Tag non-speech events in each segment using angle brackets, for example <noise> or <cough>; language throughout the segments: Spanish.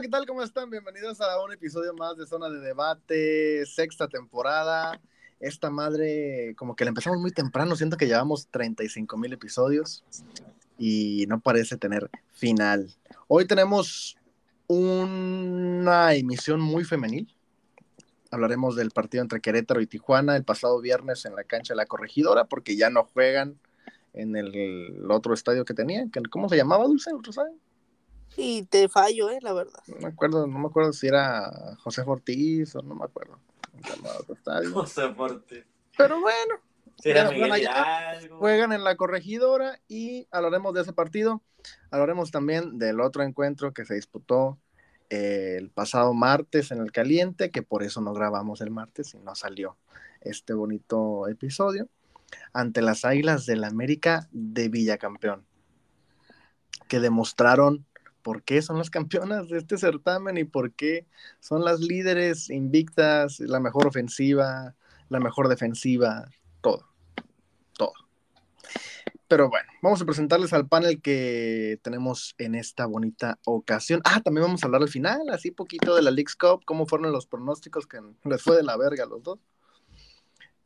¿qué tal? ¿Cómo están? Bienvenidos a un episodio más de Zona de Debate, sexta temporada. Esta madre, como que la empezamos muy temprano, siento que llevamos 35 mil episodios y no parece tener final. Hoy tenemos una emisión muy femenil. Hablaremos del partido entre Querétaro y Tijuana el pasado viernes en la cancha de la corregidora, porque ya no juegan en el, otro estadio que tenían. ¿Cómo se llamaba, Dulce? ¿Otro estadio? Y te fallo, eh, la verdad. No me acuerdo, no me acuerdo si era José Ortiz o no me acuerdo. José Ortiz. Pero bueno. juegan en la corregidora y hablaremos de ese partido. Hablaremos también del otro encuentro que se disputó eh, el pasado martes en el caliente, que por eso no grabamos el martes y no salió este bonito episodio, ante las Águilas del América de Villacampeón, que demostraron por qué son las campeonas de este certamen y por qué son las líderes invictas, la mejor ofensiva, la mejor defensiva, todo, todo. Pero bueno, vamos a presentarles al panel que tenemos en esta bonita ocasión. Ah, también vamos a hablar al final, así poquito de la League's Cup, cómo fueron los pronósticos que les fue de la verga a los dos.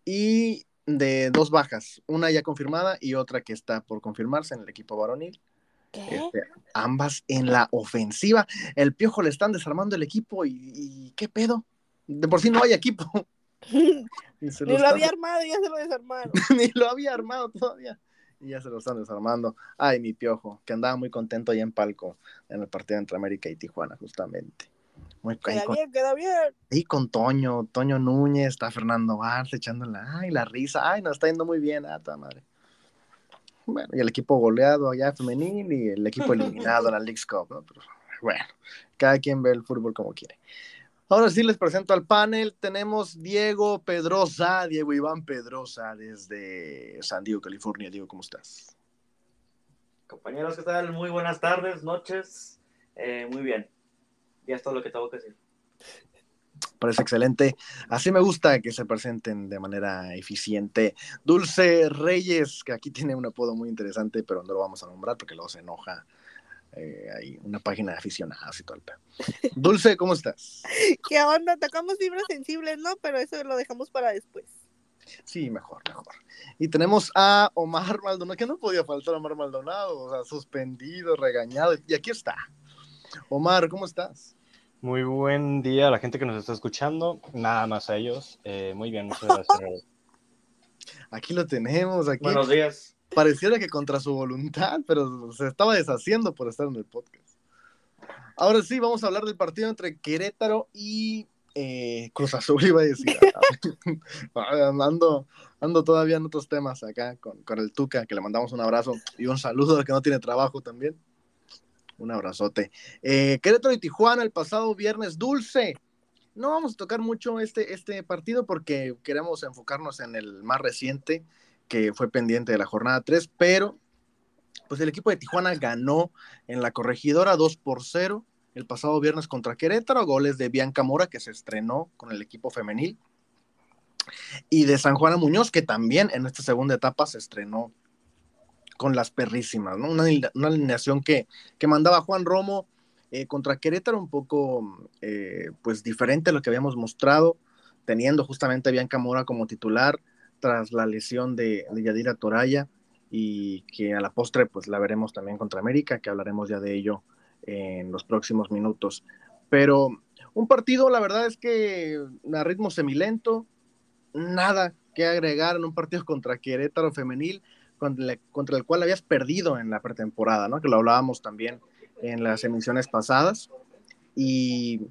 Y de dos bajas, una ya confirmada y otra que está por confirmarse en el equipo varonil. Este, ambas en la ofensiva. El piojo le están desarmando el equipo y, ¿qué pedo? De por sí no hay equipo. <laughs> Ni lo, había armado, ya se lo desarmaron. <laughs> Ni lo había armado todavía. Y ya se lo están desarmando. Ay, mi piojo, que andaba muy contento ahí en palco en el partido entre América y Tijuana, justamente. Muy queda bien, queda bien. Y con Toño, Toño Núñez, está Fernando Barça echándola, ay, la risa, ay, nos está yendo muy bien, ah, madre. Y el equipo goleado allá femenil y el equipo eliminado en la League Cup, ¿no? Bueno, cada quien ve el fútbol como quiere. Ahora sí les presento al panel. Tenemos Diego Pedrosa, Diego Iván Pedrosa desde San Diego, California. Diego, ¿cómo estás? Compañeros, ¿qué tal? Muy buenas tardes, noches. Eh, muy bien. Ya es todo lo que tengo que decir parece excelente. Así me gusta que se presenten de manera eficiente. Dulce Reyes, que aquí tiene un apodo muy interesante, pero no lo vamos a nombrar porque luego se enoja. Eh, hay una página de aficionados y todo el pedo. <laughs> Dulce, ¿cómo estás? ¿Qué onda? Tocamos fibras sensibles, ¿no? Pero eso lo dejamos para después. Sí, mejor, mejor. Y tenemos a Omar Maldonado, que no podía faltar Omar Maldonado, o sea, suspendido, regañado, y aquí está. Omar, ¿cómo estás? Muy buen día a la gente que nos está escuchando, nada más a ellos. Eh, muy bien, muchas gracias. <laughs> Aquí lo tenemos, aquí. Buenos días. Pareciera que contra su voluntad, pero se estaba deshaciendo por estar en el podcast. Ahora sí, vamos a hablar del partido entre Querétaro y eh, Cruz Azul, iba a decir. <laughs> <laughs> ando, ando todavía en otros temas acá con, con el Tuca, que le mandamos un abrazo y un saludo al que no tiene trabajo también. Un abrazote. Eh, Querétaro y Tijuana el pasado viernes, dulce. No vamos a tocar mucho este, este partido porque queremos enfocarnos en el más reciente que fue pendiente de la jornada 3, pero pues el equipo de Tijuana ganó en la corregidora 2 por 0 el pasado viernes contra Querétaro, goles de Bianca Mora que se estrenó con el equipo femenil y de San Juana Muñoz que también en esta segunda etapa se estrenó con las perrísimas, ¿no? Una, alineación que, que, mandaba Juan Romo eh, contra Querétaro un poco, eh, pues diferente a lo que habíamos mostrado, teniendo justamente a Bianca Mora como titular tras la lesión de, Yadira Toraya y que a la postre pues la veremos también contra América, que hablaremos ya de ello en los próximos minutos. Pero un partido, la verdad es que a ritmo semilento, nada que agregar en un partido contra Querétaro femenil contra, el cual habías perdido en la pretemporada, ¿no? Que lo hablábamos también en las emisiones pasadas. Y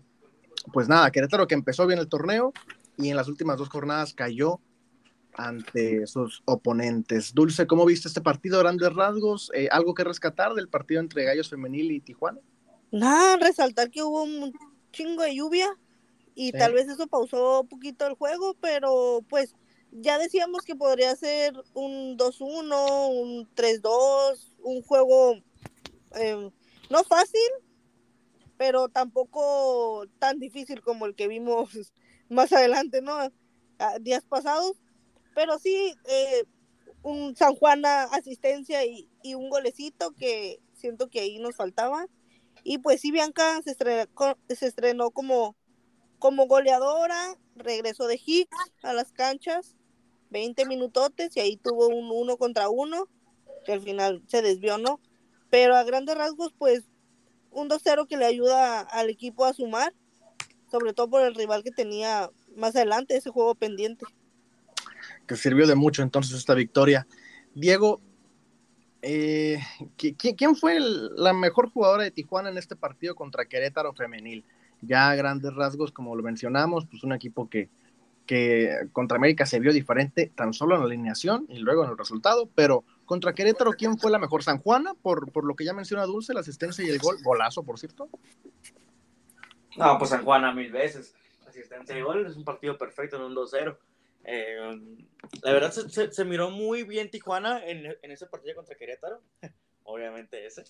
pues nada, Querétaro que empezó bien el torneo y en las últimas dos jornadas cayó ante sus oponentes. Dulce, ¿cómo viste este partido? Grandes rasgos, eh, ¿algo que rescatar del partido entre Gallos Femenil y Tijuana? Nada, resaltar que hubo un chingo de lluvia y tal vez eso pausó un poquito el juego, pero pues ya decíamos que podría ser un 2-1, un 3-2, un juego em, no fácil, pero tampoco tan difícil como el que vimos <laughs> más adelante, ¿no? días pasados. Pero sí, eh, un San Juana asistencia y, y, un golecito que siento que ahí nos faltaba. Y pues sí, Bianca se estrenó, se estrenó como, como goleadora, regresó de Hicks a las canchas, 20 minutotes y ahí tuvo un uno contra uno, que al final se desvió, ¿no? Pero a grandes rasgos, pues un 2-0 que le ayuda al equipo a sumar, sobre todo por el rival que tenía más adelante, ese juego pendiente. Que sirvió de mucho entonces esta victoria. Diego, eh, ¿quién fue la mejor jugadora de Tijuana en este partido contra Querétaro Femenil? Ya a grandes rasgos, como lo mencionamos, pues un equipo que, que contra América se vio diferente tan solo en la alineación y luego en el resultado, pero contra Querétaro, ¿quién fue la mejor? ¿San Juana? Por, por lo que ya menciona Dulce, la asistencia y el gol, golazo, por cierto. No, pues San Juana mil veces. Asistencia y gol, es un partido perfecto en un 2-0. Eh, la verdad se, miró muy bien Tijuana en, en, ese partido contra Querétaro, <laughs> obviamente ese.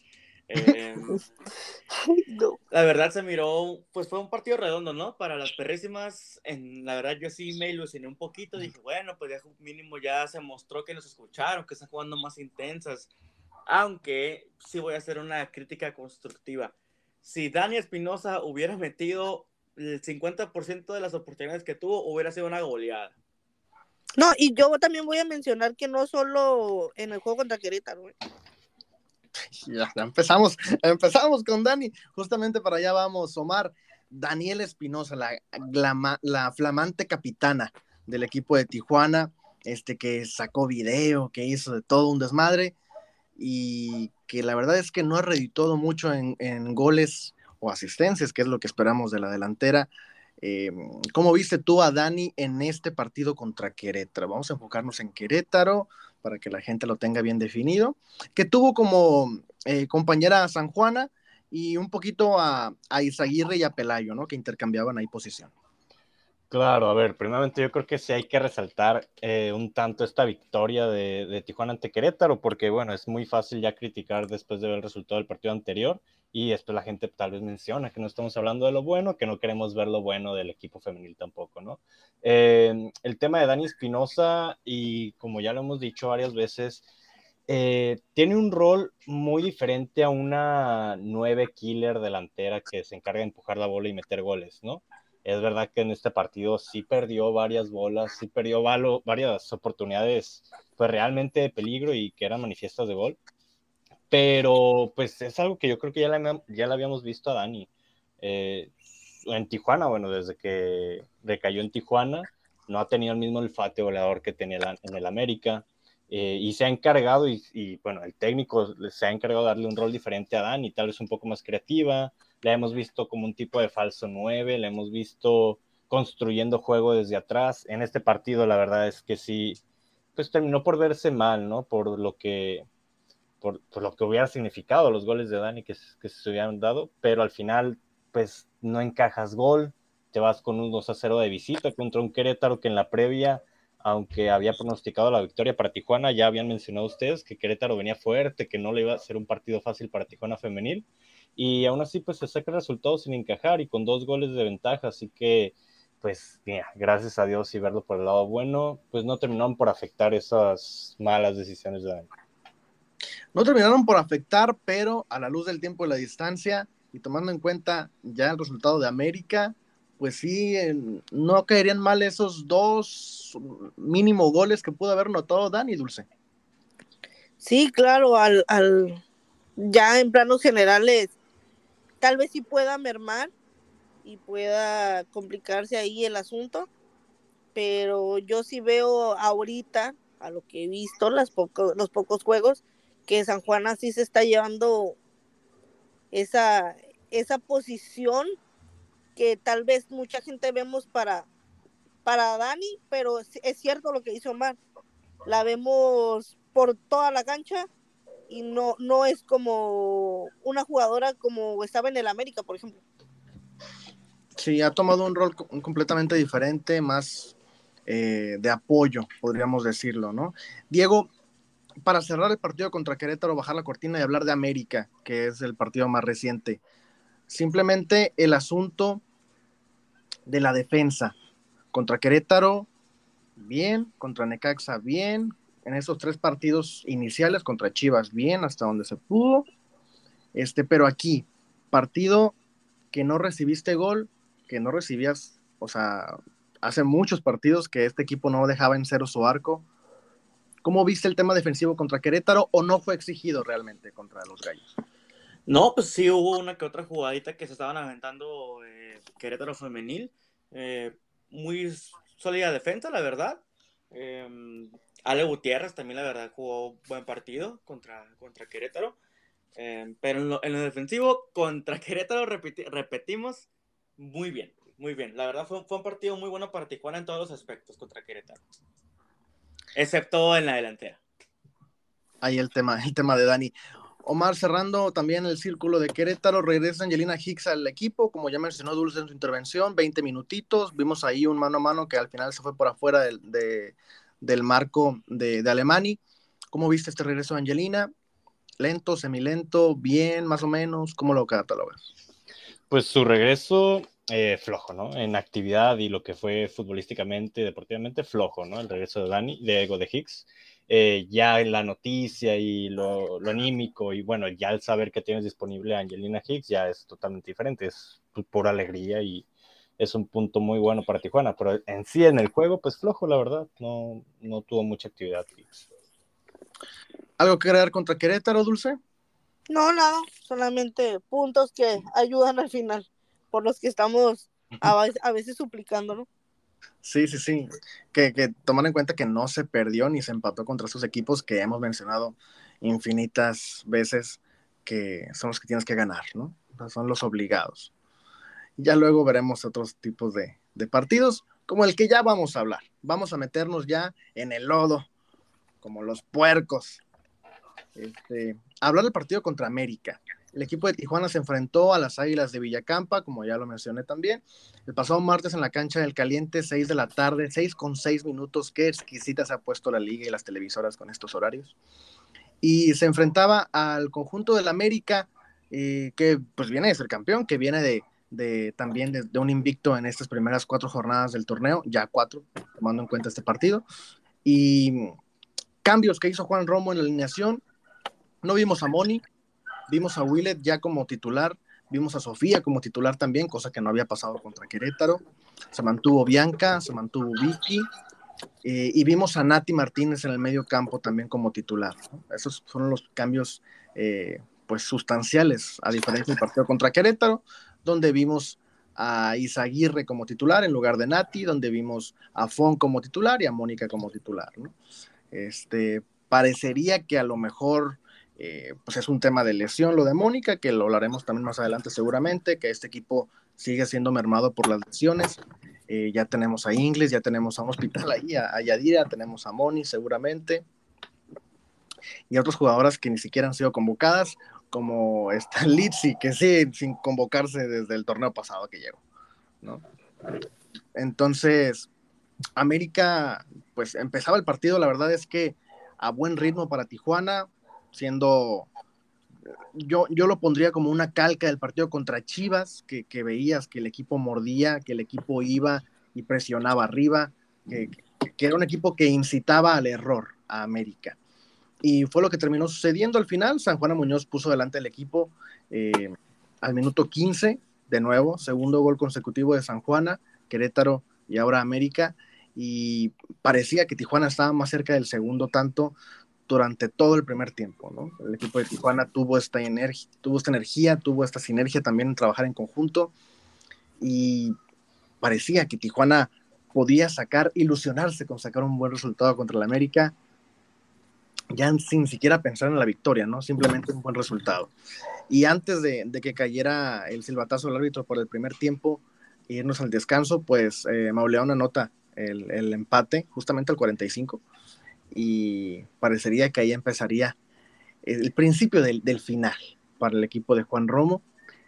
Eh, <laughs> La verdad se miró, pues fue un partido redondo, ¿no? Para las perrísimas, en, la verdad yo sí me ilusioné un poquito, dije, bueno, pues ya mínimo ya se mostró que nos escucharon, que están jugando más intensas, aunque sí voy a hacer una crítica constructiva. Si Dani Espinosa hubiera metido el 50% de las oportunidades que tuvo, hubiera sido una goleada. No, y yo también voy a mencionar que no solo en el juego contra Querétaro. ¿eh? Ya, empezamos, empezamos con Dani. Justamente para allá vamos, Omar. Daniel Espinosa, la, la, flamante capitana del equipo de Tijuana, este que sacó video, que hizo de todo un desmadre y que la verdad es que no ha reeditado mucho en, en goles o asistencias, que es lo que esperamos de la delantera. Eh, ¿Cómo viste tú a Dani en este partido contra Querétaro? Vamos a enfocarnos en Querétaro para que la gente lo tenga bien definido, que tuvo como eh, compañera a San Juana y un poquito a, a y a Pelayo, ¿no? Que intercambiaban ahí posición. Claro, a ver, primeramente yo creo que sí hay que resaltar eh, un tanto esta victoria de, Tijuana ante Querétaro, porque bueno, es muy fácil ya criticar después de ver el resultado del partido anterior y después la gente tal vez menciona que no estamos hablando de lo bueno, que no queremos ver lo bueno del equipo femenil tampoco, ¿no? Eh, el tema de Dani Espinosa, y como ya lo hemos dicho varias veces, eh, tiene un rol muy diferente a una nueve killer delantera que se encarga de empujar la bola y meter goles, ¿no? Es verdad que en este partido sí perdió varias bolas, sí perdió varias oportunidades, pues realmente de peligro y que eran manifiestas de gol. Pero pues es algo que yo creo que ya la, ya la habíamos visto a Dani. Eh, en Tijuana, bueno, desde que recayó en Tijuana, no ha tenido el mismo olfato goleador que tenía en el América. Eh, y se ha encargado, y, y, bueno, el técnico se ha encargado de darle un rol diferente a Dani, tal vez un poco más creativa, la hemos visto como un tipo de falso 9, la hemos visto construyendo juego desde atrás. En este partido, la verdad es que sí, pues terminó por verse mal, ¿no? Por lo que, por, lo que hubiera significado los goles de Dani que, que, se hubieran dado, pero al final, pues no encajas gol, te vas con un 2 a 0 de visita contra un Querétaro que en la previa, aunque había pronosticado la victoria para Tijuana, ya habían mencionado ustedes que Querétaro venía fuerte, que no le iba a ser un partido fácil para Tijuana femenil, y aún así pues se saca el resultado sin encajar y con dos goles de ventaja, así que pues mira, gracias a Dios y verlo por el lado bueno, pues no terminaron por afectar esas malas decisiones de Dani. No terminaron por afectar, pero a la luz del tiempo y la distancia y tomando en cuenta ya el resultado de América, pues sí, no caerían mal esos dos mínimo goles que pudo haber notado Dani Dulce. Sí, claro, al, al ya en planos generales tal vez sí pueda mermar y pueda complicarse ahí el asunto, pero yo sí veo ahorita, a lo que he visto, los pocos juegos, que San Juan así se está llevando esa, esa posición que tal vez mucha gente vemos para, para Dani, pero es cierto lo que hizo Omar. La vemos por toda la cancha y no, no es como una jugadora como estaba en el América, por ejemplo. Sí, ha tomado un rol completamente diferente, más eh, de apoyo, podríamos decirlo, ¿no? Diego, para cerrar el partido contra Querétaro, bajar la cortina y hablar de América, que es el partido más reciente. Simplemente el asunto de la defensa. Contra Querétaro, bien, contra Necaxa, bien, en esos tres partidos iniciales contra Chivas, bien, hasta donde se pudo. Este, pero aquí, partido que no recibiste gol, que no recibías, o sea, hace muchos partidos que este equipo no dejaba en cero su arco. ¿Cómo viste el tema defensivo contra Querétaro o no fue exigido realmente contra los Gallos? No, pues sí hubo una que otra jugadita que se estaban aventando eh, Querétaro femenil. Eh, muy sólida defensa, la verdad. Eh, Ale Gutiérrez también, la verdad, jugó buen partido contra, contra Querétaro. Eh, pero en lo, en lo, defensivo, contra Querétaro repeti repetimos muy bien, muy bien. La verdad fue, fue, un partido muy bueno para Tijuana en todos los aspectos contra Querétaro. Excepto en la delantera. Ahí el tema, el tema de Dani. Omar cerrando también el círculo de Querétaro, regresa Angelina Hicks al equipo, como ya mencionó Dulce en su intervención, 20 minutitos, vimos ahí un mano a mano que al final se fue por afuera de, del marco de, de Alemani. ¿Cómo viste este regreso de Angelina? ¿Lento, semilento, bien, más o menos? ¿Cómo lo catalogas? Pues su regreso eh, flojo, ¿no? En actividad y lo que fue futbolísticamente, deportivamente, flojo, ¿no? El regreso de Dani, de Ego de Hicks. Eh, ya la noticia y lo, lo, anímico y bueno, ya el saber que tienes disponible a Angelina Hicks ya es totalmente diferente, es pura alegría y es un punto muy bueno para Tijuana, pero en sí en el juego pues flojo la verdad, no, no tuvo mucha actividad. ¿Algo que agregar contra Querétaro, Dulce? No, nada, solamente puntos que ayudan al final, por los que estamos a, a veces suplicando, ¿no? Sí, sí, sí. Que, que tomar en cuenta que no se perdió ni se empató contra esos equipos que hemos mencionado infinitas veces que son los que tienes que ganar, ¿no? Son los obligados. Ya luego veremos otros tipos de, partidos, como el que ya vamos a hablar. Vamos a meternos ya en el lodo, como los puercos. Este, hablar del partido contra América. El equipo de Tijuana se enfrentó a las Águilas de Villacampa, como ya lo mencioné también, el pasado martes en la cancha del Caliente, 6 de la tarde, 6 con 6 minutos. Qué exquisita se ha puesto la liga y las televisoras con estos horarios. Y se enfrentaba al conjunto del América, eh, que pues viene de ser campeón, que viene de, de también de, un invicto en estas primeras cuatro jornadas del torneo, ya cuatro, tomando en cuenta este partido. Y cambios que hizo Juan Romo en la alineación. No vimos a Moni, vimos a Willet ya como titular, vimos a Sofía como titular también, cosa que no había pasado contra Querétaro. Se mantuvo Bianca, se mantuvo Vicky, eh, y vimos a Nati Martínez en el medio campo también como titular. Esos son los cambios eh, pues sustanciales, a diferencia del partido contra Querétaro, donde vimos a Isaguirre como titular en lugar de Nati, donde vimos a Fon como titular y a Mónica como titular. Este, parecería que a lo mejor eh, pues es un tema de lesión lo de Mónica, que lo hablaremos también más adelante seguramente, que este equipo sigue siendo mermado por las lesiones. Eh, ya tenemos a Ingles, ya tenemos a un hospital ahí, a, a Yadira, tenemos a Moni seguramente, y otras jugadoras que ni siquiera han sido convocadas, como está <laughs> Litsi, que sigue sin convocarse desde el torneo pasado que llegó. ¿no? Entonces, América, pues empezaba el partido, la verdad es que a buen ritmo para Tijuana, siendo, yo, yo lo pondría como una calca del partido contra Chivas, que, que veías que el equipo mordía, que el equipo iba y presionaba arriba, que, que, era un equipo que incitaba al error a América. Y fue lo que terminó sucediendo al final. San Juana Muñoz puso delante el equipo eh, al minuto 15, de nuevo, segundo gol consecutivo de San Juana, Querétaro y ahora América. Y parecía que Tijuana estaba más cerca del segundo tanto durante todo el primer tiempo, ¿no? El equipo de Tijuana tuvo esta, tuvo esta energía, tuvo esta sinergia también en trabajar en conjunto y parecía que Tijuana podía sacar, ilusionarse con sacar un buen resultado contra el América, ya sin siquiera pensar en la victoria, ¿no? Simplemente un buen resultado. Y antes de, que cayera el silbatazo del árbitro por el primer tiempo e irnos al descanso, pues eh, Mauleón anota el, el empate justamente al 45 y parecería que ahí empezaría el principio del, del, final para el equipo de Juan Romo.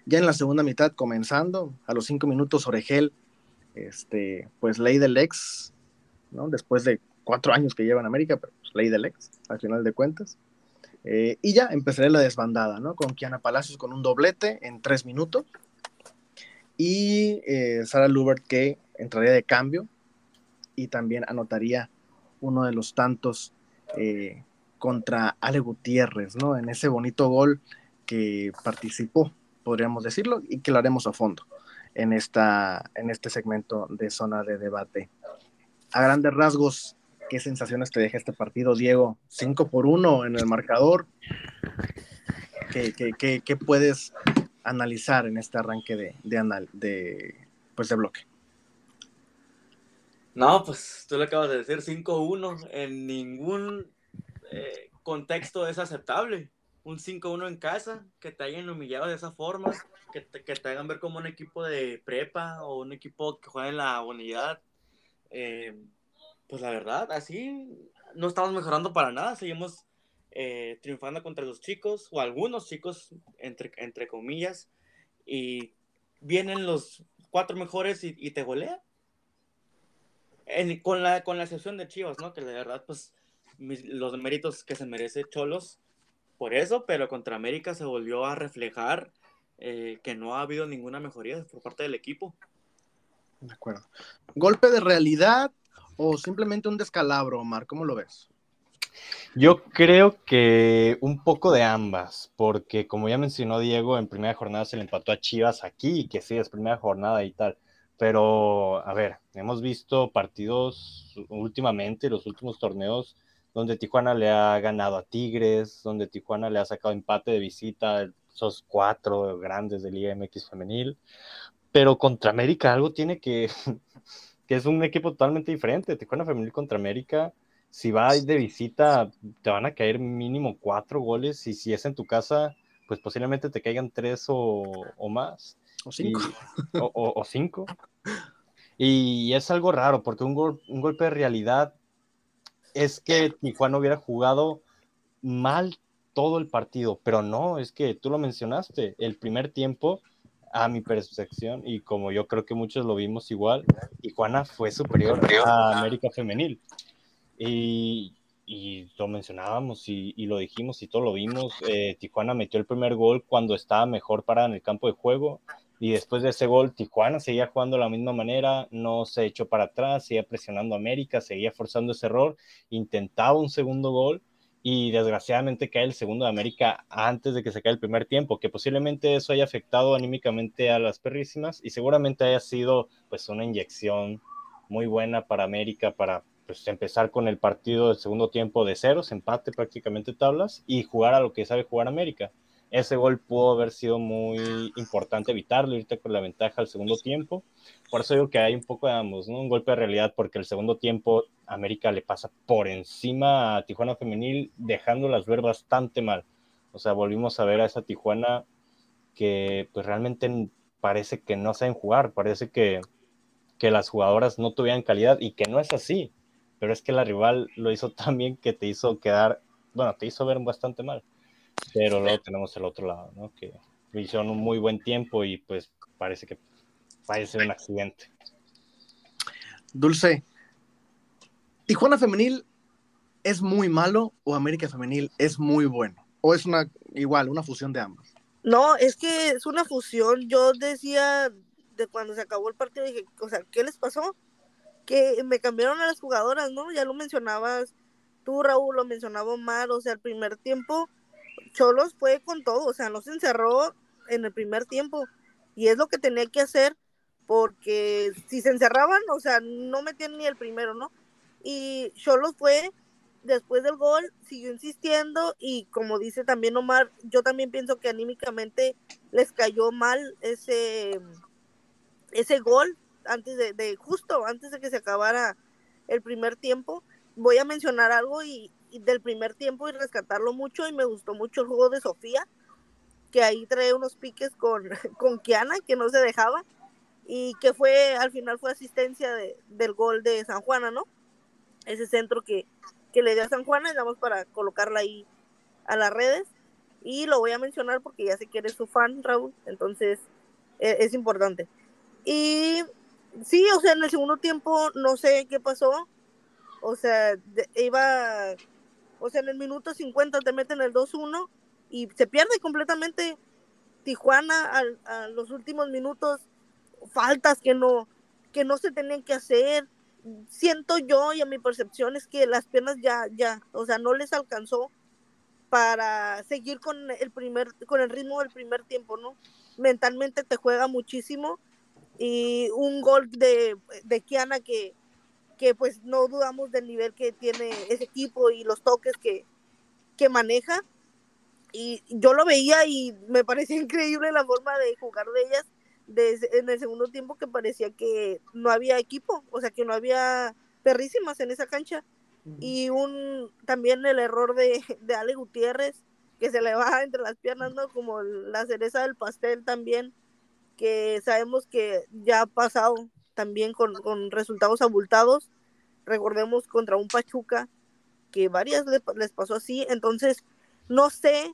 Ya en la segunda mitad, comenzando, a los cinco minutos, Oregel, este, pues ley del ex, ¿no? después de cuatro años que lleva en América, pero pues, ley del ex, al final de cuentas. Eh, y ya empezaré la desbandada, ¿no? Con Kiana Palacios con un doblete en tres minutos. Y eh, Sara Lubert que entraría de cambio y también anotaría uno de los tantos eh, contra Ale Gutiérrez, ¿no? En ese bonito gol que participó podríamos decirlo, y que lo haremos a fondo en, esta, en este segmento de zona de debate. A grandes rasgos, ¿qué sensaciones te deja este partido, Diego? 5 por 1 en el marcador. ¿Qué, puedes analizar en este arranque de, de, de, pues de bloque? No, pues tú le acabas de decir 5-1. En ningún eh, contexto es aceptable. Un 5-1 en casa, que te hayan humillado de esa forma, que te, que te, hagan ver como un equipo de prepa o un equipo que juega en la unidad. Eh, pues la verdad, así no estamos mejorando para nada. Seguimos eh, triunfando contra los chicos, o algunos chicos, entre, entre comillas, y vienen los cuatro mejores y, te golean con, la, con la excepción de Chivas, ¿no? Que de verdad, pues, los méritos que se merece Cholos por eso, pero contra América se volvió a reflejar eh, que no ha habido ninguna mejoría por parte del equipo. De acuerdo. ¿Golpe de realidad o simplemente un descalabro, Omar? ¿Cómo lo ves? Yo creo que un poco de ambas, porque como ya mencionó Diego, en primera jornada se le empató a Chivas aquí, que sí, es primera jornada y tal. Pero, a ver, hemos visto partidos últimamente, los últimos torneos, donde Tijuana le ha ganado a Tigres, donde Tijuana le ha sacado empate de visita, esos cuatro grandes de Liga MX femenil. Pero contra América algo tiene que, que es un equipo totalmente diferente. Tijuana femenil contra América, si va de visita, te van a caer mínimo cuatro goles y si es en tu casa, pues posiblemente te caigan tres o, o más. O cinco. Y, o, o, cinco. Y es algo raro, porque un, gol, un golpe de realidad es que Tijuana hubiera jugado mal todo el partido, pero no, es que tú lo mencionaste, el primer tiempo, a mi percepción, y como yo creo que muchos lo vimos igual, Tijuana fue superior a América Femenil. Y, y lo mencionábamos y, y, lo dijimos y todo lo vimos. Eh, Tijuana metió el primer gol cuando estaba mejor parada en el campo de juego y después de ese gol, Tijuana seguía jugando de la misma manera, no se echó para atrás, seguía presionando a América, seguía forzando ese error, intentaba un segundo gol y desgraciadamente cae el segundo de América antes de que se caiga el primer tiempo, que posiblemente eso haya afectado anímicamente a las perrísimas y seguramente haya sido pues una inyección muy buena para América para pues, empezar con el partido del segundo tiempo de ceros, empate prácticamente tablas y jugar a lo que sabe jugar América ese gol pudo haber sido muy importante evitarlo, irte con la ventaja al segundo tiempo. Por eso digo que hay un poco de ambos, ¿no? Un golpe de realidad porque el segundo tiempo América le pasa por encima a Tijuana Femenil, dejándolas ver bastante mal. O sea, volvimos a ver a esa Tijuana que pues realmente parece que no saben jugar, parece que, que las jugadoras no tuvieran calidad y que no es así, pero es que la rival lo hizo <laughs> tan bien que te hizo quedar, bueno, te hizo ver bastante mal. Pero luego tenemos el otro lado, ¿no? Que hicieron un muy buen tiempo y pues parece que parece un accidente. Dulce, ¿Tijuana Femenil es muy malo o América Femenil es muy bueno? ¿O es una igual, una fusión de ambos? No, es que es una fusión. Yo decía de cuando se acabó el partido, dije, o sea, ¿qué les pasó? Que me cambiaron a las jugadoras, ¿no? Ya lo mencionabas tú, Raúl, lo mencionaba Omar, o sea, el primer tiempo Cholos fue con todo, o sea, no se encerró en el primer tiempo y es lo que tenía que hacer porque si se encerraban, o sea, no metían ni el primero, ¿no? Y Cholos fue después del gol, siguió insistiendo y como dice también Omar, yo también pienso que anímicamente les cayó mal ese, ese gol antes de, de justo antes de que se acabara el primer tiempo. Voy a mencionar algo y, del primer tiempo y rescatarlo mucho y me gustó mucho el juego de Sofía, que ahí trae unos piques con, <laughs> con Kiana, que no se dejaba, y que fue, al final fue asistencia de, del gol de San Juana, ¿no? Ese centro que, que le dio a San Juana, y damos para colocarla ahí a las redes, y lo voy a mencionar porque ya sé que eres su fan, Raúl, entonces e, es importante. Y sí, o sea, en el segundo tiempo no sé qué pasó, o sea, iba o sea, en el minuto 50 te meten el 2-1 y se pierde completamente Tijuana a, los últimos minutos. Faltas que no, que no se tenían que hacer. Siento yo y a mi percepción es que las piernas ya, ya, o sea, no les alcanzó para seguir con el primer, con el ritmo del primer tiempo, ¿no? mentalmente te juega muchísimo. Y un gol de, de Kiana que, que pues no dudamos del nivel que tiene ese equipo y los toques que, que maneja. Y yo lo veía y me parecía <laughs> increíble la forma de jugar de ellas desde, en el segundo tiempo que parecía que no había equipo, o sea que no había perrísimas en esa cancha. Y un también el error de, de Ale Gutiérrez, que se le baja <laughs> entre las piernas, ¿no? Como la cereza del pastel también, que sabemos que ya ha pasado también con, con resultados abultados. Recordemos contra un Pachuca, que varias les, les pasó así. Entonces, no sé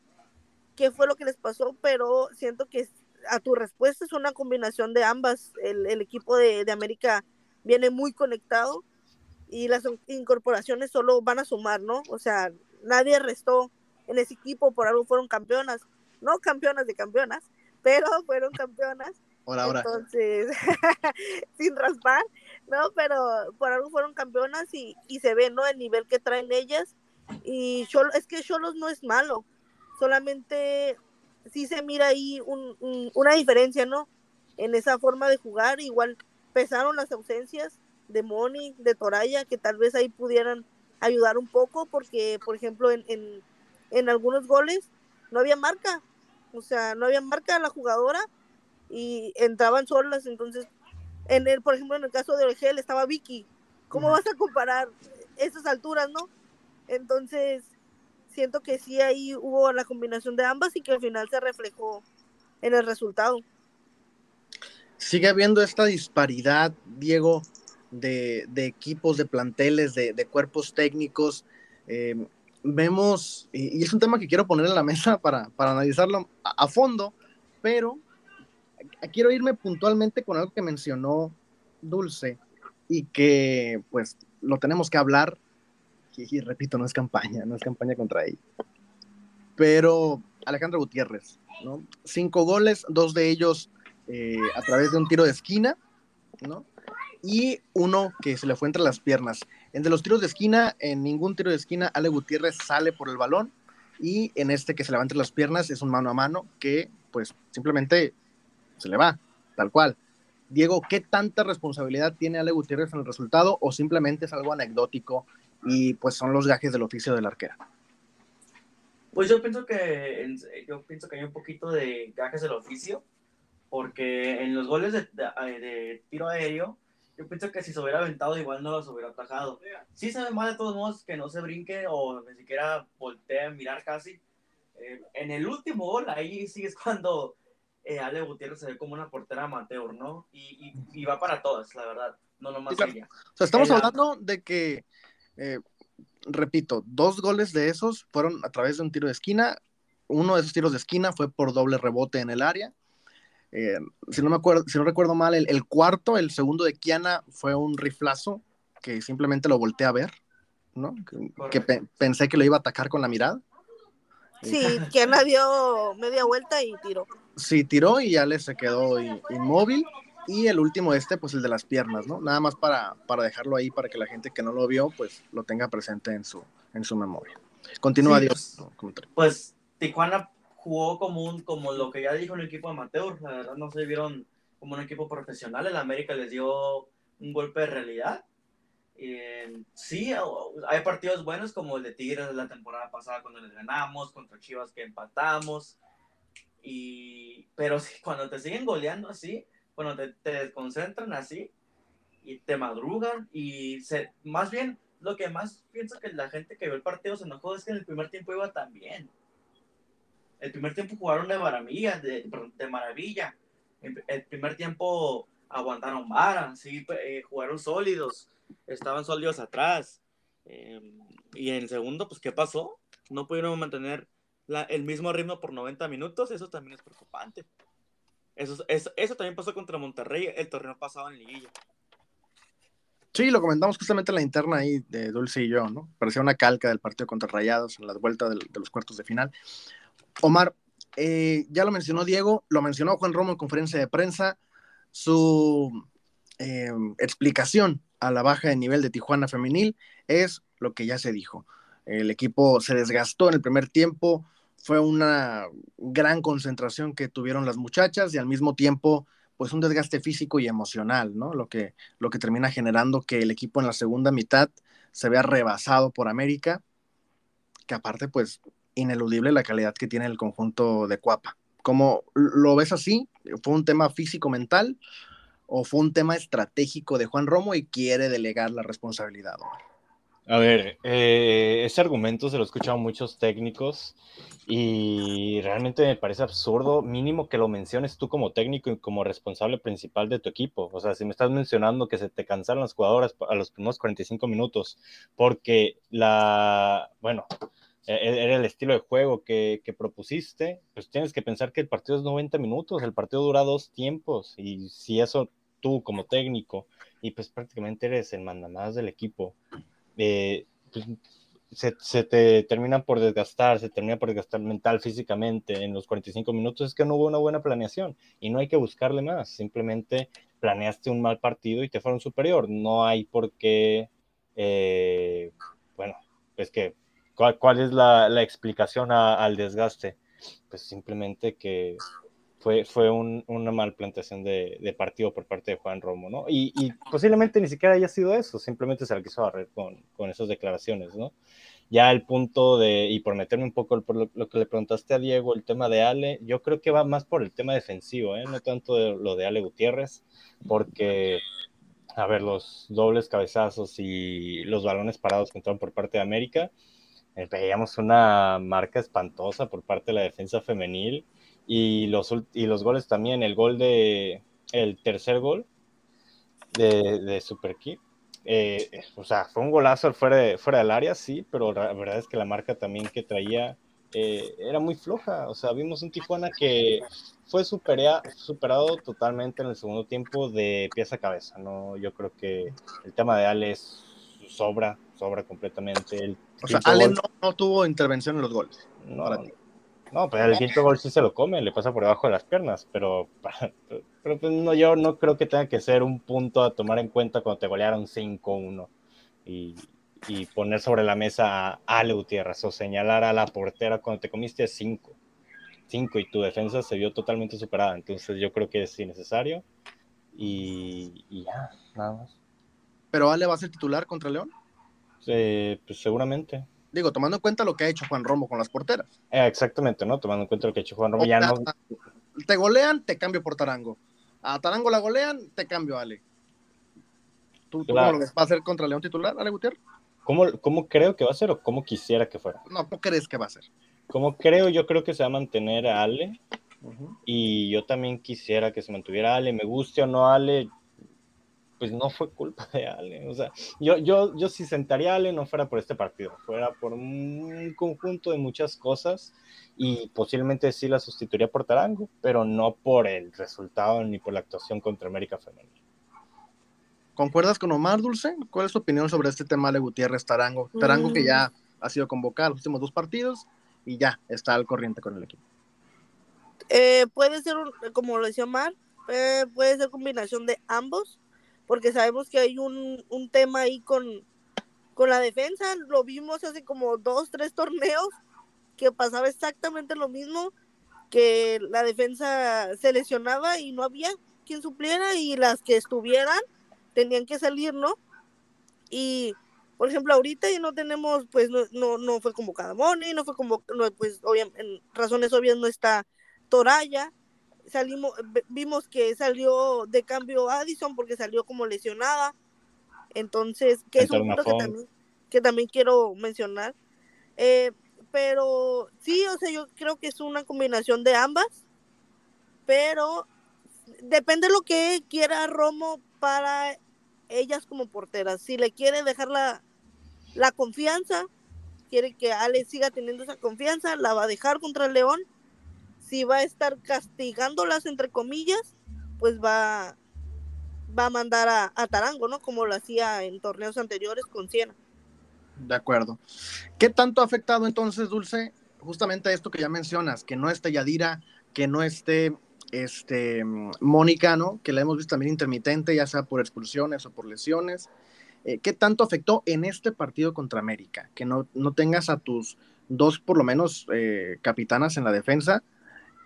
qué fue lo que les pasó, pero siento que a tu respuesta es una combinación de ambas. El, el equipo de, de, América viene muy conectado y las incorporaciones solo van a sumar, ¿no? O sea, nadie restó en ese equipo, por algo fueron campeonas, no campeonas de campeonas, pero fueron campeonas. Por ahora. Entonces, <laughs> sin raspar, ¿no? Pero por algo fueron campeonas y, y se ve, ¿no? El nivel que traen ellas. Y es que Cholos no es malo, solamente sí se mira ahí un, un, una diferencia, ¿no? En esa forma de jugar, igual pesaron las ausencias de Moni, de Toraya, que tal vez ahí pudieran ayudar un poco, porque, por ejemplo, en, en, en algunos goles no había marca, o sea, no había marca de la jugadora y entraban solas, entonces, en el, por ejemplo, en el caso de Orgel estaba Vicky, ¿cómo vas a comparar esas alturas, no? Entonces, siento que sí ahí hubo la combinación de ambas y que al final se reflejó en el resultado. Sigue habiendo esta disparidad, Diego, de, de equipos, de planteles, de, de cuerpos técnicos. Eh, vemos, y, y, es un tema que quiero poner en la mesa para, para analizarlo a, a, fondo, pero quiero irme puntualmente con algo que mencionó Dulce y que pues lo tenemos que hablar y, repito, no es campaña, no es campaña contra ella. Pero Alejandro Gutiérrez, ¿no? Cinco goles, dos de ellos eh, a través de un tiro de esquina, ¿no? Y uno que se le fue entre las piernas. Entre los tiros de esquina, en ningún tiro de esquina, Ale Gutiérrez sale por el balón. Y en este que se le va entre las piernas es un mano a mano que, pues, simplemente se le va, tal cual. Diego, ¿qué tanta responsabilidad tiene Ale Gutiérrez en el resultado o simplemente es algo anecdótico y pues son los gajes del oficio del arquera. Pues yo pienso que yo pienso que hay un poquito de gajes del oficio, porque en los goles de, de, de tiro aéreo, yo pienso que si se hubiera aventado igual no los hubiera atajado. Sí sabe mal de todos modos que no se brinque o ni siquiera voltee a mirar casi. Eh, en el último gol, ahí sí es cuando eh, Ale Gutiérrez se ve como una portera amateur, ¿no? Y, y, y va para todas, la verdad, no nomás sí, claro. ella. O sea, estamos Ella... hablando de que eh, repito, dos goles de esos fueron a través de un tiro de esquina. Uno de esos tiros de esquina fue por doble rebote en el área. Eh, si, no me acuerdo, si no recuerdo mal, el, el, cuarto, el segundo de Kiana, fue un riflazo que simplemente lo volteé a ver, ¿no? Que, que pe pensé que lo iba a atacar con la mirada. Sí, Kiana dio media vuelta y tiró. Sí, tiró y ya le se quedó inmóvil. Y el último este, pues el de las piernas, ¿no? Nada más para, para dejarlo ahí, para que la gente que no lo vio, pues lo tenga presente en su, en su memoria. Continúa, sí, Dios. Pues Tijuana jugó como, un, como lo que ya dijo el equipo amateur, la verdad no se vieron como un equipo profesional, el América les dio un golpe de realidad. Eh, sí, hay partidos buenos como el de Tigres la temporada pasada cuando les ganamos, contra Chivas que empatamos, y, pero cuando te siguen goleando así, bueno, te, desconcentran así y te madrugan y se, más bien lo que más pienso que la gente que vio el partido se enojó es que en el primer tiempo iba tan bien. El primer tiempo jugaron de maravilla, de, de maravilla. El primer tiempo aguantaron vara, sí, eh, jugaron sólidos, estaban sólidos atrás. Eh, y en el segundo, pues, ¿qué pasó? No pudieron mantener la, el mismo ritmo por 90 minutos, eso también es preocupante. Eso, eso, eso, también pasó contra Monterrey el torneo pasado en Liguilla. Sí, lo comentamos justamente en la interna ahí de Dulce y yo, ¿no? Parecía una calca del partido contra Rayados en la vuelta de, de los cuartos de final. Omar, eh, ya lo mencionó Diego, lo mencionó Juan Romo en conferencia de prensa, su eh, explicación a la baja de nivel de Tijuana femenil es lo que ya se dijo. El equipo se desgastó en el primer tiempo, fue una gran concentración que tuvieron las muchachas y al mismo tiempo pues un desgaste físico y emocional, ¿no? Lo que, lo que termina generando que el equipo en la segunda mitad se vea rebasado por América, que aparte pues ineludible la calidad que tiene el conjunto de Cuapa. ¿Cómo lo ves así? ¿Fue un tema físico-mental o fue un tema estratégico de Juan Romo y quiere delegar la responsabilidad? A ver, eh, ese argumento se lo he escuchado muchos técnicos y realmente me parece absurdo, mínimo que lo menciones tú como técnico y como responsable principal de tu equipo. O sea, si me estás mencionando que se te cansaron las jugadoras a los primeros 45 minutos porque la, bueno, e, e, era el estilo de juego que, que, propusiste, pues tienes que pensar que el partido es 90 minutos, el partido dura dos tiempos y si eso tú como técnico y pues prácticamente eres el mandamás del equipo eh, pues, se, te termina por desgastar, se termina por desgastar mental, físicamente en los 45 minutos, es que no hubo una buena planeación y no hay que buscarle más, simplemente planeaste un mal partido y te fueron superior, no hay por qué, eh, bueno, es que, ¿cuál, es la, explicación al desgaste? Pues simplemente que fue, fue una mal planteación de, partido por parte de Juan Romo, ¿no? Y, posiblemente ni siquiera haya sido eso, simplemente se la quiso barrer con, con esas declaraciones, ¿no? Ya el punto de, y por meterme un poco por lo, que le preguntaste a Diego, el tema de Ale, yo creo que va más por el tema defensivo, ¿eh? No tanto de lo de Ale Gutiérrez, porque, a ver, los dobles cabezazos y los balones parados que entraron por parte de América, eh, veíamos una marca espantosa por parte de la defensa femenil y los, y los goles también, el gol de, el tercer gol de, de Super eh, o sea, fue un golazo fuera, de, fuera del área, sí, pero la verdad es que la marca también que traía eh, era muy floja. O sea, vimos un Tijuana que fue superado totalmente en el segundo tiempo de pieza a cabeza. ¿no? Yo creo que el tema de Ale sobra, sobra completamente. El o sea, Ale no, tuvo intervención en los goles. No, no, pues el quinto gol sí se lo come, le pasa por debajo de las piernas, pero, pero pues no, yo no creo que tenga que ser un punto a tomar en cuenta cuando te golearon 5-1 y, y, poner sobre la mesa a Ale Gutiérrez o señalar a la portera cuando te comiste 5. 5 y tu defensa se vio totalmente superada, entonces yo creo que es innecesario y, y ya, nada más. ¿Pero Ale va a ser titular contra León? Eh, pues seguramente. Digo, tomando en cuenta lo que ha hecho Juan Romo con las porteras. Eh, exactamente, ¿no? Tomando en cuenta lo que ha hecho Juan Romo. ya no... Te golean, te cambio por Tarango. A Tarango la golean, te cambio Ale. ¿Tú, cómo lo ves? ¿Va a ser contra León titular, Ale Gutiérrez? ¿Cómo, ¿Cómo creo que va a ser o cómo quisiera que fuera? No, ¿cómo crees que va a ser? Como creo, yo creo que se va a mantener a Ale. Y yo también quisiera que se mantuviera Ale. Me guste o no Ale, pues no fue culpa de Ale. O sea, yo, yo, yo si sentaría a Ale no fuera por este partido, fuera por un conjunto de muchas cosas y posiblemente sí la sustituiría por Tarango, pero no por el resultado ni por la actuación contra América Femenil. ¿Concuerdas con Omar Dulce? ¿Cuál es tu opinión sobre este tema de Gutiérrez Tarango? Tarango que ya mm. ha sido convocado los últimos dos partidos y ya está al corriente con el equipo. Eh, puede ser, como lo decía Omar, eh, puede ser combinación de ambos porque sabemos que hay un, tema ahí con, con la defensa. Lo vimos hace como dos, tres torneos que pasaba exactamente lo mismo, que la defensa se lesionaba y no había quien supliera y las que estuvieran tenían que salir, ¿no? Y, por ejemplo, ahorita ya no tenemos, pues no, no, no fue convocada Moni, no fue convocada, pues en razones obvias no está Toraya, salimos, vimos que salió de cambio Addison porque salió como lesionada. Entonces, que es un punto que también, que también quiero mencionar. Eh, pero sí, o sea, yo creo que es una combinación de ambas, pero depende de lo que quiera Romo para ellas como porteras. Si le quiere dejar la, la confianza, quiere que Ale siga teniendo esa confianza, la va a dejar contra el León si va a estar castigándolas entre comillas, pues va, va a mandar a, Tarango, ¿no? Como lo hacía en torneos anteriores con Siena. De acuerdo. ¿Qué tanto ha afectado entonces, Dulce, justamente esto que ya mencionas, que no esté Yadira, que no esté este Mónica, ¿no? Que la hemos visto también intermitente, ya sea por expulsiones o por lesiones. Eh, ¿Qué tanto afectó en este partido contra América? Que no, no tengas a tus dos por lo menos eh, capitanas en la defensa,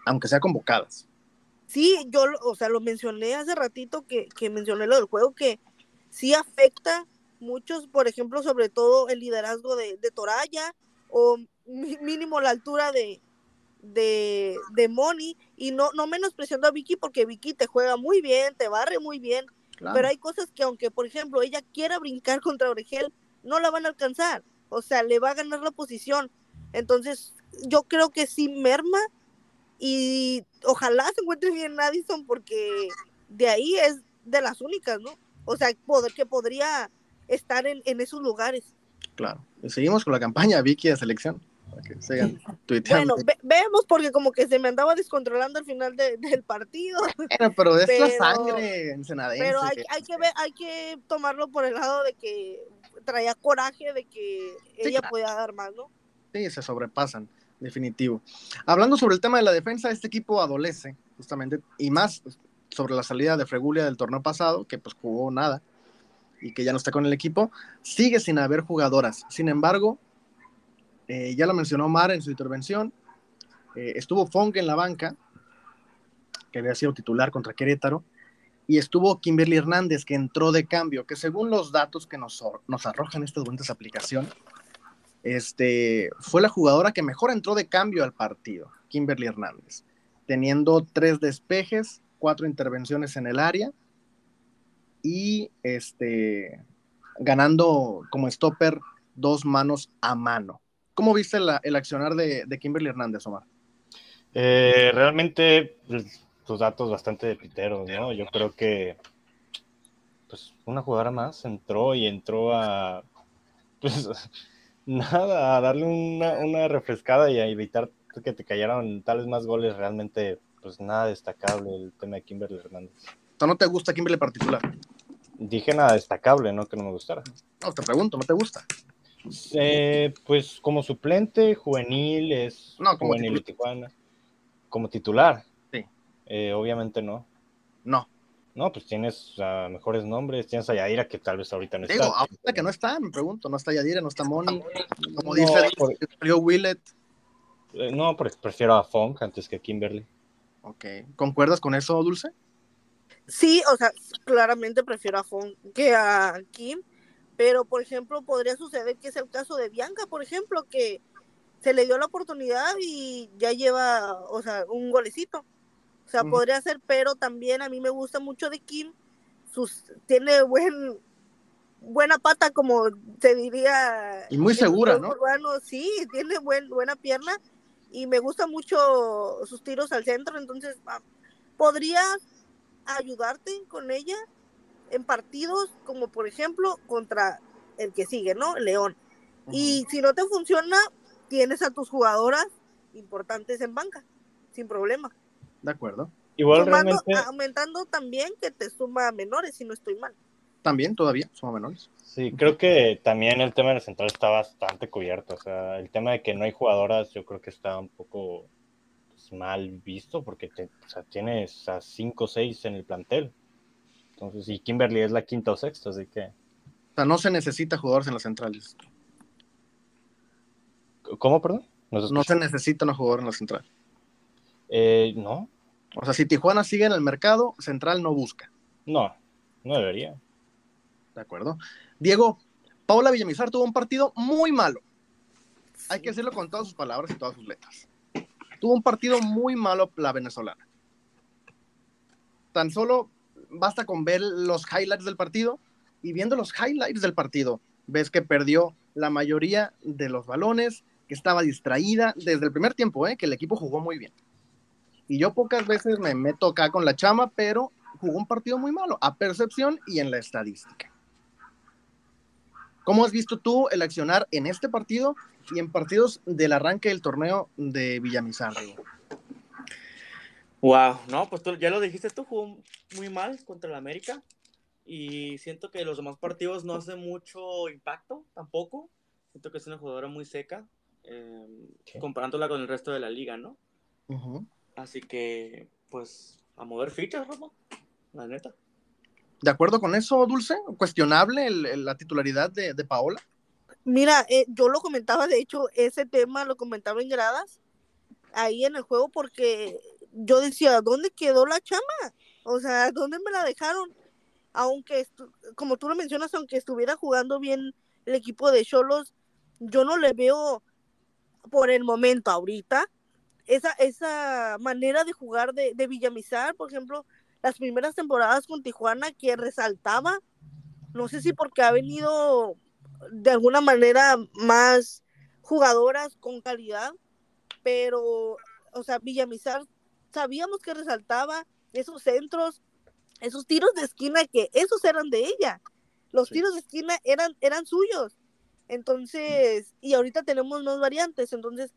aunque sea convocadas. Sí, yo, o sea, lo mencioné hace ratito que, que mencioné lo del juego, que sí afecta muchos, por ejemplo, sobre todo el liderazgo de, de Toraya o mínimo la altura de, de, de Moni y no, no menospreciando a Vicky porque Vicky te juega muy bien, te barre muy bien, pero hay cosas que aunque, por ejemplo, ella quiera brincar <laughs> contra Oregel, no la van a alcanzar, o sea, le va a ganar la posición. Entonces, yo creo que sí merma y ojalá se encuentre bien Addison porque de ahí es de las únicas, ¿no? O sea, poder, que podría estar en, en esos lugares. Claro. seguimos con la campaña Vicky de selección que Bueno, vemos porque como que se me andaba descontrolando al final del partido. pero es la sangre ensenadense. Pero hay, hay, que ver, hay que tomarlo por el lado de que traía coraje de que ella podía dar más, ¿no? Sí, se sobrepasan, definitivo. Hablando sobre el tema de la defensa, este equipo adolece, justamente, y más sobre la salida de Fregulia del torneo pasado, que pues jugó nada y que ya no está con el equipo, sigue sin haber jugadoras. Sin embargo, eh, ya lo mencionó Mar en su intervención. Eh, estuvo Fong en la banca, que había sido titular contra Querétaro, y estuvo Kimberly Hernández, que entró de cambio, que según los datos que nos, nos arrojan estas buenas aplicación, este, fue la jugadora que mejor entró de cambio al partido, Kimberly Hernández, teniendo tres despejes, cuatro intervenciones en el área y este, ganando como stopper dos manos a mano. ¿Cómo viste el accionar de, Kimberly Hernández, Omar? Eh, realmente, pues, tus datos bastante de piteros, ¿no? Yo creo que, pues, una jugadora más entró y entró a, pues, nada, a darle una, refrescada y a evitar que te cayeran tales más goles. Realmente, pues, nada destacable el tema de Kimberly Hernández. ¿No te gusta Kimberly particular? Dije nada destacable, no que no me gustara. No, te pregunto, ¿no te gusta? Eh, pues como suplente, juvenil, es no, como juvenil Tijuana. Como titular. Sí. Eh, obviamente no. No. No, pues tienes mejores nombres, tienes a Yadira que tal vez ahorita no está. Digo, ahorita que no está, me pregunto, no está Yadira, no está Moni, como dice no, Willet. Eh, no, prefiero a Fong antes que a Kimberly. Ok, ¿concuerdas con eso, Dulce? Sí, o sea, claramente prefiero a Fong que a Kim, pero, por ejemplo, podría suceder que es el caso de Bianca, por ejemplo, que se le dio la oportunidad y ya lleva, o sea, un golecito. O sea, podría ser, pero también a mí me gusta mucho de Kim. Sus, tiene buen buena pata, como se diría. Y muy segura, ¿no? sí, tiene buen, buena pierna y me gusta mucho sus tiros al centro, entonces ah, podría ayudarte con ella en partidos como por ejemplo contra el que sigue, ¿no? León. Y si no te funciona, tienes a tus jugadoras importantes en banca, sin problema. De acuerdo. Igual realmente... Aumentando también que te suma menores, si no estoy mal. También todavía suma menores. Sí, creo que también el tema de la central está bastante cubierto. O sea, el tema de que no hay jugadoras, yo creo que está un poco pues, mal visto porque te, o sea, tienes a 5 o 6 en el plantel. Entonces, y Kimberly es la quinta o sexta, así que. O sea, no se necesita jugadores en las centrales. ¿Cómo, perdón? No, se necesita un jugador en la central. Eh, no. O sea, si Tijuana sigue en el mercado, Central no busca. No, no debería. De acuerdo. Diego, Paula Villamizar tuvo un partido muy malo. Hay que decirlo con todas sus palabras y todas sus letras. Tuvo un partido muy malo la venezolana. Tan solo basta con ver los highlights del partido y viendo los highlights del partido, ves que perdió la mayoría de los balones, que estaba distraída desde el primer tiempo, ¿eh? que el equipo jugó muy bien. Y yo pocas veces me meto acá con la chama, pero jugó un partido muy malo, a percepción y en la estadística. ¿Cómo has visto tú el accionar en este partido y en partidos del arranque del torneo de Villamizar? Wow, no, pues tú, ya lo dijiste, tú jugó muy mal contra el América y siento que los demás partidos no hacen mucho impacto tampoco. Siento que es una jugadora muy seca, em, comparándola con el resto de la liga, ¿no? Así que, pues, a mover fichas, Romo, la neta. ¿De acuerdo con eso, Dulce? ¿Cuestionable la titularidad de, de Paola? Mira, eh, yo lo comentaba, de hecho, ese tema lo comentaba en gradas, ahí en el juego, porque yo decía, ¿dónde quedó la chama? O sea, ¿dónde me la dejaron? Aunque, como tú lo mencionas, aunque estuviera jugando bien el equipo de Cholos, yo no le veo por el momento ahorita esa, esa manera de jugar de, de Villamizar, por ejemplo, las primeras temporadas con Tijuana que resaltaba, no sé si porque ha venido de alguna manera más jugadoras con calidad, pero, o sea, Villamizar sabíamos que resaltaba esos centros, esos tiros de esquina que esos eran de ella. Los tiros de esquina eran, eran suyos. Entonces, y ahorita tenemos más variantes. Entonces,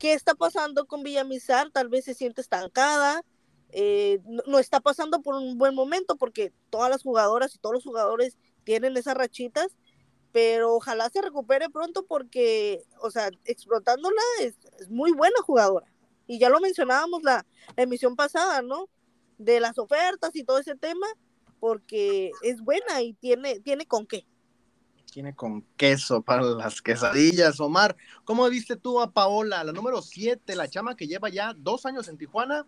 ¿qué está pasando con Villamizar? Tal vez se siente estancada, eh, no, está pasando por un buen momento porque todas las jugadoras y todos los jugadores tienen esas rachitas, pero ojalá se recupere pronto porque, o sea, explotándola es, muy buena jugadora. Y ya lo mencionábamos la, emisión pasada, ¿no? De las ofertas y todo ese tema, porque es buena y tiene, tiene con qué. Tiene con queso para las quesadillas, Omar. ¿Cómo viste tú a Paola, la número 7, la chama que lleva ya dos años en Tijuana?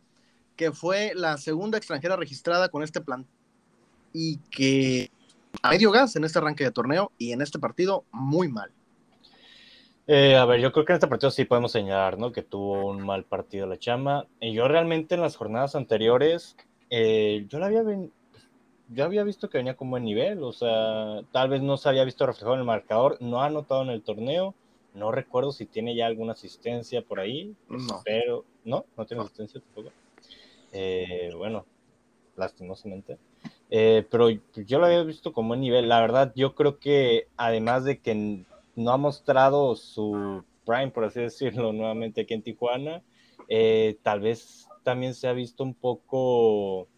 que fue la segunda extranjera registrada con este plan y que a medio gas en este arranque de torneo y en este partido muy mal. Eh, a ver, yo creo que en este partido sí podemos señalar, ¿no? Que tuvo un mal partido la chama. Y yo realmente en las jornadas anteriores, eh, yo la había, yo había visto que venía con buen nivel, o sea, tal vez no se había visto reflejado en el marcador, no ha anotado en el torneo, no recuerdo si tiene ya alguna asistencia por ahí, no. pero no, no tiene asistencia tampoco. Eh, bueno, lastimosamente. Eh, pero yo lo había visto como un nivel. La verdad, yo creo que además de que no ha mostrado su prime, por así decirlo, <laughs> nuevamente aquí en Tijuana, eh, tal vez también se ha visto un poco,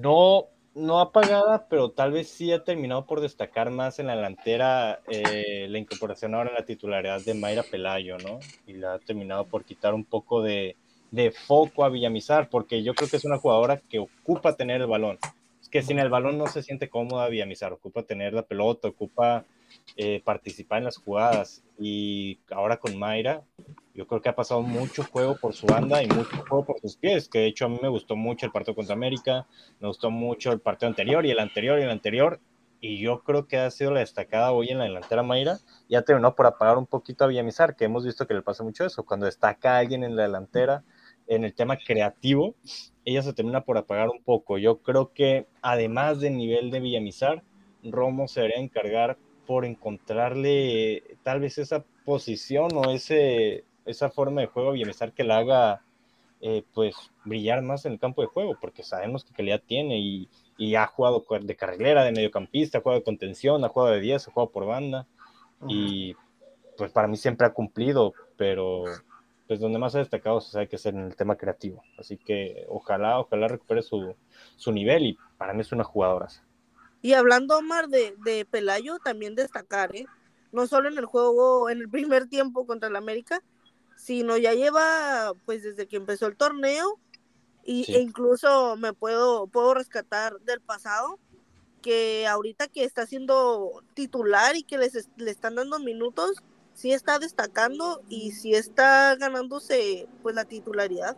no, no apagada, pero tal vez sí ha terminado por destacar más en la delantera la incorporación ahora en la titularidad de Mayra Pelayo, ¿no? Y la ha terminado por quitar un poco de, de foco a Villamizar, porque yo creo que es una jugadora que ocupa tener el balón. Es que sin el balón no se siente cómoda Villamizar, ocupa tener la pelota, ocupa eh, participar en las jugadas. Y ahora con Mayra, yo creo que ha pasado mucho juego por su banda y mucho juego por sus pies, que de hecho a mí me gustó mucho el partido contra América, me gustó mucho el partido anterior y el anterior y el anterior, y yo creo que ha sido la destacada hoy en la delantera Mayra, ya terminó por apagar un poquito a Villamizar, que hemos visto que le pasa mucho eso, cuando destaca alguien en la delantera, en el tema creativo, ella se termina por apagar un poco. Yo creo que además del nivel de Villamizar, Romo se debería encargar por encontrarle tal vez esa posición o ese, esa forma de juego a Villamizar que la haga eh, pues brillar más en el campo de juego, porque sabemos qué calidad tiene y, y, ha jugado de carrilera, de mediocampista, ha jugado de contención, ha jugado de 10, ha jugado por banda y pues para mí siempre ha cumplido, pero pues donde más ha destacado se sabe que es en el tema creativo. Así que ojalá, ojalá recupere su, su nivel y para mí es una jugadora. Y hablando, Omar, de, de Pelayo, también destacar, ¿eh? No solo en el juego, en el primer tiempo contra el América, sino ya lleva, pues desde que empezó el torneo, y, e incluso me puedo, puedo rescatar del pasado, que ahorita que está siendo titular y que les, le están dando minutos, sí está destacando y sí está ganándose pues la titularidad.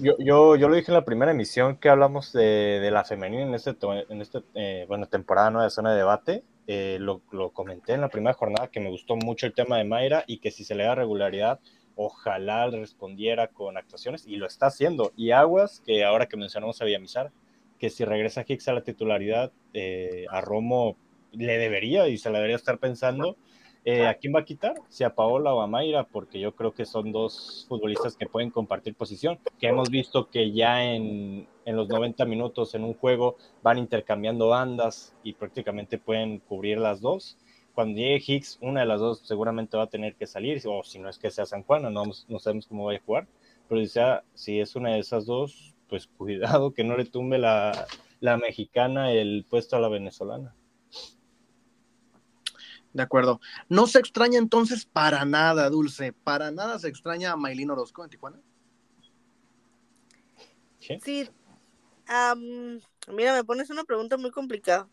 Yo, yo, yo lo dije en la primera emisión que hablamos de, de la femenina en este, en este eh, bueno, temporada ¿no? de zona de debate. Eh, lo, comenté en la primera jornada que me gustó mucho el tema de Mayra y que si se le da regularidad, ojalá respondiera con actuaciones y lo está haciendo. Y Aguas, que ahora que mencionamos a Villamizar, que si regresa Hicks a la titularidad, eh, a Romo le debería y se la debería estar pensando eh, ¿A quién va a quitar? Si a Paola o a Mayra, porque yo creo que son dos futbolistas que pueden compartir posición, que hemos visto que ya en, en los 90 minutos en un juego van intercambiando bandas y prácticamente pueden cubrir las dos. Cuando llegue Hicks, una de las dos seguramente va a tener que salir, o si no es que sea San Juan, no, no sabemos cómo va a jugar, pero si, sea, si es una de esas dos, pues <laughs> cuidado que no le tumbe la, la mexicana el puesto a la venezolana. De acuerdo. No se extraña entonces para nada, Dulce. Para nada se extraña a Maylin Orozco en Tijuana. Sí. mira, me pones una pregunta muy complicada.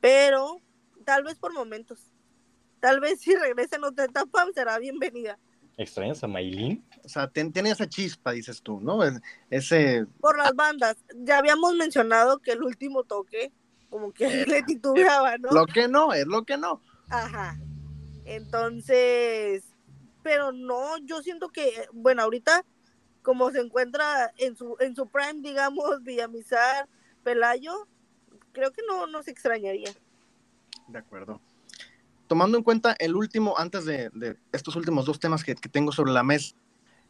Pero tal vez por momentos. Tal vez si regresa en otra etapa será bienvenida. ¿Extrañas a Maylin? O sea, ten- tiene esa chispa, dices tú, ¿no? Es- Ese, Por las bandas. Ya habíamos mencionado que el último toque, como que le titubeaba, ¿no? lo que no, es lo que no. Ajá. Entonces, pero no, yo siento que, bueno, ahorita, como se encuentra en su, en su prime, digamos, Villamizar, Pelayo, creo que no nos extrañaría. De acuerdo. Tomando en cuenta el último, antes de, de estos últimos dos temas que, que tengo sobre la mesa,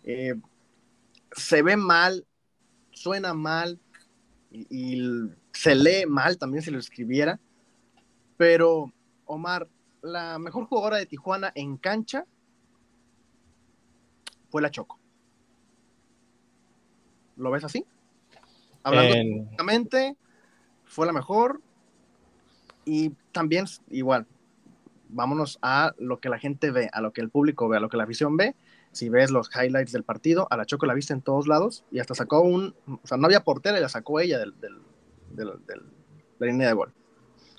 eh, se ve mal, suena mal y, y se lee mal también si lo escribiera, pero Omar, la mejor jugadora de Tijuana en cancha fue la Choco. ¿Lo ves así? Hablando En- fue la mejor. Y también, igual, vámonos a lo que la gente ve, a lo que el público ve, a lo que la afición ve. Si ves los highlights del partido, a la Choco la viste en todos lados y hasta sacó un. O sea, no había portera y la sacó ella del, del- de la línea de gol.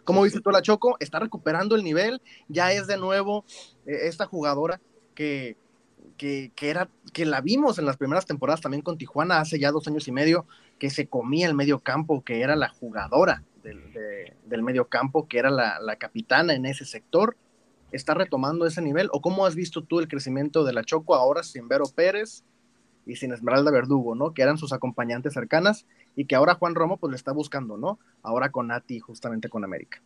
¿Cómo viste tú a la Choco? Está recuperando el nivel, ya es de nuevo eh, esta jugadora que, que, que era, que la vimos en las primeras temporadas también con Tijuana hace ya dos años y medio, que se comía el medio campo, que era la jugadora del, de- del medio campo, que era la, la capitana en ese sector, está retomando ese nivel? ¿O cómo has visto tú el crecimiento de la Choco ahora sin Vero Pérez y sin Esmeralda Verdugo, ¿no? Que eran sus acompañantes cercanas y que ahora Juan Romo pues le está buscando, ¿no? Ahora con Nati, justamente con América.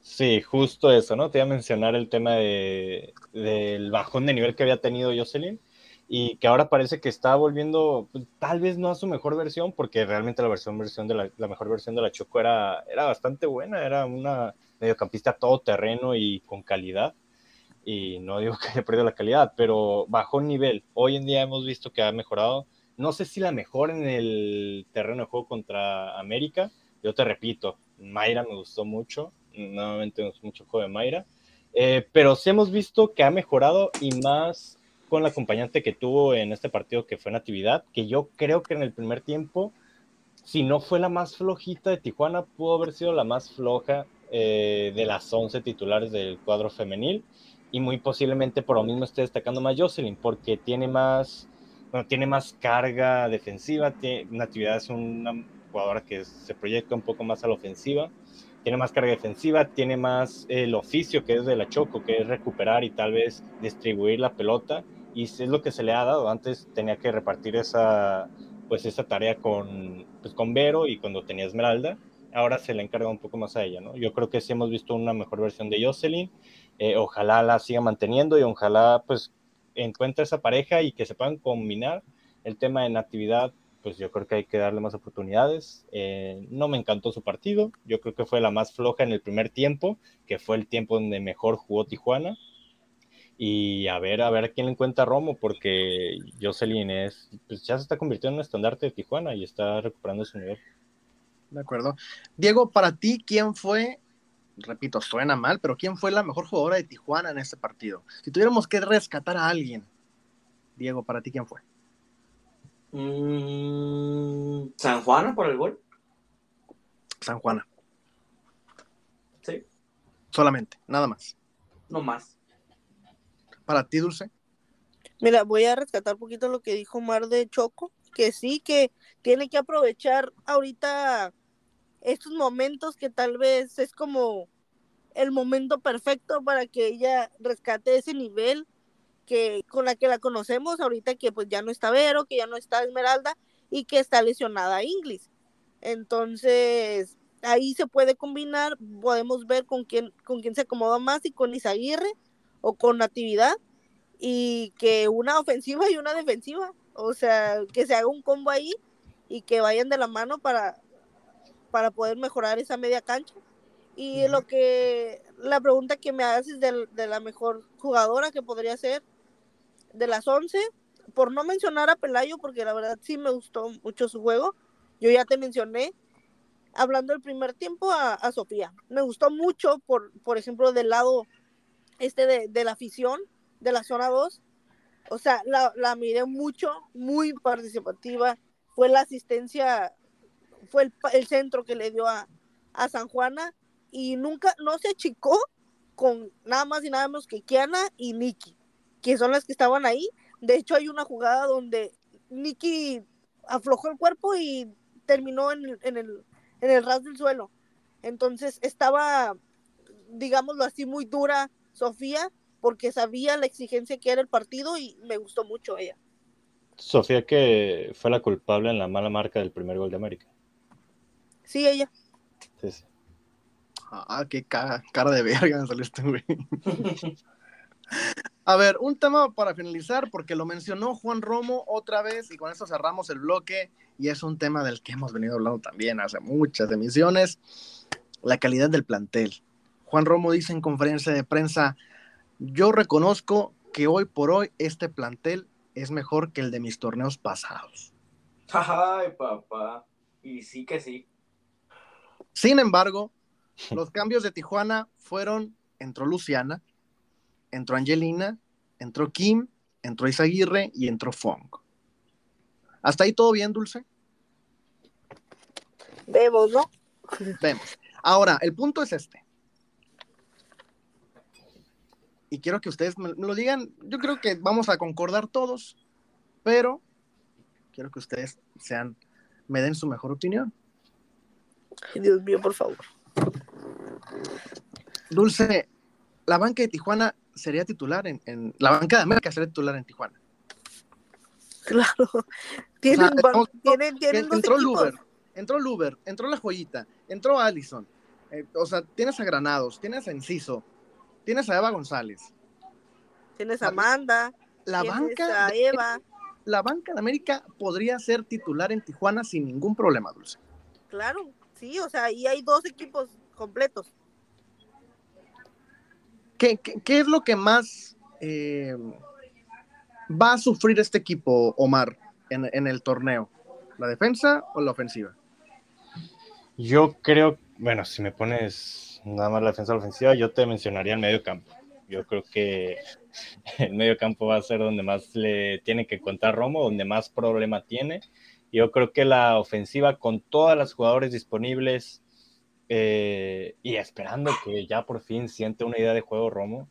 Sí, justo eso, ¿no? Te iba a mencionar el tema de, del bajón de nivel que había tenido Jocelyn y que ahora parece que está volviendo, pues, tal vez no a su mejor versión, porque realmente la versión, versión de la, la mejor versión de la Choco era, era bastante buena, era una mediocampista todoterreno y con calidad. Y no digo <laughs> que haya perdido la calidad, pero bajó nivel. Hoy en día hemos visto que ha mejorado. No sé si la mejor en el terreno de juego contra América. Yo te repito, Mayra me gustó mucho nuevamente me gustó mucho juego de Mayra, eh, pero sí hemos visto que ha mejorado y más con la acompañante que tuvo en este partido que fue Natividad, que yo creo que en el primer tiempo, si no fue la más flojita de Tijuana, pudo haber sido la más floja eh, de las 11 titulares del cuadro femenil y muy posiblemente por lo mismo esté destacando más Jocelyn, porque tiene más, bueno, tiene más carga defensiva, tiene, Natividad es una jugadora que se proyecta un poco más a la ofensiva, tiene más carga defensiva, tiene más el oficio que es de la Choco, que es recuperar y tal vez distribuir la pelota, y es lo que se le ha dado. Antes tenía que repartir esa, pues esa tarea con, pues con Vero y cuando tenía Esmeralda, ahora se le encarga un poco más a ella, ¿no? Yo creo que sí hemos visto una mejor versión de Jocelyn, eh, ojalá la siga manteniendo y ojalá pues encuentre esa pareja y que se puedan combinar el tema de natividad pues yo creo que hay que darle más oportunidades. Eh, no me encantó su partido, yo creo que fue la más floja en el primer tiempo, que fue el tiempo donde mejor jugó Tijuana. Y a ver, a ver quién le encuentra Romo, porque Jocelyn es, pues ya se está convirtiendo en un estandarte de Tijuana y está recuperando su nivel. De acuerdo. Diego, para ti, ¿quién fue, repito, suena mal, pero quién fue la mejor jugadora de Tijuana en este partido? Si tuviéramos que rescatar a alguien, Diego, para ti, ¿quién fue? Mm, San Juana por el gol. San Juana. Sí, Solamente, nada más. no más. Para ti, Dulce. Mira, voy a rescatar un poquito lo que dijo Mar de Choco, que sí, que tiene que aprovechar ahorita estos momentos que tal vez es como el momento perfecto para que ella rescate ese nivel que con la que la conocemos ahorita que pues ya no está Vero, que ya no está Esmeralda y que está lesionada Inglis. Entonces, ahí se puede combinar, podemos ver con quién con quién se acomoda más y con Isaguirre o con Natividad y que una ofensiva y una defensiva, o sea, que se haga un combo ahí y que vayan de la mano para, para poder mejorar esa media cancha. Y lo que, la pregunta que me haces de, de la mejor jugadora que podría ser de las 11, por no mencionar a Pelayo, porque la verdad sí me gustó mucho su juego, yo ya te mencioné, hablando del primer tiempo a, a Sofía, me gustó mucho, por, por ejemplo, del lado este de, de la afición, de la zona 2. O sea, la, la miré mucho, muy participativa. Fue la asistencia, fue el, el centro que le dio a, a, San Juana y nunca, no se achicó con nada más y nada menos que Kiana y Nikki, que son las que estaban ahí. De hecho, hay una jugada donde Nikki aflojó el cuerpo y terminó en, en el, en el ras del suelo. Entonces estaba, digámoslo así, muy dura Sofía, porque sabía la exigencia que era el partido y me gustó mucho ella. Sofía que fue la culpable en la mala marca del primer gol de América. Sí, ella. Sí, sí. Ah, qué cara, cara de verga me salió este güey. A ver, un tema para finalizar, porque lo mencionó Juan Romo otra vez y con eso cerramos el bloque y es un tema del que hemos venido hablando también hace muchas emisiones, la calidad del plantel. Juan Romo dice en conferencia de prensa, yo reconozco que hoy por hoy este plantel es mejor que el de mis torneos pasados. Ay, papá. Y sí que sí. Sin embargo, <laughs> los cambios de Tijuana fueron, entró Luciana, entró Angelina, entró Kim, entró Isaguirre y entró Fong. ¿Hasta ahí todo bien, Dulce? Vemos, ¿no? Vemos. Ahora, el punto es este. Y quiero que ustedes me me lo digan. Yo creo que vamos a concordar todos, pero quiero que ustedes sean, me den su mejor opinión. Dios mío, por favor. Dulce, la banca de Tijuana sería titular en, en- la banca de América sería titular en Tijuana. Claro. <laughs> Tienen, ban- estamos- tienen, tienen entró. Luber, entró Luber, entró La Joyita, entró Allison. Eh, o sea, tienes a Granados, tienes a Enciso, tienes a Eva González. Tienes a Amanda, La tienes banca, a de, la banca de América podría ser titular en Tijuana sin ningún problema, Dulce. Claro, sí, o sea, y hay dos equipos completos. ¿Qué, qué- qué es lo que más eh, va a sufrir este equipo, Omar, en, en el torneo? ¿La defensa o la ofensiva? Yo creo, bueno, si me pones nada más la defensa o la ofensiva, yo te mencionaría el medio campo. Yo creo que <laughs> el medio campo va a ser donde más le tiene que contar Romo, donde más problema tiene. Yo creo que la ofensiva con todas las jugadores disponibles eh, y esperando que ya por fin siente una idea de juego Romo,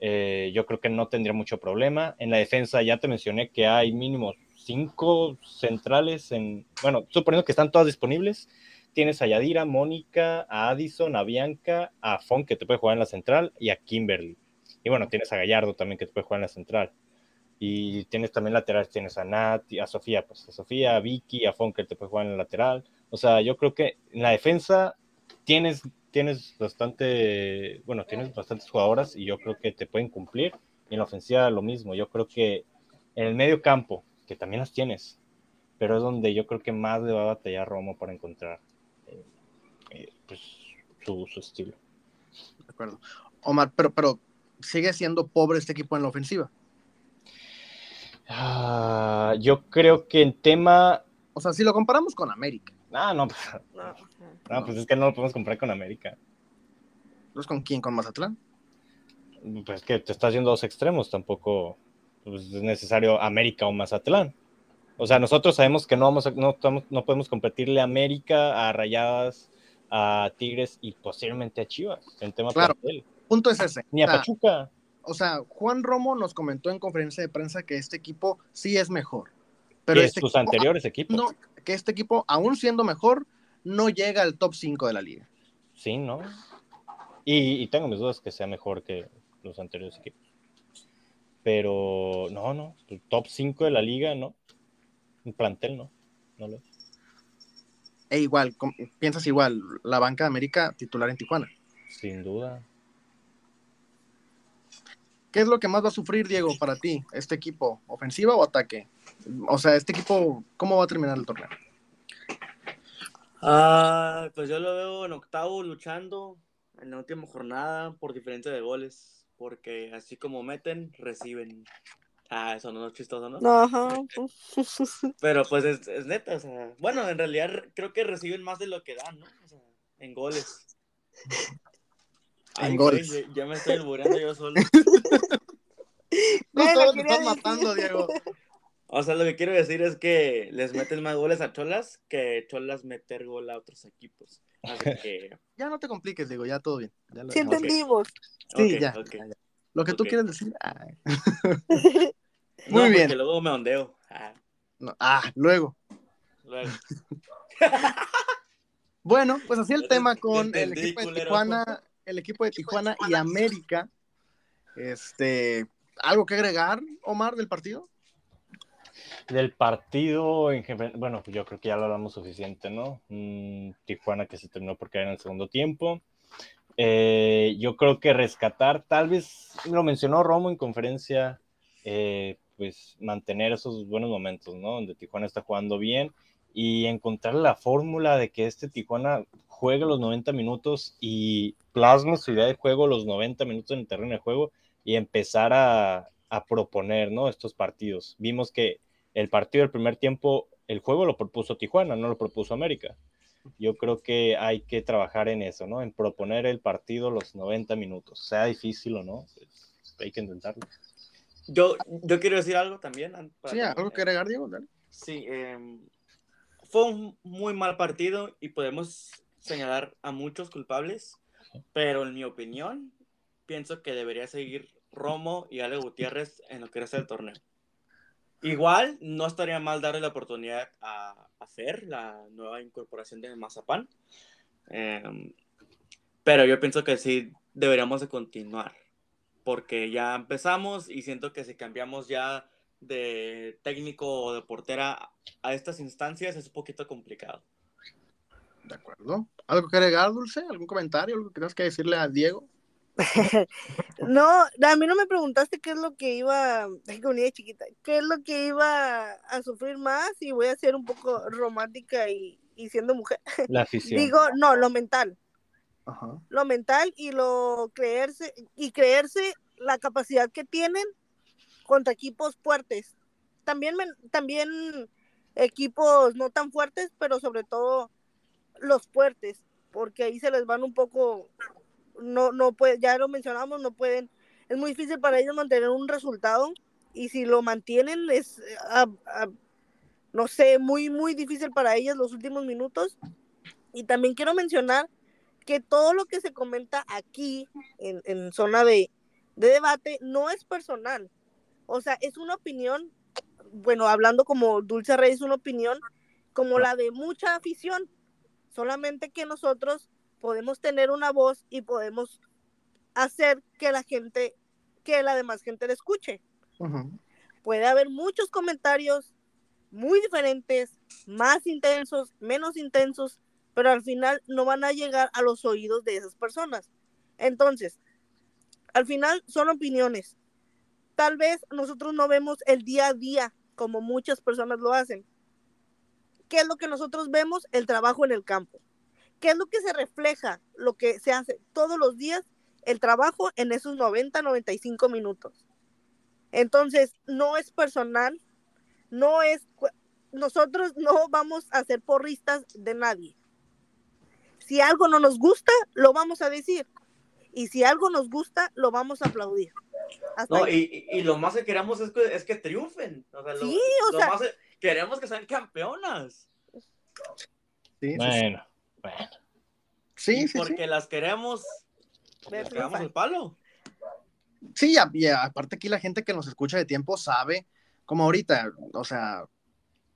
eh, yo creo que no tendría mucho problema. En la defensa ya te mencioné que hay mínimo cinco centrales en, bueno, suponiendo que están todas disponibles, tienes a Yadira, Mónica, a Addison, a Bianca, a Fon que te puede jugar en la central y a Kimberly. Y bueno, tienes a Gallardo también que te puede jugar en la central. Y tienes también laterales, tienes a Nat, a Sofía, pues a Sofía, a Vicky, a Fon que te puede jugar en la lateral. O sea, yo creo que en la defensa tienes, tienes bastante, bueno, tienes bastantes jugadoras y yo creo que te pueden cumplir. Y en la ofensiva lo mismo. Yo creo que en el medio campo, que también las tienes, pero es donde yo creo que más le va a batallar Romo para encontrar eh, eh, pues, su, su estilo. De acuerdo. Omar, pero, pero sigue siendo pobre este equipo en la ofensiva. Ah, yo creo que en tema. O sea, si lo comparamos con América, Ah, no, pues, No, no, pues es que no lo podemos comprar con América. ¿no es con quién? ¿Con Mazatlán? Pues que te estás yendo a dos extremos, tampoco pues, es necesario América o Mazatlán. O sea, nosotros sabemos que no, vamos a- no, estamos- no podemos competirle a América, a Rayadas, a Tigres y posiblemente a Chivas en tema Claro. Punto es ese. Ni a Pachuca. O sea, Juan Romo nos comentó en conferencia de prensa que este equipo sí es mejor. Pero que este sus equipo, anteriores equipos. no, que este equipo, aún siendo mejor, no llega al top 5 de la liga. Sí, ¿no? Y, y tengo mis dudas que sea mejor que los anteriores equipos. Pero no, no. Top 5 de la liga, no. Un plantel, no. No lo es. E igual, piensas igual, la banca de América titular en Tijuana. Sin duda. ¿Qué es lo que más va a sufrir, Diego, para ti, este equipo? ¿Ofensiva o ataque? O sea, este equipo, ¿cómo va a terminar el torneo? Ah, pues yo lo veo en octavo luchando en la última jornada por diferencia de goles. Porque así como meten, reciben. Ah, eso no es chistoso, ¿no? no, ajá. Pero pues es, es neta, o sea. Bueno, en realidad re- creo que reciben más de lo que dan, ¿no? O sea, en goles. Ay, güey, ya, ya me estoy albureando yo solo. <laughs> No todos te decir- matando, Diego. O sea, lo que quiero decir es que les meten más goles a Cholas que Cholas meter gol a otros equipos. Así <laughs> que, Ya no te compliques, digo, ya todo bien. Ya lo Sí entendimos. Sí, ok, ya, ok. ya, ya. Lo que tú quieres decir. <laughs> No, Muy bien. porque luego me ondeo. Ah, no, ah, luego. luego. Bueno, pues así el tema con el equipo de. Tijuana, el equipo de Tijuana y América. Este, ¿algo que agregar, Omar, del partido? Del partido, bueno, pues yo creo que ya lo hablamos suficiente, ¿no? Mm, Tijuana que se terminó por caer en el segundo tiempo. Eh, yo creo que rescatar, tal vez lo mencionó Romo en conferencia, eh, pues mantener esos buenos momentos, ¿no? Donde Tijuana está jugando bien y encontrar la fórmula de que este Tijuana juegue los 90 minutos y plasme su idea de juego los 90 minutos en el terreno de juego y empezar a, a proponer, ¿no? Estos partidos. Vimos que el partido del primer tiempo, el juego lo propuso Tijuana, no lo propuso América. Yo creo que hay que trabajar en eso, ¿no? En proponer el partido los 90 minutos, sea difícil o no, pues, hay que intentarlo. Yo, yo quiero decir algo también. Sí, ¿algo que agregar, Diego? Dale. Sí, em, fue un muy mal partido y podemos señalar a muchos culpables, pero en mi opinión, pienso que debería seguir Romo y Ale Gutiérrez en lo que resta del torneo. Igual, no estaría mal darle la oportunidad a, a Fer, la nueva incorporación de Mazapán, Em, pero yo pienso que sí deberíamos de continuar, porque ya empezamos y siento que si cambiamos ya de técnico o de portera a estas instancias es un poquito complicado. De acuerdo. ¿Algo que agregar, Dulce? ¿Algún comentario? ¿Algo que tengas que decirle a Diego? <laughs> No, a mí no me preguntaste qué es lo que iba, niña chiquita, qué es lo que iba a sufrir más y voy a ser un poco romántica y, y siendo mujer. La <laughs> afición. Digo, no, lo mental, Ajá. lo mental y lo creerse y creerse la capacidad que tienen contra equipos fuertes. También también equipos no tan fuertes, pero sobre todo los fuertes, porque ahí se les van un poco no no puede, ya lo mencionamos, no pueden es muy difícil para ellos mantener un resultado y si lo mantienen es no sé, muy muy difícil para ellos los últimos minutos. Y también quiero mencionar que todo lo que se comenta aquí en, en zona de, de debate no es personal. O sea, es una opinión, bueno, hablando como Dulce Rey, es una opinión como la de mucha afición. Solamente que nosotros podemos tener una voz y podemos hacer que la gente, que la demás gente la escuche. Puede haber muchos comentarios muy diferentes, más intensos, menos intensos, pero al final no van a llegar a los oídos de esas personas. Entonces, al final son opiniones. Tal vez nosotros no vemos el día a día como muchas personas lo hacen. ¿Qué es lo que nosotros vemos? El trabajo en el campo. ¿Qué es lo que se refleja? Lo que se hace todos los días, el trabajo en esos 90, 95 minutos. Entonces, no es personal, no es, nosotros <laughs> no vamos a ser porristas de nadie. Si algo no nos gusta, lo vamos a decir. Y si algo nos gusta, lo vamos a aplaudir. No, y, y lo más que queremos es que, es que triunfen. O sea, lo, Sí, o lo sea- más queremos que sean campeonas. Sí, sí, sí. Bueno, bueno. Sí, sí, porque las queremos, les pegamos el palo. Sí, y, aparte aquí la gente que nos escucha de tiempo sabe, como ahorita, o sea,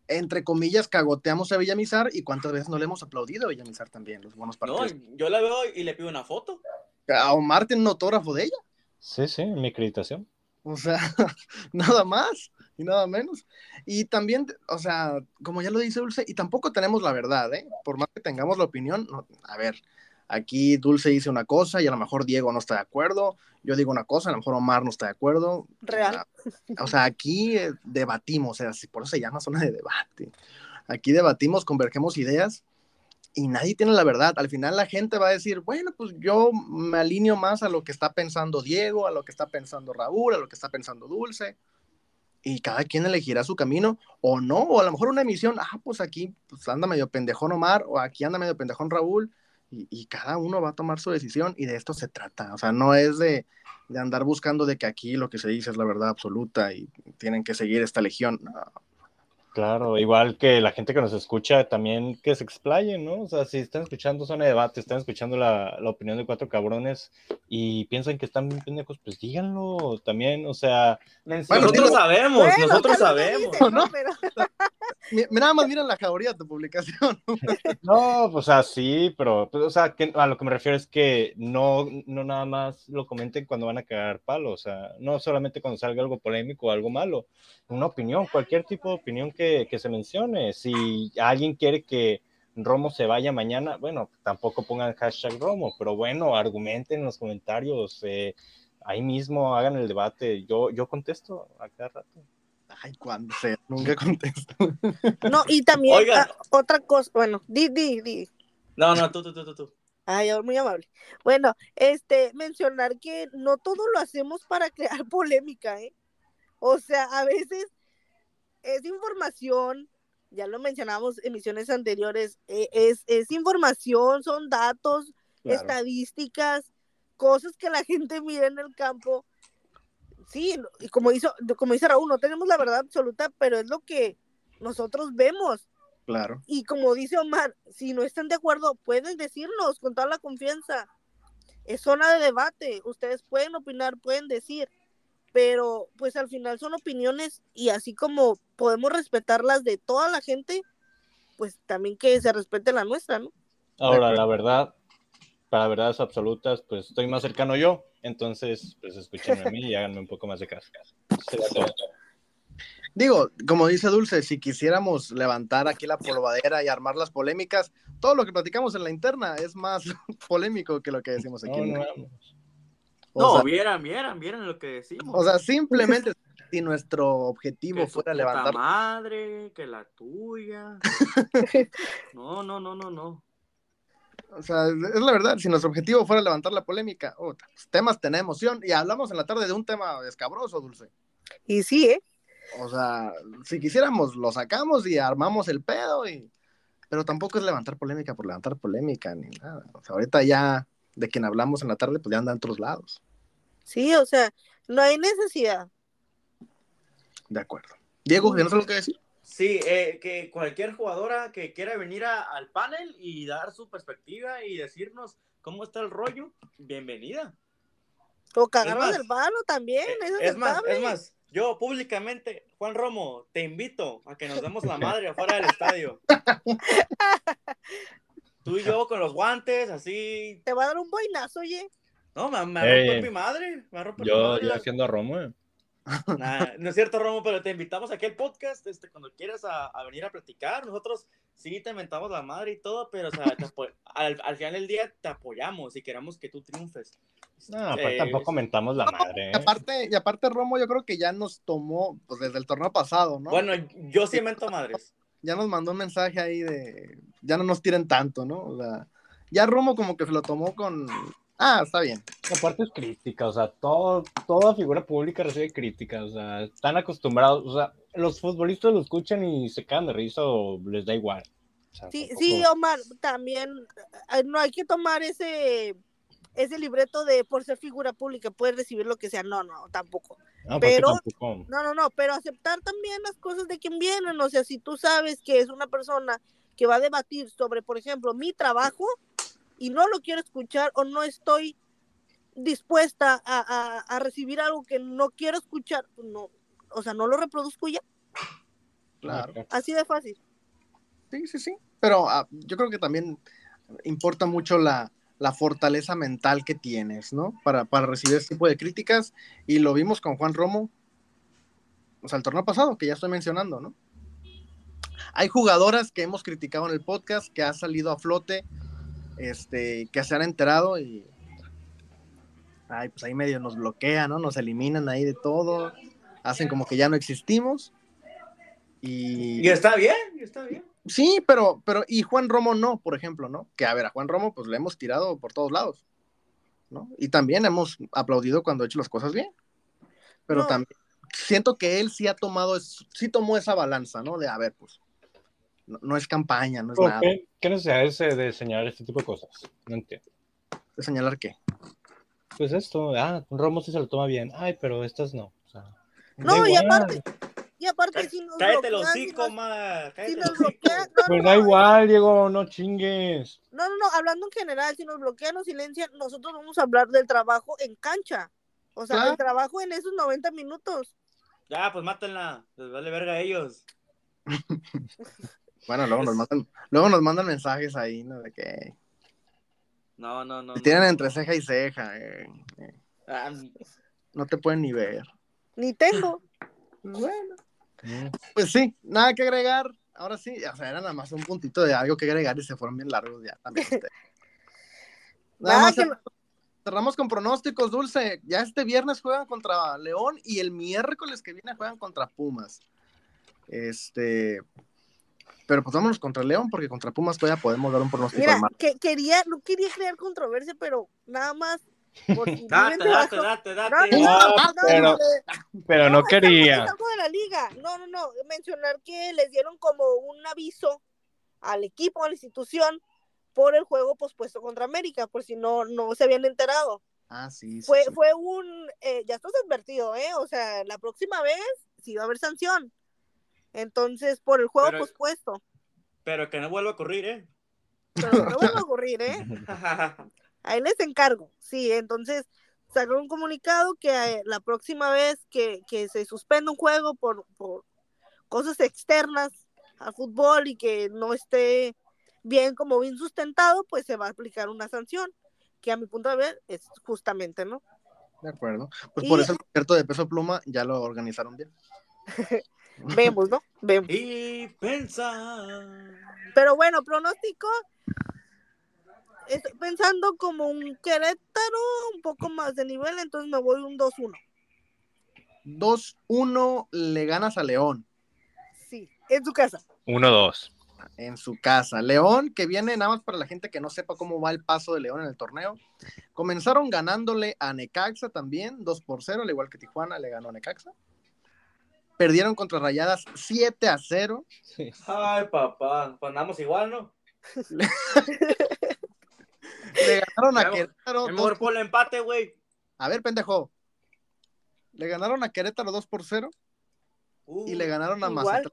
entre comillas, cagoteamos a Villamizar y cuántas veces no le hemos aplaudido a Villamizar también, los buenos No, partidos. yo la veo y le pido una foto. A Omar tiene un autógrafo de ella, Sí, sí, mi acreditación. o sea, <laughs> nada más y nada menos. Y también, o sea, como ya lo dice Dulce, y tampoco tenemos la verdad, ¿eh? Por más que tengamos la opinión, no- a ver, aquí Dulce dice una cosa y a lo mejor Diego no está de acuerdo, yo digo una cosa, a lo mejor Omar no está de acuerdo. Real. O sea, aquí eh, debatimos, o sea, por eso se llama zona de debate. Aquí debatimos, convergemos ideas y nadie tiene la verdad. Al final la gente va a decir, bueno, pues yo me alineo más a lo que está pensando Diego, a lo que está pensando Raúl, a lo que está pensando Dulce. Y cada quien elegirá su camino o no, o a lo mejor una emisión, ah, pues aquí pues anda medio pendejón Omar o aquí anda medio pendejón Raúl. Y, y cada uno va a tomar su decisión y de esto se trata. O sea, no es de, de andar buscando de que aquí lo que se dice es la verdad absoluta y tienen que seguir esta legión. No. Claro, igual que la gente que nos escucha también que se explayen, ¿no? O sea, si están escuchando zona de debate, están escuchando la, la opinión de cuatro cabrones y piensan que están bien pendejos, pues díganlo también, o sea, nosotros digo- sabemos, Bueno, nosotros sabemos. dicen, ¿no? ¿no? Pero- <laughs> Mi- Nada más miren la jauría de tu publicación. <laughs> No, pues, o sea, sí, pero, pues, o sea, que, a lo que me refiero es que no, no nada más lo comenten cuando van a cagar palo, o sea, no solamente cuando salga algo polémico o algo malo, una opinión, cualquier tipo de opinión que, que se mencione. Si alguien quiere que Romo se vaya mañana, bueno, tampoco pongan hashtag Romo, pero bueno, argumenten en los comentarios, eh, ahí mismo hagan el debate, yo, yo contesto a cada rato. Ay, cuando sea, nunca contesto. <laughs> No, y también Oigan. ah, otra cosa, bueno, di, di, di. No, no, tú, tú, tú, tú, tú. Ay, muy amable. Bueno, este, mencionar que no todo lo hacemos para crear <laughs> polémica, ¿eh? O sea, a veces es información, ya lo mencionamos en emisiones anteriores, eh, es, es información, son datos, Claro. estadísticas, cosas que la <laughs> gente mira en el campo. Sí, y como, hizo, como dice Raúl, no tenemos la verdad absoluta, pero es lo que nosotros vemos. Claro. Y como dice Omar, si no están de acuerdo, pueden decirnos con toda la confianza. Es zona de debate, ustedes pueden opinar, pueden decir, pero pues al final son opiniones y así como podemos respetar las de toda la gente, pues también que se respete la nuestra, ¿no? Ahora, la verdad, para verdades absolutas, pues estoy más cercano yo, entonces, pues escúchenme a mí y háganme un poco más de caso. Digo, como dice Dulce, si quisiéramos levantar aquí la polvadera y armar las polémicas, todo lo que platicamos en la interna es más <laughs> polémico que lo que decimos aquí. No, en no, vamos. O, No, sea, vieran, vieran, vieran lo que decimos. o sea, simplemente si nuestro objetivo que fuera levantar madre, que la tuya. <laughs> No, no, no, no, no. O sea, es la verdad, si nuestro objetivo fuera levantar la polémica, oh, pues, temas tenemos, ¿sí? y hablamos en la tarde de un tema escabroso, Dulce. Y sí, ¿eh? O sea, si quisiéramos, lo sacamos y armamos el pedo, y... pero tampoco es levantar polémica por levantar polémica, ni nada. O sea, ahorita ya de quien hablamos en la tarde, pues ya anda en otros lados. Sí, o sea, no hay necesidad. De acuerdo. Diego, ¿tienes algo que decir? Sí, eh, que cualquier jugadora que quiera venir a- al panel y dar su perspectiva y decirnos cómo está el rollo, bienvenida. O cagarnos del palo también, Eh, eso es más, es más, yo públicamente, Juan Romo, te invito a que nos demos la <laughs> madre afuera del estadio. <laughs> Tú y yo con los guantes, así. Te va a dar un boinazo, oye. No, me, me va a Ey. romper mi madre. Me romper mi Yo, madre. yo haciendo a Romo, eh. <laughs> Nah, no es cierto, Romo, pero te invitamos aquí al podcast, este, cuando quieras a, a venir a platicar. Nosotros sí te inventamos la madre y todo, pero o sea, al, al final del día te apoyamos y queremos que tú triunfes. No, Eh, tampoco mentamos la madre, Y eh. aparte, y aparte, Romo, yo creo que ya nos tomó, pues desde el torneo pasado, ¿no? Bueno, yo sí invento madres. Ya nos mandó un mensaje ahí de, ya no nos tiren tanto, ¿no? O sea, ya Romo como que se lo tomó con, ah, está bien. Aparte es crítica, o sea, todo, toda figura pública recibe crítica, o sea, están acostumbrados, o sea, los futbolistas lo escuchan y se cagan de risa o les da igual. O sea, Sí, tampoco- sí, Omar, también eh, no hay que tomar ese ese libreto de por ser figura pública puedes recibir lo que sea. No, no, tampoco. No, pero- tampoco- No, no, no, pero aceptar también las cosas de quien vienen. O sea, si tú sabes que es una persona que va a debatir sobre, por ejemplo, mi trabajo y no lo quiero escuchar o no estoy dispuesta a, a- a recibir algo que no quiero escuchar, no, o sea, no lo reproduzco ya. Claro. Así de fácil. Sí, sí, sí. Pero ah, yo creo que también importa mucho la, la fortaleza mental que tienes, ¿no? Para, para recibir ese tipo de críticas. Y lo vimos con Juan Romo, o sea, el torneo pasado, que ya estoy mencionando, ¿no? Hay jugadoras que hemos criticado en el podcast, que ha salido a flote, este, que se han enterado y. Ay, pues ahí medio nos bloquean, ¿no? Nos eliminan ahí de todo. Hacen como que ya no existimos. Y, Y está bien, y está bien. Sí, pero, pero, y Juan Romo no, por ejemplo, ¿no? Que a ver, a Juan Romo, pues le hemos tirado por todos lados, ¿no? Y también hemos aplaudido cuando ha hecho las cosas bien. Pero No. también siento que él sí ha tomado, sí tomó esa balanza, ¿no? De, a ver, pues, no, no es campaña, no es ¿Por nada. ¿Qué, ¿Qué necesidad es eh, de señalar este tipo de cosas? No entiendo. De señalar qué. Pues esto, ah, Romo sí se lo toma bien. Ay, pero estas no. O sea, No, y igual. aparte, Y aparte, si nos Cállate los bloquean, si hocico, nos- ma. si nos los bloquean, no, Pues no, da no, igual, Diego, no chingues. No, no, no, hablando en general, si nos bloquean o silencian, nosotros vamos a hablar del trabajo en cancha. O sea, Claro. el trabajo en esos 90 minutos. Ya, pues mátenla. Les vale verga a ellos. <laughs> Bueno, luego nos mandan, luego nos mandan mensajes ahí, ¿no? De que No, no, no. te no. tienen entre ceja y ceja, eh, eh, Ah, no te pueden ni ver. Ni tengo. Bueno, Mm. pues sí, nada que agregar. Ahora sí, o sea, era nada más un puntito de algo que agregar y se fueron bien largos ya también. <laughs> Nada más que- cer- cerramos con pronósticos, Dulce. Ya este viernes juegan contra León y el miércoles que viene juegan contra Pumas. Este, pero pues vámonos contra León porque contra Pumas todavía podemos dar un pronóstico Mira, que quería, no quería crear controversia, pero nada más. <laughs> Date, date, date, No, date. no, No, pero- no, Pero quería. algo de la liga. No, no, no. Mencionar que les dieron como un aviso al equipo, a la institución, por el juego pospuesto contra América, por si no, no se habían enterado. Ah, sí, sí, Fue, sí. fue un, eh, ya estás advertido, ¿eh? O sea, la próxima vez sí va a haber sanción. Entonces, por el juego Pero- pospuesto. Pero que no vuelva a ocurrir, ¿eh? Pero no vuelve a ocurrir, ¿eh? <laughs> Ahí les encargo. Sí, entonces sacaron un comunicado que eh, la próxima vez que, que se suspenda un juego por, por cosas externas al fútbol y que no esté bien como bien sustentado, pues se va a aplicar una sanción, que a mi punto de ver es justamente, ¿no? De acuerdo. Pues Y- por eso el concierto de peso pluma ya lo organizaron bien. <laughs> Vemos, ¿no? Vemos. y pensar. Pero bueno, pronóstico. Estoy pensando como un Querétaro, un poco más de nivel, entonces me voy un 2-1. 2-1 le ganas a León Sí, en su casa. 1-2. en su casa. León, que viene nada más para la gente que no sepa cómo va el paso de León en el torneo. Comenzaron ganándole a Necaxa también, 2 por 0, al igual que Tijuana le ganó a Necaxa. Perdieron contra Rayadas 7 a 0. Ay, papá. Pues andamos igual, ¿no? Le ganaron a Querétaro. Es 2 mejor por el empate, güey. A ver, pendejo. Le ganaron a Querétaro 2 por 0 Uh, y le ganaron a. Mazatlán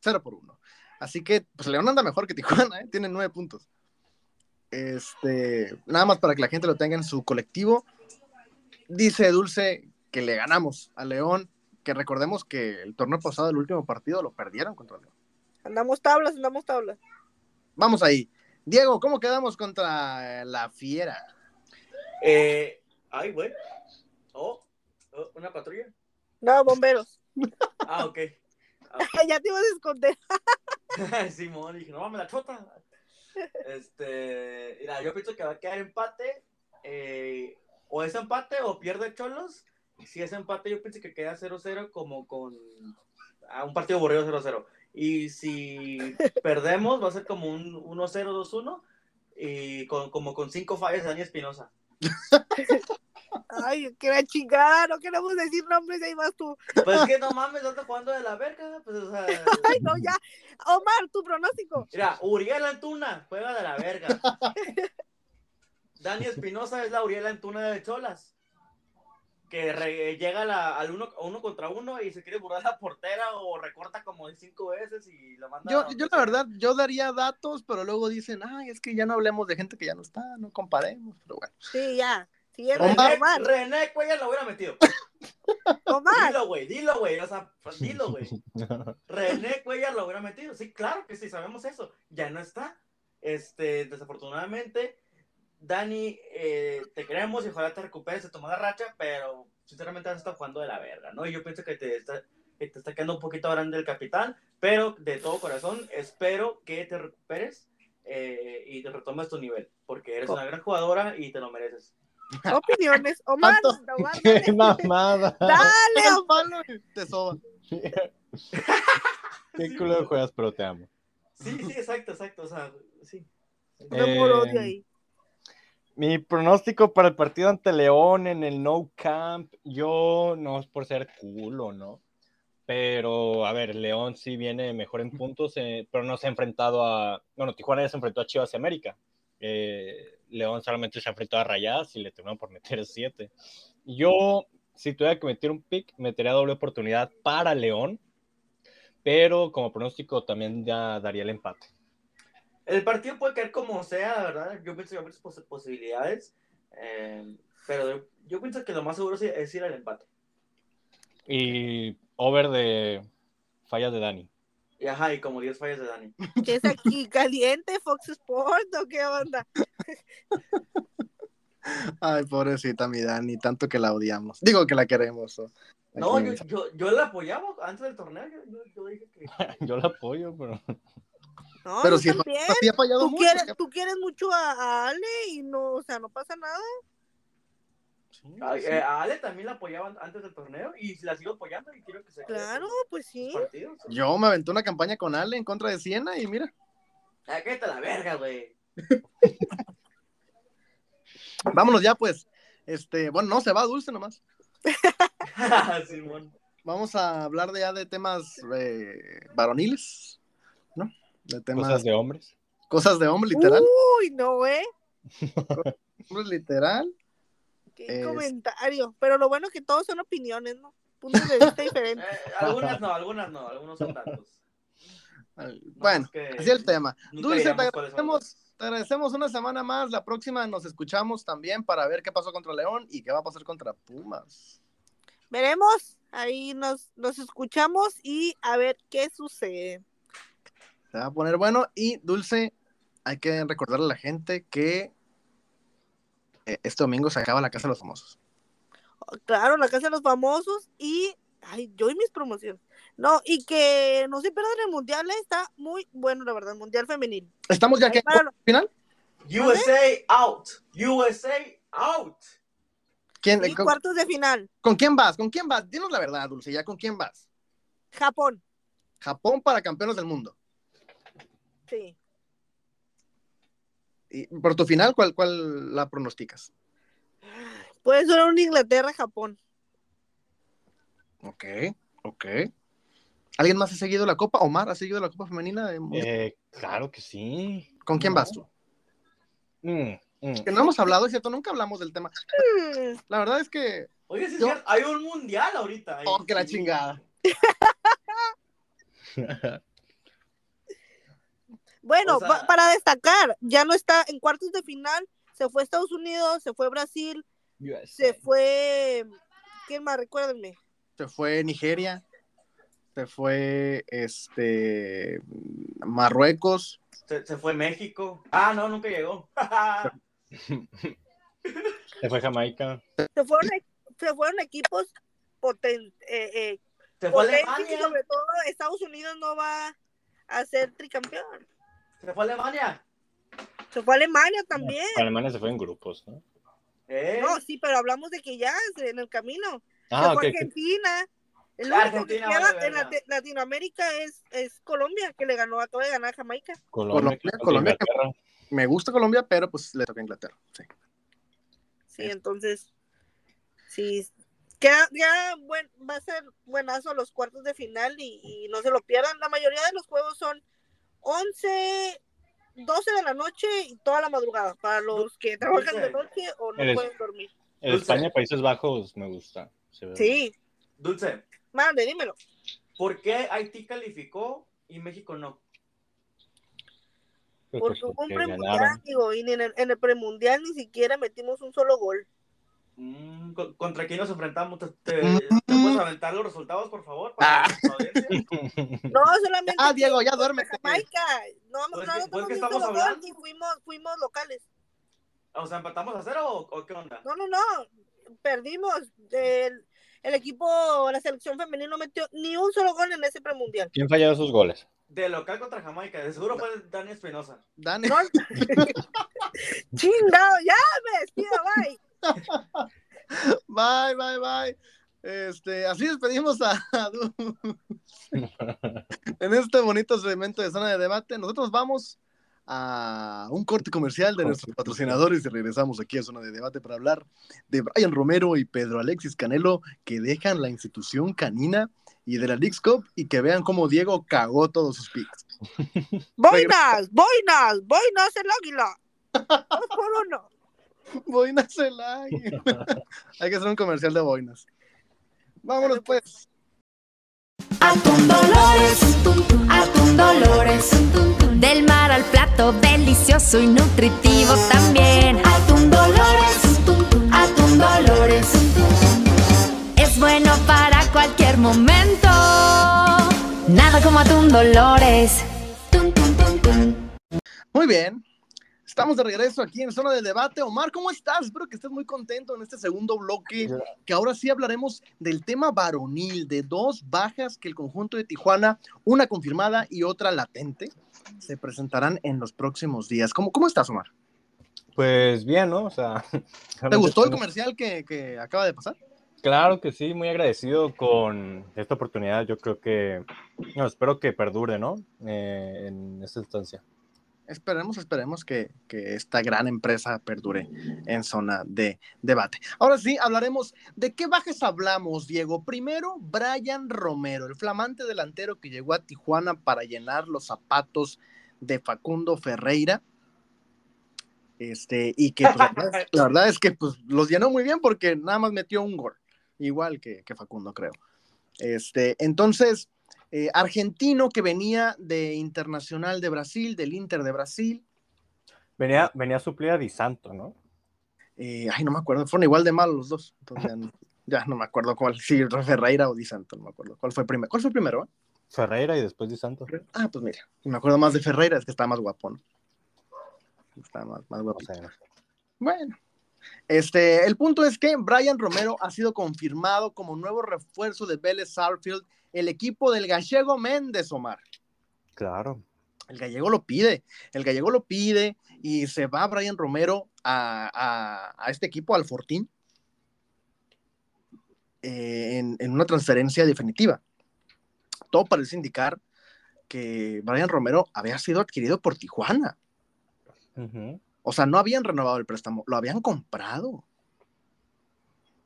0 por 1. Así que, pues León anda mejor que Tijuana, <laughs> ¿eh? tiene 9 puntos. Este, nada más para que la gente lo tenga en su colectivo. Dice Dulce que le ganamos a León, que recordemos que el torneo pasado, el último partido, lo perdieron contra León. Andamos tablas, andamos tablas. Vamos ahí. Diego, ¿cómo quedamos contra la Fiera? Eh, ay, güey. Oh, oh, una patrulla. No, bomberos. <laughs> Ah, ok. <laughs> ya te ibas a esconder. <laughs> Simón, dije, no mames, la chota. Este, mira, yo pienso que va a quedar empate. eh, o es empate o pierde Cholos. Si es empate, yo pienso que queda 0-0 como con ah, un partido aburrido 0-0. Y si <laughs> perdemos, va a ser como un 1-0, 2-1. Y con, como con cinco fallas de Dani Espinosa. Ay, que la chingada, no queremos decir nombres, ahí vas tú. Pues que no mames, ando jugando de la verga. Pues, o sea, <laughs> Ay, no, ya. Omar, tu pronóstico. Mira, Uriel Antuna juega de la verga. <laughs> Dani Espinosa es la Uriel Antuna de Cholas. Que re- llega la- al uno, a uno contra uno y se quiere burlar la portera o recorta como cinco veces y lo manda. Yo, a yo la verdad, yo daría datos, pero luego dicen, ay, es que ya no hablemos de gente que ya no está, no comparemos, pero bueno. Sí, ya. René, Omar. René Cuellar lo hubiera metido. <laughs> Omar. Dilo, güey, dilo, güey. O sea, pues, dilo, güey. <laughs> René Cuellar lo hubiera metido. Sí, claro que sí, sabemos eso. Ya no está. Este, desafortunadamente, Dani, eh, te queremos y ojalá te recuperes de tu mala racha, pero sinceramente has estado jugando de la verga, ¿no? Y yo pienso que te está, que te está quedando un poquito grande el capitán, pero de todo corazón espero que te recuperes eh, y te retomes tu nivel, porque eres una gran jugadora y te lo mereces. Opiniones. <laughs> Omar. Omar, ¡Qué dale. <laughs> mamada! <laughs> Dale, Omar. te soba. Qué culo de juegas, pero te amo. Sí, sí, exacto, exacto, o sea, sí. Amor Eh, odio ahí. Mi pronóstico para el partido ante León en el No Camp, yo no es por ser culo, ¿no? Pero, a ver, León sí viene mejor en puntos, eh, pero no se ha enfrentado a. Bueno, Tijuana ya se enfrentó a Chivas y América. Eh, León solamente se ha enfrentado a Rayadas y le terminaron por meter <laughs> siete. Yo si tuviera que meter un pick, metería doble oportunidad para León, pero como pronóstico también ya daría el empate. El partido puede caer como sea, ¿verdad? Yo pienso que hay muchas pos- posibilidades, eh, pero yo pienso que lo más seguro es- ir al empate. Y over de fallas de Dani. Y ajá, y como 10 fallas de Dani. <laughs> ¿Qué es aquí? ¿Caliente? ¿Fox Sport o qué onda? <laughs> Ay, pobrecita mi Dani, tanto que la odiamos. Digo que la queremos. No, yo, yo, yo la apoyaba antes del torneo. Yo, yo, yo dije que. <laughs> Yo la apoyo, pero No, Pero si también. sí ha fallado Tú mucho. quieres, que- tú quieres mucho a, a Ale y no, o sea, no pasa nada. Sí, A, sí. eh, a Ale también la apoyaban antes del torneo y la sigo apoyando y quiero que se quede Claro, pues sí. partidos. Yo me aventé una campaña con Ale en contra de Siena y mira, Ah, cállate la verga, güey. <laughs> vámonos ya pues. Este, bueno, no, se va dulce nomás. <laughs> Simón. Vamos a hablar de ya de temas eh, varoniles. De temas, cosas de hombres. cosas de hombre, literal. Uy, no, ¿eh? Hombres literal. Qué Es- comentario. Pero lo bueno es que todos son opiniones, ¿no? Puntos de vista <laughs> Eh, diferentes. algunas no, algunas no, algunos son tantos. Al- No, Bueno, es que así el tema. Dulce, te agradecemos, te agradecemos una semana más. La próxima nos escuchamos también para ver qué pasó contra León y qué va a pasar contra Pumas. Veremos. Ahí nos, nos escuchamos y a ver qué sucede. Se va a poner bueno. Y Dulce, hay que recordarle a la gente que eh, este domingo se acaba la Casa de los Famosos. Claro, la casa de los famosos y. Ay, yo y mis promociones. No, y que no se pierdan el mundial, eh, está muy bueno, la verdad, el mundial femenil. ¿Estamos ya que final? USA out. USA out. ¿Quién, y con, cuartos de final, con quién vas? ¿Con quién vas? Dinos la verdad, Dulce, ya con quién vas. Japón. Japón para campeones del mundo. Sí. Y por tu final, ¿cuál, cuál la pronosticas? Puede ser un Inglaterra-Japón. Ok, ok. ¿Alguien más ha seguido la Copa? ¿Omar ha seguido la Copa Femenina? de- Eh, claro que sí. ¿Con quién vas tú? Mm, mm. Que no hemos hablado, es cierto, nunca hablamos del tema. Mm, La verdad es que. Oye, Yo- cierto, hay un mundial ahorita. Oh, que la chingada. <laughs> <laughs> Bueno, O sea- pa- para destacar, ya no está en cuartos de final, se fue Estados Unidos, se fue Brasil, se fue... ¿Quién más? Recuérdenme. Se fue Nigeria. Se fue este Marruecos. Se, se fue México. Ah, no, nunca llegó. <laughs> Se fue Jamaica. Se fueron, e- se fueron equipos potentes. Eh, eh, se fue potentes y Alemania. sobre todo Estados Unidos no va a ser tricampeón. Se fue Alemania. Se fue Alemania también. Alemania se fue en grupos, ¿no? ¿Eh? No, sí, pero hablamos de que ya es en el camino. Ah, se ok. fue ok. Argentina. El único que queda vale en Latinoamérica es, es Colombia, que le ganó, acaba de ganar a Jamaica. Colombia, Colombia. Me gusta Colombia, pero pues le toca a Inglaterra. Sí. Sí, Es- entonces, sí, queda, ya buen, va a ser buenazo los cuartos de final y, y no se lo pierdan. La mayoría de los juegos son 11, 12 de la noche y toda la madrugada para los que trabajan de noche o no Eres- pueden dormir. El Dulce. España, Países Bajos, me gusta. Se ve Sí, Dulce, mande, dímelo. ¿por qué Haití calificó y México no? bien. Porque Pues hubo un premundial, digo, y ni en el, en el premundial ni siquiera metimos un solo gol. Mm, ¿con- ¿Contra quién nos enfrentamos? ¿Te, te- Mm. te puedes aventar los resultados, por favor? Para Ah. <laughs> No, solamente. Ah, Diego, ya que- duérmete. Jamaica. No, Pues no, que- no, pues que ni un estamos gol hablando. y fuimos, fuimos locales. O sea, ¿empatamos a cero o, o qué onda? No, no, no. Perdimos. El, el equipo, la selección femenina no metió ni un solo gol en ese premundial. ¿Quién falló esos goles? De local contra Jamaica, de seguro fue Dani Espinosa. Dani. No. <laughs> <laughs> Chingado, ya me despido, bye. <laughs> Bye, bye, bye. Este, así despedimos a, a en este bonito segmento de zona de debate. Nosotros vamos a un corte comercial de nuestros patrocinadores y regresamos aquí a zona de debate para hablar de Brian Romero y Pedro Alexis Canelo que dejan la institución canina y de la Leagues Cup y que vean cómo Diego cagó todos sus picks. Boinas, boinas, boinas el águila. Dos por uno. <laughs> Boinas el águila. <laughs> Hay que hacer un comercial de boinas. Vámonos pues. Atún Dolores, atún Dolores. Del mar al plato, delicioso y nutritivo también. Atún Dolores, atún Dolores. Es bueno para cualquier momento. Nada como atún Dolores. Muy bien. Estamos de regreso aquí en Zona de Debate. Omar, ¿cómo estás? Espero que estés muy contento en este segundo bloque, que ahora sí hablaremos del tema varonil, de dos bajas que el conjunto de Tijuana, una confirmada y otra latente, se presentarán en los próximos días. ¿Cómo, cómo estás, Omar? Pues bien, ¿no? O sea, <laughs> ¿Te gustó el comercial que, que acaba de pasar? Claro que sí, muy agradecido con esta oportunidad. Yo creo que, no, espero que perdure, ¿no? Eh, en esta instancia. Esperemos, esperemos que, que, esta gran empresa perdure en zona de debate. Ahora sí, hablaremos de qué bajas hablamos, Diego. Primero, Brian Romero, el flamante delantero que llegó a Tijuana para llenar los zapatos de Facundo Ferreira. Este, y que pues, la, verdad, la, verdad, es que pues, los llenó muy bien porque nada más metió un gol, igual que, que Facundo, creo. Este, entonces, eh, argentino que venía de Internacional de Brasil, del Inter de Brasil. Venía, venía a suplir a Di Santo, ¿no? Eh, ay, no me acuerdo, fueron igual de malos los dos. Entonces, ya, <laughs> ya, no me acuerdo cuál, si Ferreira o Di Santo, no me acuerdo. ¿Cuál fue primero? ¿Cuál fue primero? Eh? Ferreira y después Di Santo. Ah, pues mira, me acuerdo más de Ferreira, es que está más guapo, ¿no? Está más, más guapo. O sea, bueno, este, el punto es que Brian Romero ha sido confirmado como nuevo refuerzo de Vélez Sarfield, el equipo del gallego Méndez Omar. Claro. El gallego lo pide, el gallego lo pide y se va Brian Romero a, a, a este equipo, al Fortín, eh, en, en, una transferencia definitiva. Todo parece indicar que Brian Romero había sido adquirido por Tijuana. Uh -huh. O sea, no habían renovado el préstamo, lo habían comprado.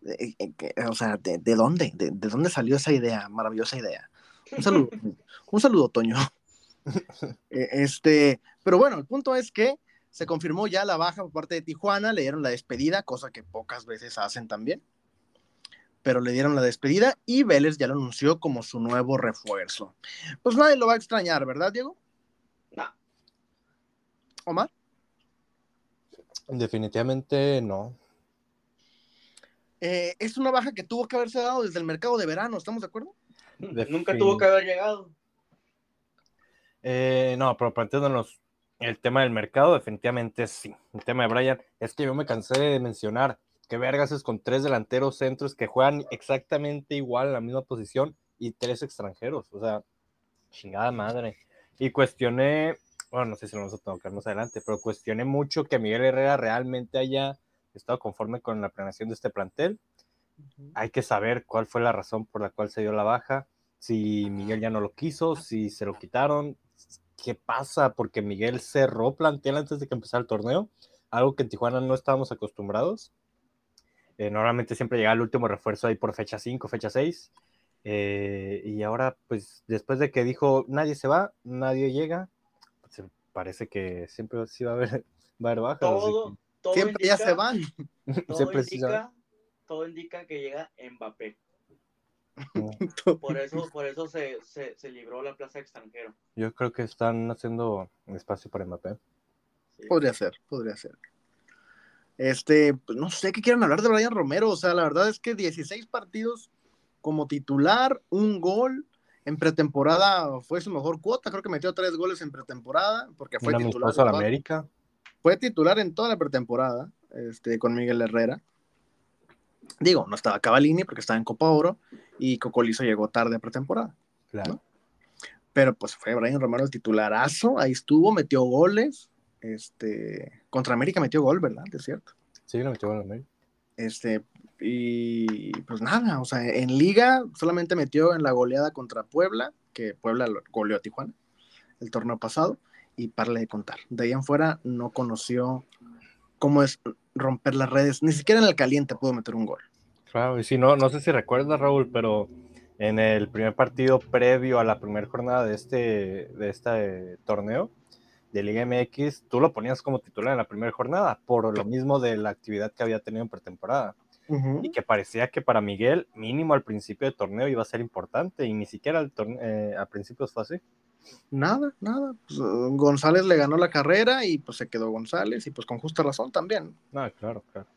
Eh, eh, o sea, ¿de, de dónde? ¿De, ¿De, dónde salió esa idea? Maravillosa idea. Un saludo, <laughs> un saludo, Toño. <laughs> Este, pero bueno, el punto es que se confirmó ya la baja por parte de Tijuana, le dieron la despedida, cosa que pocas veces hacen también. Pero le dieron la despedida y Vélez ya lo anunció como su nuevo refuerzo. Pues nadie lo va a extrañar, ¿verdad, Diego? No. Omar. Definitivamente no. Eh, es una baja que tuvo que haberse dado desde el mercado de verano, ¿estamos de acuerdo? De Nunca fin... tuvo que haber llegado. Eh, no, pero planteándonos el tema del mercado, definitivamente sí. El tema de Brian, es que yo me cansé de mencionar que Vergas es con tres delanteros centros que juegan exactamente igual en la misma posición y tres extranjeros. O sea, chingada madre. Y cuestioné, bueno, no sé si lo vamos a tocar más adelante, pero cuestioné mucho que Miguel Herrera realmente haya estado conforme con la planeación de este plantel. Uh -huh. Hay que saber cuál fue la razón por la cual se dio la baja, si Miguel ya no lo quiso, si se lo quitaron, qué pasa, porque Miguel cerró plantel antes de que empezara el torneo, algo que en Tijuana no estábamos acostumbrados. Eh, normalmente siempre llega el último refuerzo ahí por fecha 5, fecha 6. Eh, y ahora, pues, después de que dijo nadie se va, nadie llega, parece que siempre sí va a haber, <laughs> va a haber bajas. Todo, todo siempre indica, ya se van. <laughs> Todo, siempre indica, todo indica que llega Mbappé. Por eso, por eso se, se, se, libró la plaza extranjero. Yo creo que están haciendo espacio para Mbappé. Sí. Podría ser, podría ser. Este, pues no sé qué quieran hablar de Brian Romero. O sea, la verdad es que 16 partidos como titular, un gol. En pretemporada fue su mejor cuota, creo que metió tres goles en pretemporada, porque fue Una titular. En América. Fue titular en toda la pretemporada, este, con Miguel Herrera. Digo, no estaba Cavalini porque estaba en Copa Oro y Cocolizo llegó tarde a pretemporada. Claro. ¿no? Pero pues fue Brian Romero el titularazo, ahí estuvo, metió goles. Este, contra América metió gol, ¿verdad? Es cierto. Sí, lo metió gol América. Este, y pues nada, o sea, en Liga solamente metió en la goleada contra Puebla, que Puebla goleó a Tijuana el torneo pasado, y para de contar. De ahí en fuera no conoció cómo es romper las redes, ni siquiera en el caliente pudo meter un gol. Claro, y si no, no sé si recuerdas, Raúl, pero en el primer partido previo a la primera jornada de este, de este torneo de Liga MX, tú lo ponías como titular en la primera jornada, por lo mismo de la actividad que había tenido en pretemporada. Y que parecía que para Miguel, mínimo al principio del torneo, iba a ser importante y ni siquiera al, eh, al principio fue así. Nada, nada. Pues, eh, González le ganó la carrera y pues se quedó González y pues con justa razón también. No, claro, claro.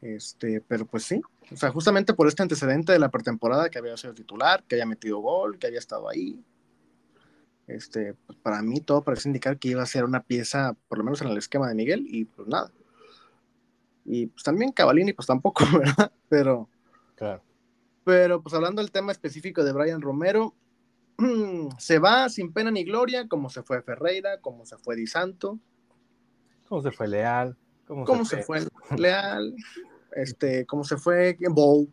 Este, pero pues sí, o sea, justamente por este antecedente de la pretemporada que había sido titular, que había metido gol, que había estado ahí. Este, pues para mí todo parece indicar que iba a ser una pieza, por lo menos en el esquema de Miguel, y pues nada. Y pues también Cavalini, pues tampoco, <laughs> ¿verdad? Pero, claro. pero pues hablando del tema específico de Brian Romero, <clears throat> se va sin pena ni gloria, como se fue Ferreira, como se fue Di Santo, ¿Cómo se fue Leal? ¿Cómo, como se fue <laughs> Leal, este, como se fue Bow,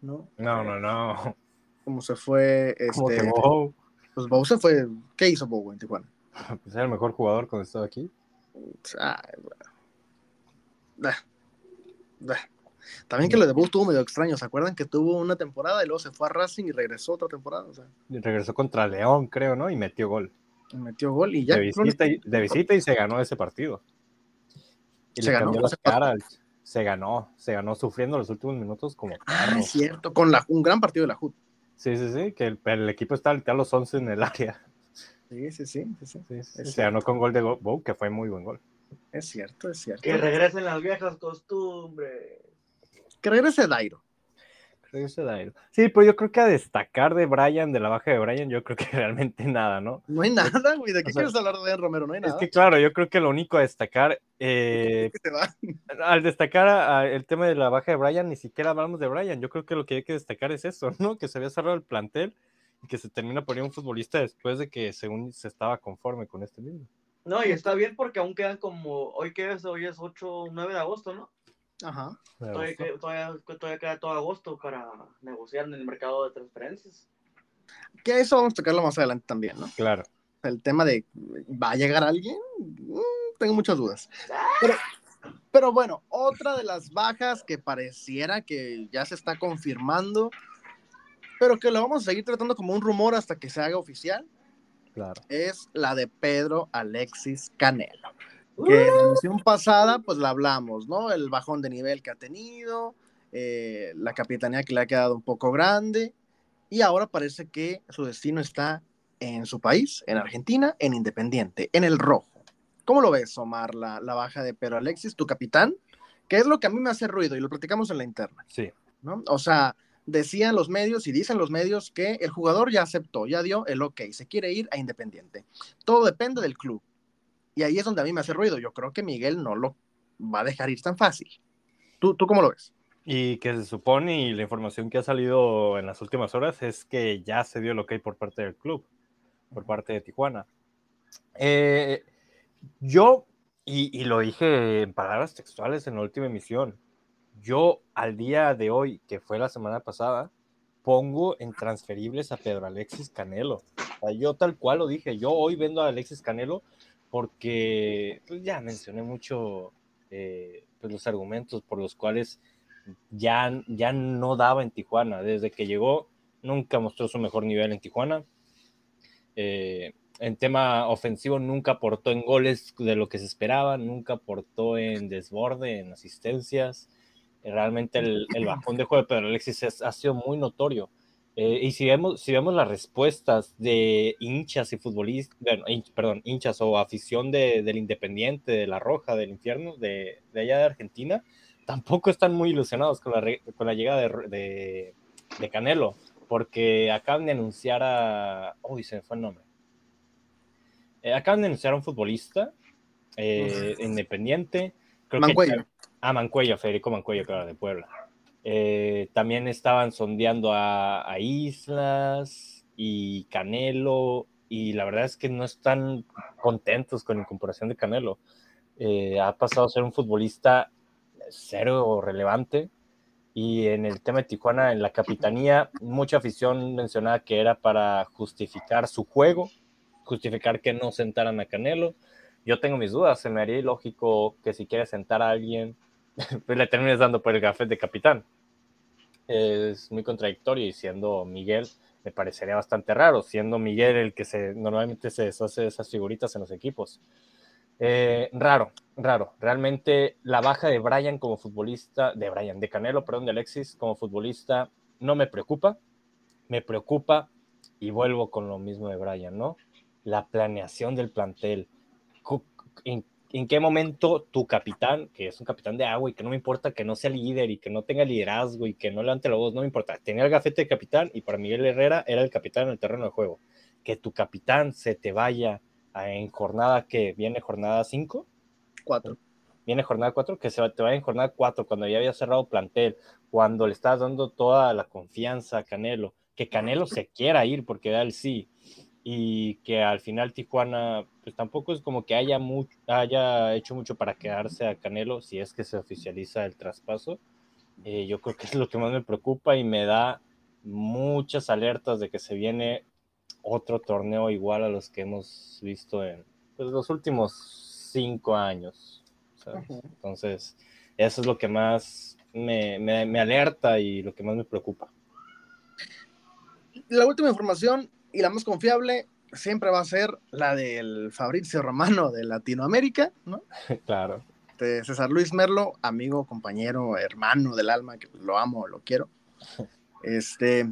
¿no? No, no, no. como se fue ¿Cómo este Bow? pues Bow se fue ¿qué hizo Bow en Tijuana? <laughs> Pues era el mejor jugador cuando estaba aquí. Ay, bueno. También que lo de Bow estuvo medio extraño ¿se acuerdan que tuvo una temporada y luego se fue a Racing y regresó otra temporada? o sea Y Regresó contra León, creo, ¿no? Y metió gol. metió gol y ya de, visita y, de visita y se ganó ese partido. Y Se le ganó, cambió o la sea, cara. Se ganó, se ganó sufriendo los últimos minutos como ah cierto con la, un gran partido de la HUD Sí, sí, sí, que el, el equipo está literal los 11 en el área. sí sí sí, sí, sí. Sí, sí, se ganó con gol de Bow, que fue muy buen gol. Es cierto es cierto Que regresen las viejas costumbres. que regrese Dairo Creo que se da ahí. Sí, pero yo creo que a destacar de Brian, de la baja de Brian, yo creo que <laughs> realmente nada, ¿no? no hay nada güey de qué O sea, quieres hablar de Romero no hay Es nada que claro, yo creo que lo único a destacar, eh, <laughs> que se va. al destacar a- a el tema de la baja de Brian, ni siquiera hablamos de Brian. Yo creo que lo que hay que destacar es eso, ¿no? Que se había cerrado el plantel y que se termina poniendo un futbolista después de que según se estaba conforme con este mismo. No, y está bien porque aún quedan como. Hoy que es, hoy es 8, 9 de agosto, ¿no? ajá Todavía, que- todavía, todavía queda todo agosto para negociar en el mercado de transferencias. que eso vamos a tocarlo más adelante también no Claro. el tema de ¿va a llegar alguien? Mm, tengo muchas dudas. Pero, pero bueno, otra de las bajas que pareciera que ya se está confirmando, pero que lo vamos a seguir tratando como un rumor hasta que se haga oficial, Claro. es la de Pedro Alexis Canelo. Que en la emisión pasada, pues la hablamos, ¿no? El bajón de nivel que ha tenido, eh, la capitanía que le ha quedado un poco grande, y ahora parece que su destino está en su país, en Argentina, en Independiente, en el rojo. ¿Cómo lo ves, Omar, la, la baja de Pedro Alexis, tu capitán? Que es lo que a mí me hace ruido y lo platicamos en la interna, Sí. ¿no? O sea, decían los medios y dicen los medios que el jugador ya aceptó, ya dio el ok, se quiere ir a Independiente. Todo depende del club. Y ahí es donde a mí me hace ruido. Yo creo que Miguel no lo va a dejar ir tan fácil. ¿Tú, tú cómo lo ves? Y que se supone, y la información que ha salido en las últimas horas, es que ya se dio el ok por parte del club, por parte de Tijuana. Eh, yo, y, y lo dije en palabras textuales en la última emisión, yo al día de hoy, que fue la semana pasada, pongo en transferibles a Pedro Alexis Canelo. O sea, yo tal cual lo dije, yo hoy vendo a Alexis Canelo porque pues, ya mencioné mucho eh, pues, los argumentos por los cuales ya, ya no daba en Tijuana. Desde que llegó, nunca mostró su mejor nivel en Tijuana. Eh, en tema ofensivo, nunca aportó en goles de lo que se esperaba, nunca aportó en desborde, en asistencias. Realmente el, el <laughs> bajón de juego de Pedro Alexis es- ha sido muy notorio. Eh, y si vemos, si vemos las respuestas de hinchas y futbolistas, bueno, hin- perdón, hinchas o afición de, del Independiente, de La Roja, del Infierno, de, de allá de Argentina, tampoco están muy ilusionados con la, con la llegada de, de, de Canelo, porque acaban de anunciar a... Uy, se me fue el nombre. Eh, acaban de anunciar a un futbolista eh, independiente. Creo que-. Ah, Mancuello, Federico Mancuello, claro, de Puebla. Eh, también estaban sondeando a, Islas y Canelo, y la verdad es que no están contentos con la incorporación de Canelo. Eh, ha pasado a ser un futbolista cero relevante. Y en el tema de Tijuana, en la capitanía, mucha afición mencionaba que era para justificar su juego, justificar que no sentaran a Canelo. Yo tengo mis dudas, se me haría ilógico que si quieres sentar a alguien, <laughs> pues le termines dando por el gafet de capitán. Es muy contradictorio y siendo Miguel, me parecería bastante raro, siendo Miguel el que se, normalmente se deshace de esas figuritas en los equipos. Eh, raro, raro. Realmente la baja de Brian como futbolista, de Brian, de Canelo, perdón, de Alexis como futbolista, no me preocupa. Me preocupa y vuelvo con lo mismo de Brian, ¿no? La planeación del plantel. ¿En, en qué momento tu capitán, que es un capitán de agua y que no me importa que no sea líder y que no tenga liderazgo y que no levante la voz, no me importa. Tenía el gafete de capitán y para Miguel Herrera era el capitán en el terreno de juego. Que tu capitán se te vaya en jornada que viene jornada 5. 4. Viene jornada 4, que se te vaya en jornada 4 cuando ya había cerrado plantel, cuando le estás dando toda la confianza a Canelo, que Canelo se quiera ir porque da el sí y que al final Tijuana pues tampoco es como que haya, mucho, haya hecho mucho para quedarse a Canelo si es que se oficializa el traspaso. Eh, yo creo que es lo que más me preocupa y me da muchas alertas de que se viene otro torneo igual a los que hemos visto en pues, los últimos cinco años. Entonces, eso es lo que más me, me, me, alerta y lo que más me preocupa. La última información y la más confiable siempre va a ser la del Fabrizio Romano de Latinoamérica, ¿no? <laughs> claro. De César Luis Merlo, amigo, compañero, hermano del alma, que lo amo, lo quiero. <laughs> Este,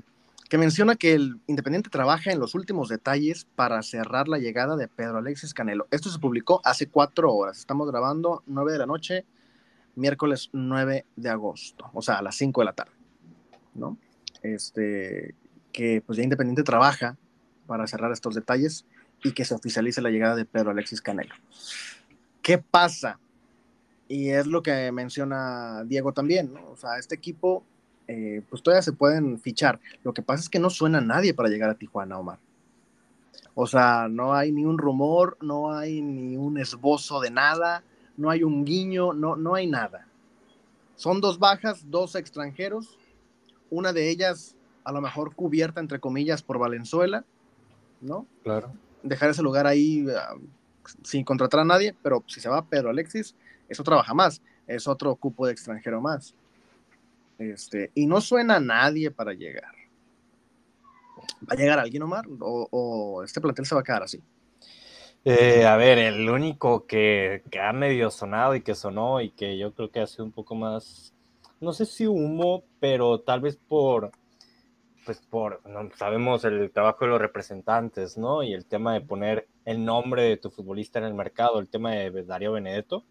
que menciona que el Independiente trabaja en los últimos detalles para cerrar la llegada de Pedro Alexis Canelo. Esto se publicó hace cuatro horas. Estamos grabando 9 de la noche, miércoles 9 de agosto, o sea, a las 5 de la tarde, ¿no? Este, que pues ya Independiente trabaja para cerrar estos detalles y que se oficialice la llegada de Pedro Alexis Canelo. ¿Qué pasa? Y es lo que menciona Diego también, ¿no? O sea, este equipo eh, pues todavía se pueden fichar. Lo que pasa es que no suena nadie para llegar a Tijuana, Omar. O sea, no hay ni un rumor, no hay ni un esbozo de nada, no hay un guiño, no, no hay nada. Son dos bajas, dos extranjeros, una de ellas a lo mejor cubierta, entre comillas, por Valenzuela, ¿no? Claro. Dejar ese lugar ahí uh, sin contratar a nadie, pero si se va Pedro Alexis, eso trabaja más, es otro cupo de extranjero más. Este, y no suena a nadie para llegar. ¿Va a llegar alguien, Omar? ¿O, o este plantel se va a quedar así? Eh, a ver, el único que, que, ha medio sonado y que sonó y que yo creo que ha sido un poco más, no sé si humo, pero tal vez por, pues por, no, sabemos el trabajo de los representantes, ¿no? Y el tema de poner el nombre de tu futbolista en el mercado, el tema de Darío Benedetto.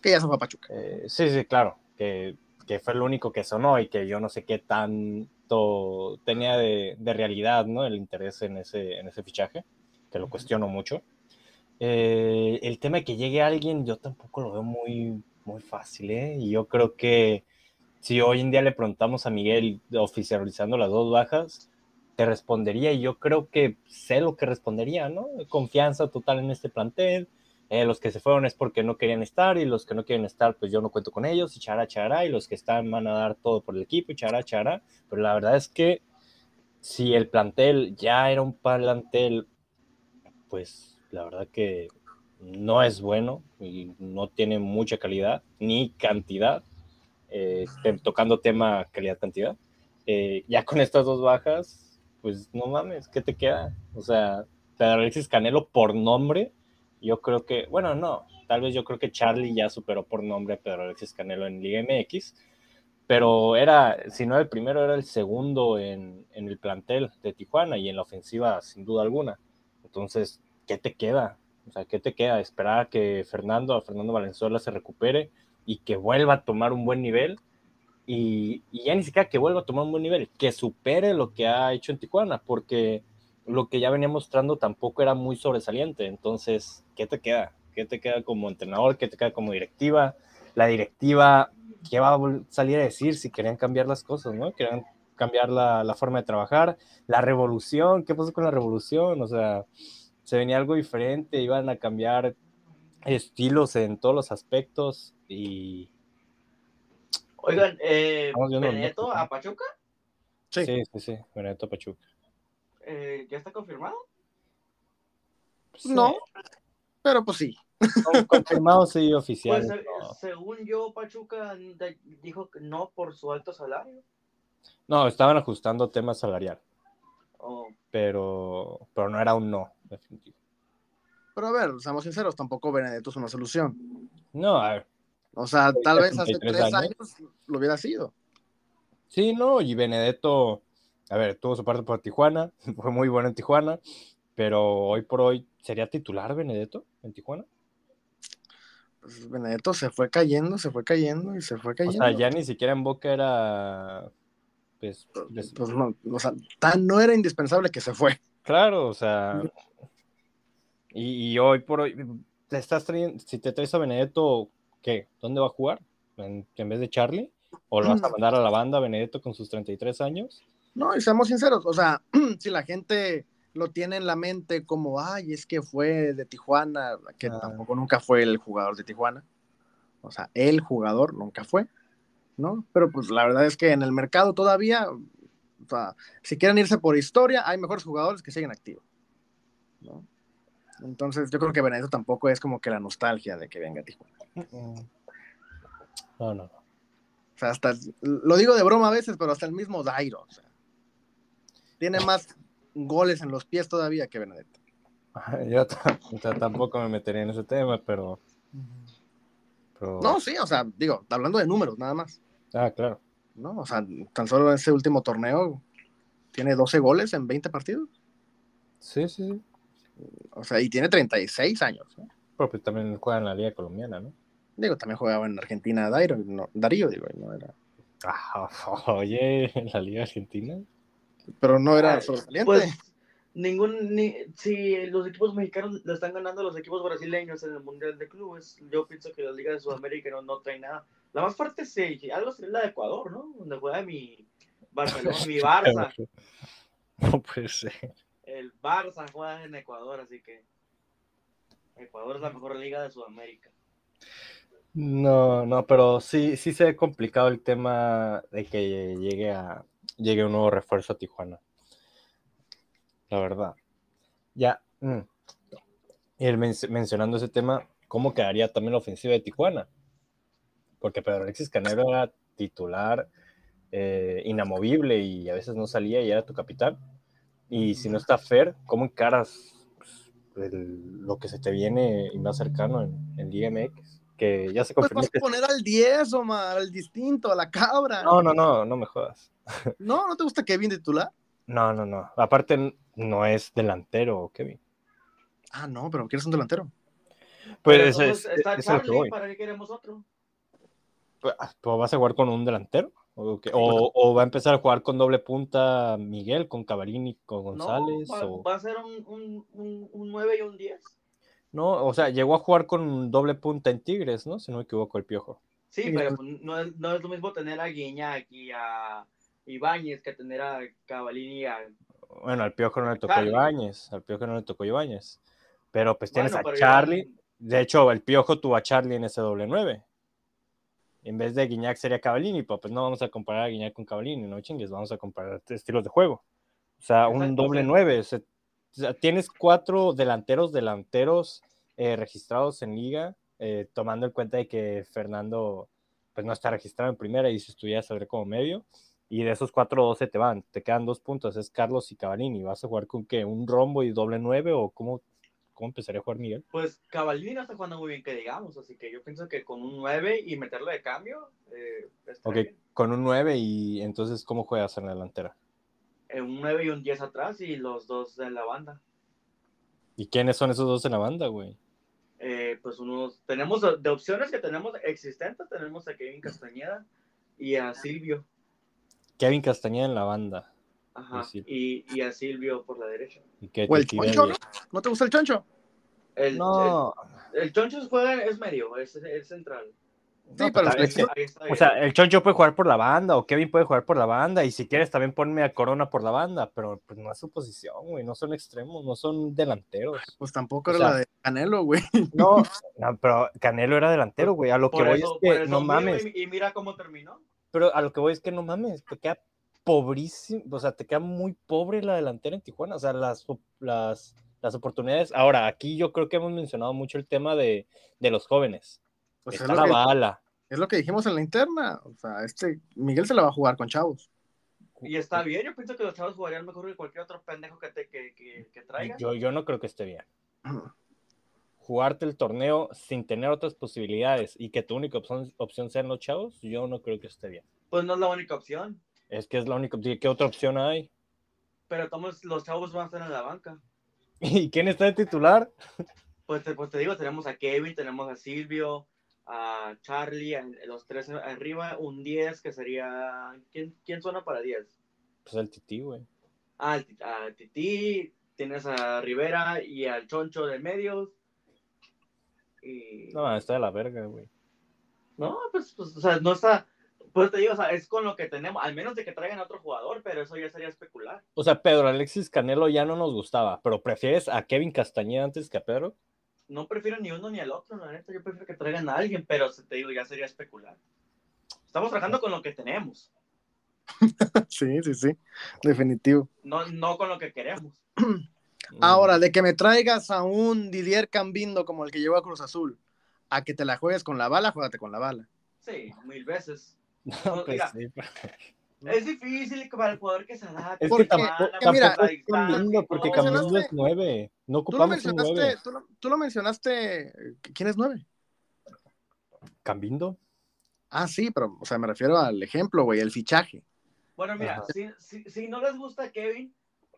Que ya se fue a Pachuca. Eh, sí, sí, claro, que que fue el único que sonó y que yo no sé qué tanto tenía de, de realidad, ¿no? El interés en ese, en ese fichaje, que lo cuestiono mucho. Eh, el tema de que llegue alguien, yo tampoco lo veo muy, muy fácil, ¿eh? Y yo creo que si hoy en día le preguntamos a Miguel oficializando las dos bajas, te respondería y yo creo que sé lo que respondería, ¿no? Confianza total en este plantel, eh, los que se fueron es porque no querían estar y los que no quieren estar, pues yo no cuento con ellos y chará, chará, y los que están van a dar todo por el equipo y chará, chará. Pero la verdad es que si el plantel ya era un plantel, pues la verdad que no es bueno y no tiene mucha calidad ni cantidad, eh, tocando tema calidad-cantidad. Eh, ya con estas dos bajas, pues no mames, ¿qué te queda? O sea, Pedro Alexis Canelo por nombre yo creo que, bueno, no, tal vez yo creo que Charlie ya superó por nombre a Pedro Alexis Canelo en Liga MX, pero era, si no el primero, era el segundo en, en el plantel de Tijuana y en la ofensiva, sin duda alguna. Entonces, ¿qué te queda? O sea, ¿qué te queda? Esperar a que Fernando, a Fernando Valenzuela se recupere y que vuelva a tomar un buen nivel. Y, y, ya ni siquiera que vuelva a tomar un buen nivel, que supere lo que ha hecho en Tijuana, porque lo que ya venía mostrando tampoco era muy sobresaliente. Entonces, ¿qué te queda? ¿Qué te queda como entrenador? ¿Qué te queda como directiva? La directiva, ¿qué va a salir a decir si querían cambiar las cosas, no? Querían cambiar la, la forma de trabajar, la revolución, ¿qué pasó con la revolución? O sea, se venía algo diferente, iban a cambiar estilos en todos los aspectos y... Oigan, eh, ¿Benedetto a Pachuca? Sí, sí, sí, sí Benedetto a Pachuca eh, ¿ya está confirmado? Sí. No, pero pues sí. Confirmado, sí, <laughs> oficial. Pues, no. Según yo, Pachuca dijo que no por su alto salario. No, estaban ajustando temas salarial. Oh. Pero, pero no era un no, definitivo. Pero a ver, seamos sinceros, tampoco Benedetto es una solución. No, a ver. O sea, tal vez hace 33 tres años. años lo hubiera sido. Sí, no, y Benedetto, a ver, tuvo su parte por Tijuana, <laughs> fue muy bueno en Tijuana, pero hoy por hoy, ¿sería titular Benedetto en Tijuana? Pues Benedetto se fue cayendo, se fue cayendo y se fue O cayendo. sea, ya ni siquiera en Boca era, pues, des- Pues no, o sea, tan no era indispensable que se fue. claro, o sea, y, y hoy por hoy, te estás trayendo, si te traes a Benedetto, ¿qué? ¿Dónde va a jugar? ¿En, en vez de Charlie? ¿O lo vas a mandar a la banda Benedetto con sus 33 años? No, y seamos sinceros, o sea, <clears throat> si la gente lo tiene en la mente como, ay, es que fue de Tijuana, que Ah. tampoco nunca fue el jugador de Tijuana. O sea, el jugador nunca fue, ¿no? Pero pues la verdad es que en el mercado todavía, o sea, si quieren irse por historia, hay mejores jugadores que siguen activos, ¿no? Entonces yo creo que Benedetto tampoco es como que la nostalgia de que venga a Tijuana. No, no, no. O sea, hasta, lo digo de broma a veces, pero hasta el mismo Dairo, o sea, tiene más goles en los pies todavía que Benedetto. Yo t- o sea, tampoco me metería en ese tema, pero... pero- No, sí, o sea, digo, hablando de números nada más, Ah, claro. ¿no? O sea, tan solo en ese último torneo tiene 12 goles en 20 partidos, Sí, sí, sí. O sea, y tiene 36 años, ¿no? Pero pues también juega en la liga colombiana, ¿no? Digo, también jugaba en Argentina Dairo, no, Darío, digo, y no era, Ah, <laughs> oye, en la liga argentina. pero no era Ay, sobresaliente. Pues ningún, ni, si los equipos mexicanos le están ganando a los equipos brasileños en el Mundial de Clubes, yo pienso que la Liga de Sudamérica no, no trae nada. La más fuerte sí, algo es la de Ecuador, ¿no? Donde juega mi Barcelona, mi <laughs> Barça. No puede ser. El Barça juega en Ecuador, así que Ecuador es la mejor liga de Sudamérica. No, no, pero sí, sí se ve complicado el tema de que llegue a llegue un nuevo refuerzo a Tijuana. La verdad. Ya, mm. Y el men- mencionando ese tema, ¿cómo quedaría también la ofensiva de Tijuana? Porque Pedro Alexis Canelo era titular eh, inamovible y a veces no salía y era tu capitán. Y si no está Fer, ¿cómo encaras pues, el- lo que se te viene y más cercano en, en Liga MX? Que ya se Pues confirmó vas a poner al 10, Omar, al distinto, a la cabra. No, no, no, no me jodas. <laughs> ¿No? ¿No te gusta Kevin titular? No, no, no. Aparte, no es delantero, Kevin. Ah, no, pero quieres un delantero. Pues es, está es Charlie. ¿para qué queremos otro? Pues, pues, ¿Vas a jugar con un delantero? ¿O, qué? O- o va a empezar a jugar con doble punta Miguel, con Cavarini, con González? No, va, o... va a ser un, un, un, un 9 y un 10. No, o sea, llegó a jugar con doble punta en Tigres, ¿no? Si no me equivoco, el piojo. Sí, Sí, pero pues- no, es, no es lo mismo tener a Guiñac y a Ibáñez que tener a Cavallini y a... Bueno, al piojo no le tocó. Ibáñez, al piojo no le tocó Ibáñez. Pero pues tienes Bueno, a Charlie. De hecho, el piojo tuvo a Charlie en ese doble 9. En vez de Guiñac sería Cavallini, pues no vamos a comparar a Guiñac con Cavallini, no chingues, vamos a comparar estilos de juego. O sea, un doble. 9. o sea, tienes cuatro delanteros, delanteros eh, registrados en liga, eh, tomando en cuenta de que Fernando pues no está registrado en primera y si estuviera saldría como medio. Y de esos cuatro, dos se te van. Te quedan dos puntos, es Carlos y Cavallini. ¿Vas a jugar con qué? ¿Un rombo y doble 9 o cómo, cómo empezaría a jugar Miguel? Pues Cavallini no está jugando muy bien que digamos, así que yo pienso que con un 9 y meterlo de cambio, eh, Ok, bien. con un 9 y entonces, ¿cómo juegas en la delantera? Eh, un 9 y un 10 atrás y los dos en la banda. ¿Y quiénes son esos dos en la banda, güey? Eh, pues unos, tenemos de, opciones que tenemos existentes, tenemos a Kevin Castañeda y a Silvio. Kevin Castañeda en la banda. Ajá, y, y a Silvio por la derecha. ¿Y qué O el choncho, ¿no? ¿No te gusta el choncho? El, No, el, el Choncho juega, es medio, es, es central. Sí, No, pero pues, es es que- Ahí está o sea, el Choncho puede jugar por la banda o Kevin puede jugar por la banda y si quieres también ponme a Corona por la banda, pero pues no es su posición, güey, no son extremos, no son delanteros. pues tampoco O era sea, la de Canelo, güey. No, <laughs> no, pero Canelo era delantero, güey, a lo que voy es que eso no mames, Y, y mira cómo terminó. pero a lo que voy es que no mames, te queda pobrísimo, o sea, te queda muy pobre la delantera en Tijuana, o sea, las, las, las oportunidades. Ahora, aquí yo creo que hemos mencionado mucho el tema de, de los jóvenes. Pues es Está la que, bala. es lo que dijimos en la interna. O sea, este Miguel se la va a jugar con chavos. Y está bien, yo pienso que los chavos jugarían mejor que cualquier otro pendejo que, te, que, que, que traiga. Yo, yo no creo que esté bien. <clears throat> jugarte el torneo sin tener otras posibilidades y que tu única opción, opción sean los chavos, yo no creo que esté bien. Pues no es la única opción. Es que es la única opción. ¿Qué otra opción hay? Pero todos los chavos van a estar en la banca. <laughs> ¿Y quién está de titular? Pues te, pues te digo, tenemos a Kevin, tenemos a Silvio, a Charlie, a- los tres arriba, un 10 que sería... ¿Quién, quién suena para 10? Pues el Tití, güey. Ah, a Titi, tienes a Rivera y al Choncho del medio. Y... No, está de la verga, güey. No, pues, pues, o sea, no está. Pues te digo, o sea, es con lo que tenemos, al menos de que traigan a otro jugador, pero eso ya sería especular. O sea, Pedro Alexis Canelo ya no nos gustaba, pero ¿prefieres a Kevin Castañeda antes que a Pedro? No prefiero ni uno ni el otro, la neta. Yo prefiero que traigan a alguien, pero te digo, ya sería especular. Estamos trabajando con lo que tenemos, <laughs> Sí, sí, sí, definitivo. no, no con lo que queremos. Ahora, de que me traigas a un Didier Cambindo como el que llevó a Cruz Azul, a que te la juegues con la bala, juégate con la bala. Sí, mil veces. <laughs> No, pues sí, Es difícil para el jugador que se adapte. Es Porque- que tampoco, que mira, porque tú mencionaste- es nueve. No Tú lo ocupamos un nueve. mencionaste, tú lo, tú lo mencionaste, ¿quién es nueve? ¿Cambindo? Ah, sí, pero, o sea, me refiero al ejemplo, güey, el fichaje. Bueno, mira, si, si, si no les gusta Kevin,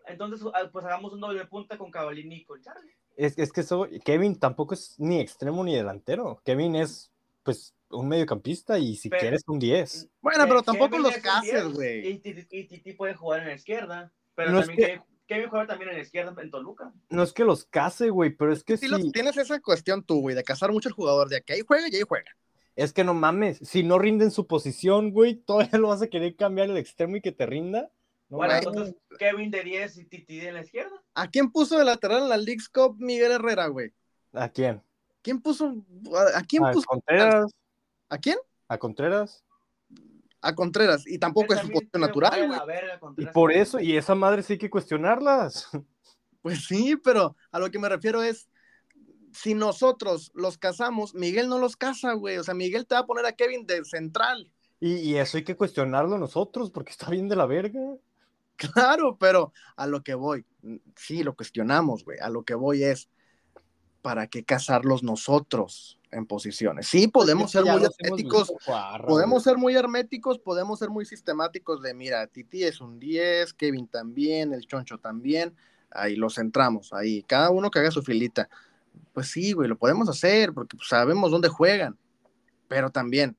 entonces ah, pues hagamos un doble punta con Cavallini y con Charlie. Es, es que eso, Kevin tampoco es ni extremo ni delantero. Kevin es, pues, un mediocampista y si Pero- quieres un 10. Bueno, pero tampoco Kevin los cases, 10, güey. Y Titi, puede jugar en la izquierda. Pero No es también que- Kevin, juega también en la izquierda en Toluca. No es que los case, güey, pero es que Sí, si, los- tienes esa cuestión tú, güey, de cazar mucho el jugador, de que ahí juega y ahí juega. es que no mames, si no rinde en su posición, güey, todavía lo vas a querer cambiar el extremo y que te rinda. No bueno, mames. entonces Kevin de 10 y Titi de la izquierda. ¿A quién puso de lateral en la League's Cup Miguel Herrera, güey? ¿A quién? ¿Quién puso? ¿A, a quién ¿A puso? Contreras? ¿A quién? ¿A Contreras? A Contreras. Y tampoco es su posición natural, güey. Y por eso, y esa madre sí hay que cuestionarlas. <laughs> Pues sí, pero a lo que me refiero es, si nosotros los casamos, Miguel no los casa, güey. O sea, Miguel te va a poner a Kevin de central. Y, y eso hay que cuestionarlo nosotros, porque está bien de la verga. <laughs> Claro, pero a lo que voy, sí, lo cuestionamos, güey. A lo que voy es, ¿para qué casarlos nosotros en posiciones? Sí, podemos ser Ya muy herméticos, podemos ser muy herméticos, podemos ser muy sistemáticos de, mira, Titi es un 10, Kevin también, el Choncho también, ahí los centramos, ahí, cada uno que haga su filita. Pues sí, güey, lo podemos hacer porque pues, sabemos dónde juegan, pero también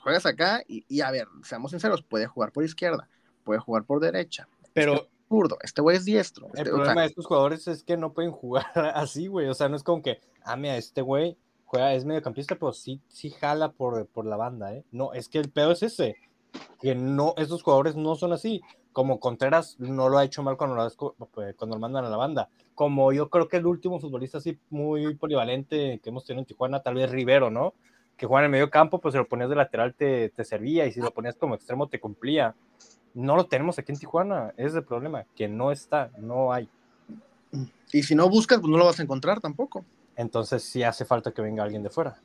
juegas acá y, y, a ver, seamos sinceros, puede jugar por izquierda, puede jugar por derecha, Pero zurdo, este güey es diestro. el este- o problema sea, de estos jugadores es que no pueden jugar <laughs> así, güey. O sea, no es como que, ah, mira, este güey es mediocampista, pero sí, sí jala por, por la banda, ¿eh? No, es que el pedo es ese, que no, estos jugadores no son así. Como Contreras no lo ha hecho mal cuando lo, has- cuando lo mandan a la banda. Como yo creo que el último futbolista así muy polivalente que hemos tenido en Tijuana, tal vez Rivero, ¿no? Que juega en el medio campo, pues si lo ponías de lateral te, te servía y si lo ponías como extremo te cumplía. No lo tenemos aquí en Tijuana, es el problema, que no está, no hay. y si no buscas, pues no lo vas a encontrar tampoco. Entonces sí hace falta que venga alguien de fuera.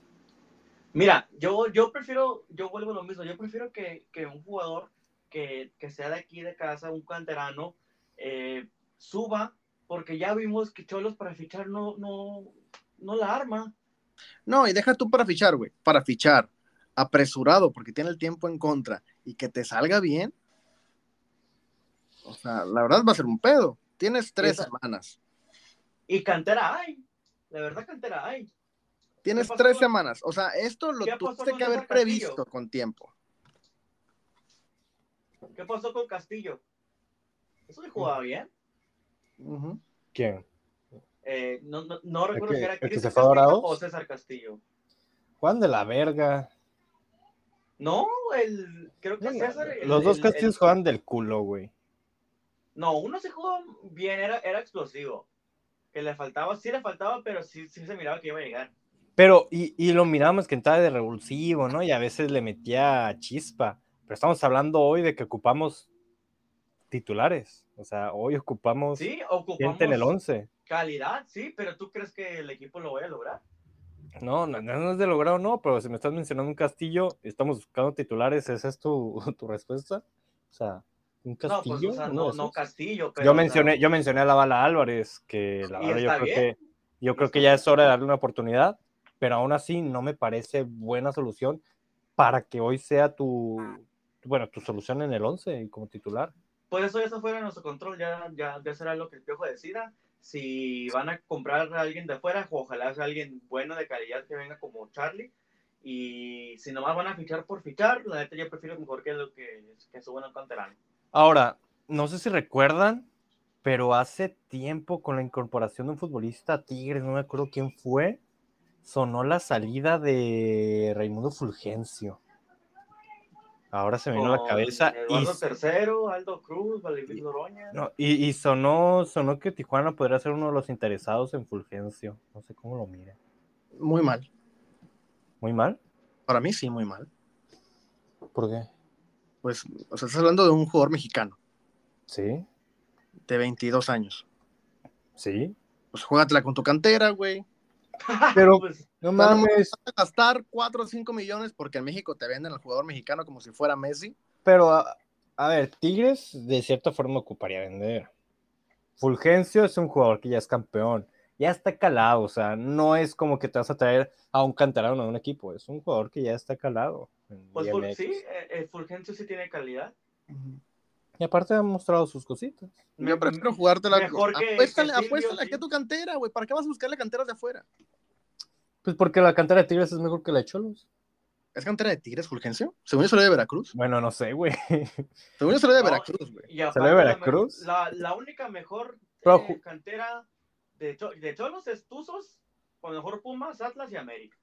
Mira, yo, yo prefiero, yo vuelvo a lo mismo, yo prefiero que, que un jugador que, que sea de aquí de casa, un canterano, eh, suba, porque ya vimos que Cholos para fichar no, no, no la arma. No, y deja tú para fichar, güey, para fichar apresurado porque tiene el tiempo en contra y que te salga bien. O sea, la verdad va a ser un pedo. Tienes tres Esa- semanas. Y cantera hay, la verdad cantera hay. Tienes ¿Qué pasó tres con- semanas. O sea, esto lo ¿Qué pasó tuviste que haber Castillo? previsto con tiempo. ¿Qué pasó con Castillo? Eso le jugaba bien. ¿Quién? Eh, no, no, no recuerdo que- si era el que Cristian se fue a Castillo Dorados? o César Castillo. Juan de la verga. No, el, creo que César. el- Los dos el- castillos el- juegan del culo, güey. No, uno se jugó bien, era, era explosivo. Que le faltaba, sí le faltaba, pero sí, sí se miraba que iba a llegar. Pero, y, y lo mirábamos que entraba de revulsivo, ¿no? Y a veces le metía chispa. Pero estamos hablando hoy de que ocupamos titulares. O sea, hoy ocupamos Sí, ocupamos gente en el 11. calidad, sí, pero ¿tú crees que el equipo lo vaya a lograr? No, no, no es de logrado, no, pero si me estás mencionando un castillo, estamos buscando titulares, ¿esa es tu, <laughs> tu respuesta? O sea, un No, pues, o sea, no, no? Castillo, pero. yo o sea, mencioné, yo mencioné a la bala Álvarez, que la verdad yo está creo bien. que Yo creo que ya es hora de darle una oportunidad, pero aún así no me parece buena solución para que hoy sea tu, bueno, tu solución en el 11 como titular. Por eso eso fuera de nuestro control, ya, ya, ya será lo que el Piojo decida. Si van a comprar a alguien de afuera, ojalá sea alguien bueno de calidad que venga como Charlie. Y si nomás van a fichar por fichar, la neta yo prefiero mejor que lo que, que suban a un canterano. Ahora, no sé si recuerdan, pero hace tiempo con la incorporación de un futbolista a Tigres, no me acuerdo quién fue, sonó la salida de Raimundo Fulgencio. Ahora se me vino a la cabeza y, Eduardo Tercero, Aldo Cruz, Valdivia Noroña. no, y, y sonó, sonó que Tijuana podría ser uno de los interesados en Fulgencio. No sé cómo lo mire. Muy mal. ¿Muy mal? Para mí sí, muy mal. ¿Por qué? Pues, o sea, estás hablando de un jugador mexicano Sí, de 22 años. sí. Pues juégatela con tu cantera, güey. <laughs> Pero Pues, no mames. vas a gastar 4 o 5 millones porque en México te venden al jugador mexicano como si fuera Messi. Pero, a, a ver, Tigres de cierta forma ocuparía vender. Fulgencio es un jugador que ya es campeón, ya está calado, o sea, no es como que te vas a traer a un canterano de un equipo, es un jugador que ya está calado. Pues sí, eh, eh, Fulgencio sí tiene calidad. Y aparte ha mostrado sus cositas. Yo prefiero jugártela. Mejor que- apuéstale, que apuéstale sí. aquí a tu cantera, güey. ¿Para qué vas a buscarle canteras de afuera? Pues porque la cantera de Tigres es mejor que la de Cholos. ¿Es cantera de Tigres, Fulgencio? Según yo salió de Veracruz. Bueno, no sé, güey. <laughs> Según yo salió de No, Veracruz, güey. ¿Salió de la Veracruz? La, la única mejor Pero eh, cantera de, Cho- de Cholos es Tuzos, o mejor Pumas, Atlas y América.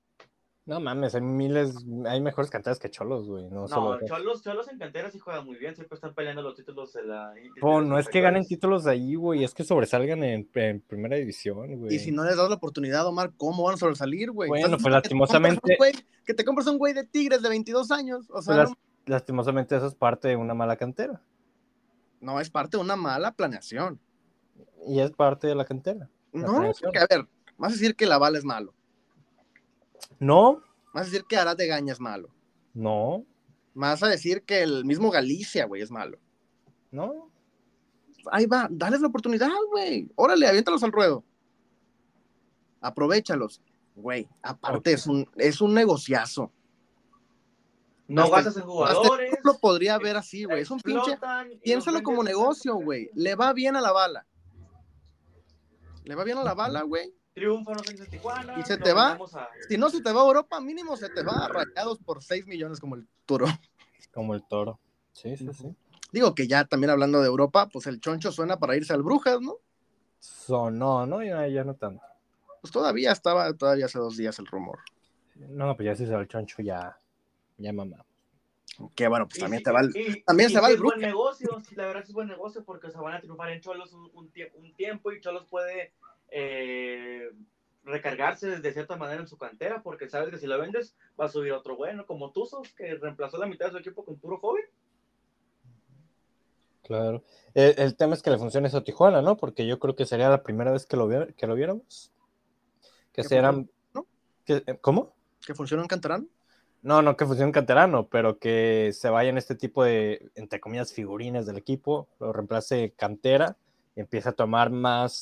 No mames, hay miles, hay mejores canteras que Cholos, güey. No, No, solo Cholos, Cholos en cantera sí juegan muy bien, siempre están peleando los títulos de la. los no es que ganen títulos de ahí, güey, es que sobresalgan en, en primera división, güey. Y si no les das la oportunidad, Omar, ¿cómo van a sobresalir, güey? Bueno, pues, lastimosamente- Que te compras un güey de Tigres de 22 años. O sea, Pues no, lastimosamente eso es parte de una mala cantera. no, es parte de una mala planeación. Y es parte de la cantera. La No, planeación. porque, a ver, vas a decir que Laval es malo. No, Vas a decir que Arad de Gaña es malo. no, Vas a decir que el mismo Galicia, güey, es malo. no. Ahí va, dales la oportunidad, güey. Órale, aviéntalos al ruedo. Aprovechalos. Güey, aparte es, un, es un negociazo. No Hasta- gastas en jugadores. lo podría ver así, güey. Es un pinche. Piénsalo como negocio, güey. Le va bien a la bala. Le va bien a la bala, güey. Triunfo, no sé, en Tijuana. Y se te va. a- Si no se te va a Europa, mínimo se te va a rayados por 6 millones como el toro. Como el toro. Sí, sí, sí. Digo que ya también hablando de Europa, pues el choncho suena para irse al Brujas, ¿no? Sonó, ¿no? Ya, ya no tanto. Pues todavía estaba, todavía hace dos días el rumor. No, pues ya si se va el choncho, ya, ya mamá. Que bueno, pues Y también sí- te va el. y- también y se va el es buen Brujas. negocio, la verdad es buen negocio porque se van a triunfar en Cholos un, un tie- un tiempo y Cholos puede eh, recargarse de cierta manera en su cantera porque sabes que si lo vendes va a subir otro bueno, como Tuzos que reemplazó la mitad de su equipo con puro joven. Claro. El, el tema es que le funcione eso a Tijuana, ¿no? Porque yo creo que sería la primera vez que lo, vi- que lo viéramos. Que ¿Que serán. ¿no? que- eh, ¿Cómo? Que funciona en Cantarán. No, no que funcione un canterano, pero que se vayan este tipo de, entre comillas, figurines del equipo, lo reemplace cantera y empiece a tomar más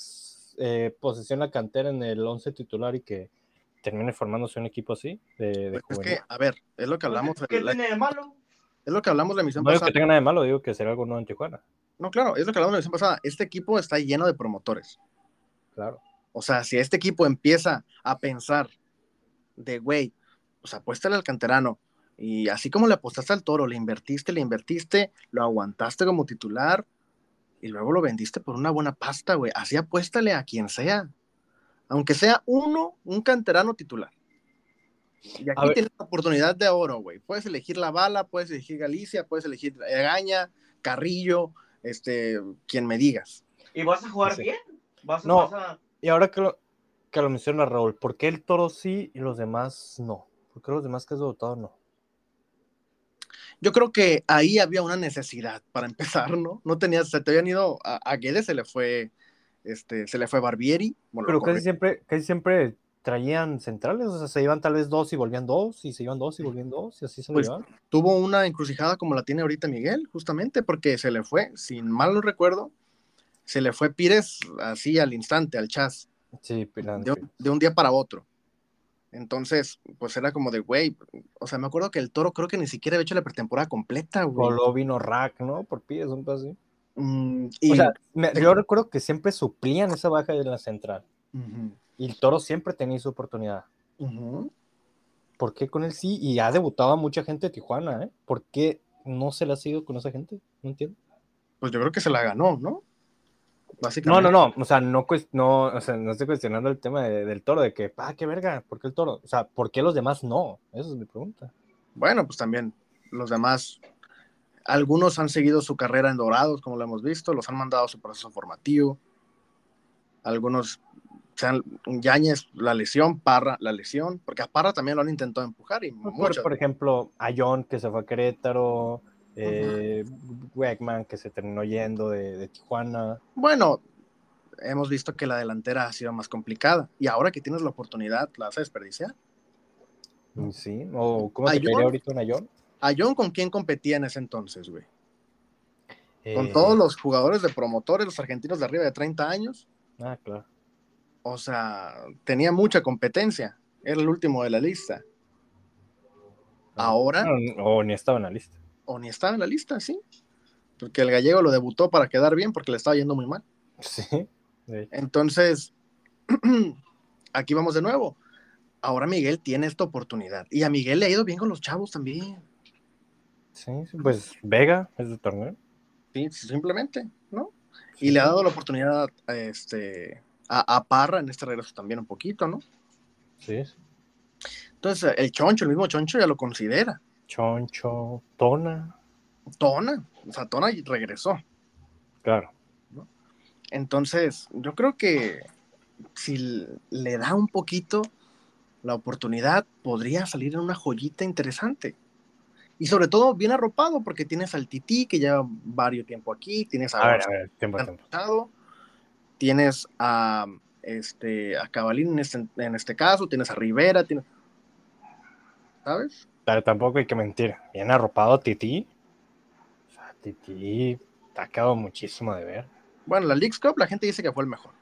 eh, posesión la cantera en el 11 titular y que termine formándose un equipo así de, de Pues es que, a ver, es lo que hablamos. ¿Qué la- tiene de malo? es lo que hablamos la emisión No pasada. que tenga nada de malo, digo que será algo nuevo en Tijuana. No, claro, es lo que hablamos la emisión pasada. Este equipo está lleno de promotores. Claro. O sea, si este equipo empieza a pensar de, güey, pues apuéstale al canterano. Y así como le apostaste al toro, le invertiste, le invertiste, lo aguantaste como titular y luego lo vendiste por una buena pasta, güey. Así apuéstale a quien sea. Aunque sea uno, un canterano titular. Y A aquí ver. tienes la oportunidad de oro, güey. Puedes elegir la bala, puedes elegir Galicia, puedes elegir Gaña, Carrillo, este, quien me digas. ¿Y vas a jugar Sí. bien? ¿Vas, a- No. vas a... Y ahora que lo, que lo menciona Raúl, ¿por qué el toro sí y los demás no? ¿Por qué los demás que has votado no? Yo creo que ahí había una necesidad para empezar, ¿no? No tenías, se te habían ido a, a Guedes, se le fue, este, se le fue Barbieri. bueno, Pero lo casi siempre, casi siempre traían centrales, o sea, se iban tal vez dos y volvían dos, y se iban dos y volvían dos, y así se lo Pues, llevaban. tuvo una encrucijada como la tiene ahorita Miguel, justamente porque se le fue, sin mal no recuerdo, se le fue Pires así al instante, al chas. Sí, de, de un día para otro. Entonces, pues era como de, güey, o sea, me acuerdo que el toro creo que ni siquiera había hecho la pretemporada completa, güey. Voló vino rack, ¿no? Por pies, un pedo así. Mm, y, O sea, me- yo recuerdo que siempre suplían esa baja de la central. Y el Toro siempre tenía su oportunidad. ujú. ¿Por qué con él sí? Y ha debutado a mucha gente de Tijuana, ¿eh? ¿Por qué no se le ha seguido con esa gente? No entiendo. Pues yo creo que se la ganó, ¿no? No, no, no. O sea, no, no, o sea, no estoy cuestionando el tema de- del Toro, de que, ah, qué verga, ¿por qué el Toro? O sea, ¿por qué los demás no? Esa es mi pregunta. Bueno, pues también los demás, algunos han seguido su carrera en Dorados, como lo hemos visto, los han mandado a su proceso formativo. Algunos, sean Yañez, la lesión, Parra, la lesión, porque a Parra también lo han intentado empujar y Por, muchas. por ejemplo, a John, que se fue a Querétaro, eh, Wegman, que se terminó yendo de, de Tijuana. Bueno, hemos visto que la delantera ha sido más complicada y ahora que tienes la oportunidad, la vas a desperdiciar. Sí, o ¿cómo ¿A te caería John? ahorita una John? A John, ¿con quién competía en ese entonces, güey? Con Eh, todos los jugadores de promotores, los argentinos de arriba de 30 años. Ah, claro. O sea, tenía mucha competencia. Era el último de la lista. Ahora, No, o ni estaba en la lista. O ni estaba en la lista, sí. Porque el gallego lo debutó para quedar bien porque le estaba yendo muy mal. Sí. Entonces, <clears throat> aquí vamos de nuevo. Ahora Miguel tiene esta oportunidad. Y a Miguel le ha ido bien con los chavos también. Sí, pues Vega es de torneo. Sí, simplemente, ¿no? Y le ha dado la oportunidad a, este, a, a Parra en este regreso también un poquito, ¿no? Sí, sí. Entonces, el Choncho, el mismo Choncho ya lo considera. Choncho, Tona. Tona, o sea, Tona regresó. Claro. Entonces, yo creo que si le da un poquito la oportunidad, podría salir en una joyita interesante. Y sobre todo bien arropado, porque tienes al Tití, que lleva varios tiempo aquí, tienes a, A ver, a ver, tiempo, tiempo. Tienes a este a Cabalín en este, en este caso, tienes a Rivera, tienes, ¿sabes? Pero tampoco hay que mentir. Bien arropado Titi. O sea, Titi ha quedado muchísimo de ver. Bueno, la Leagues Cup la gente dice que fue el mejor.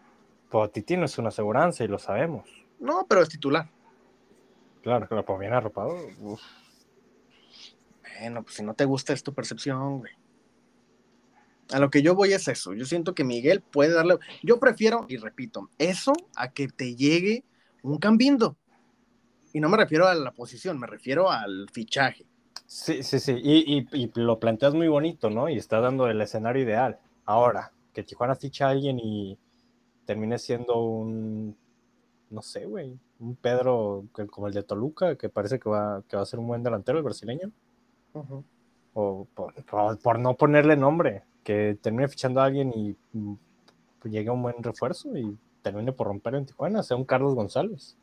Pero Titi no es una aseguranza y lo sabemos. No, pero es titular. Claro, pero pues bien arropado. uf. Bueno, pues si no te gusta es tu percepción, güey. A lo que yo voy es eso. Yo siento que Miguel puede darle. Yo prefiero, y repito, eso a que te llegue un cambindo. Y no me refiero a la posición, me refiero al fichaje. Sí, sí, sí. Y, y- y lo planteas muy bonito, ¿no? Y está dando el escenario ideal. Ahora, que Tijuana ficha a alguien y termine siendo un, no sé, güey, un Pedro que- como el de Toluca, que parece que va, que va a ser un buen delantero, el brasileño. O por, por- por no ponerle nombre, que termine fichando a alguien y mm, llegue un buen refuerzo y termine por romper en Tijuana, sea un Carlos González.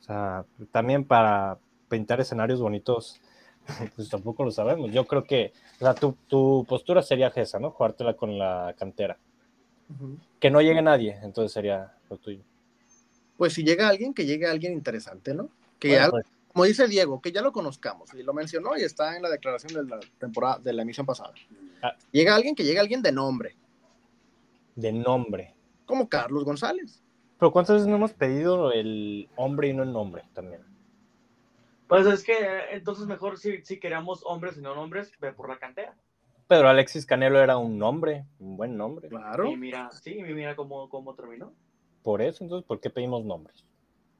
O sea, también para pintar escenarios bonitos, <laughs> pues tampoco lo sabemos. Yo creo que, o sea, tu, tu postura sería esa, ¿no? Jugártela con la cantera. Que no llegue nadie, entonces sería lo tuyo. Pues si llega alguien, que llegue alguien interesante, ¿no? Que Bueno, ya- pues, como dice Diego, que ya lo conozcamos, y lo mencionó y está en la declaración de la temporada, de la emisión pasada. Ah. Llega alguien que llegue alguien de nombre, de nombre. como Carlos González. Pero ¿cuántas veces no hemos pedido el hombre y no el nombre también? Pues es que entonces mejor si, si queremos hombres y no nombres, ve por la cantera. Pedro Alexis Canelo era un nombre, un buen nombre. Claro. Y mira, sí, y mira cómo, cómo terminó. Por eso, entonces, ¿por qué pedimos nombres?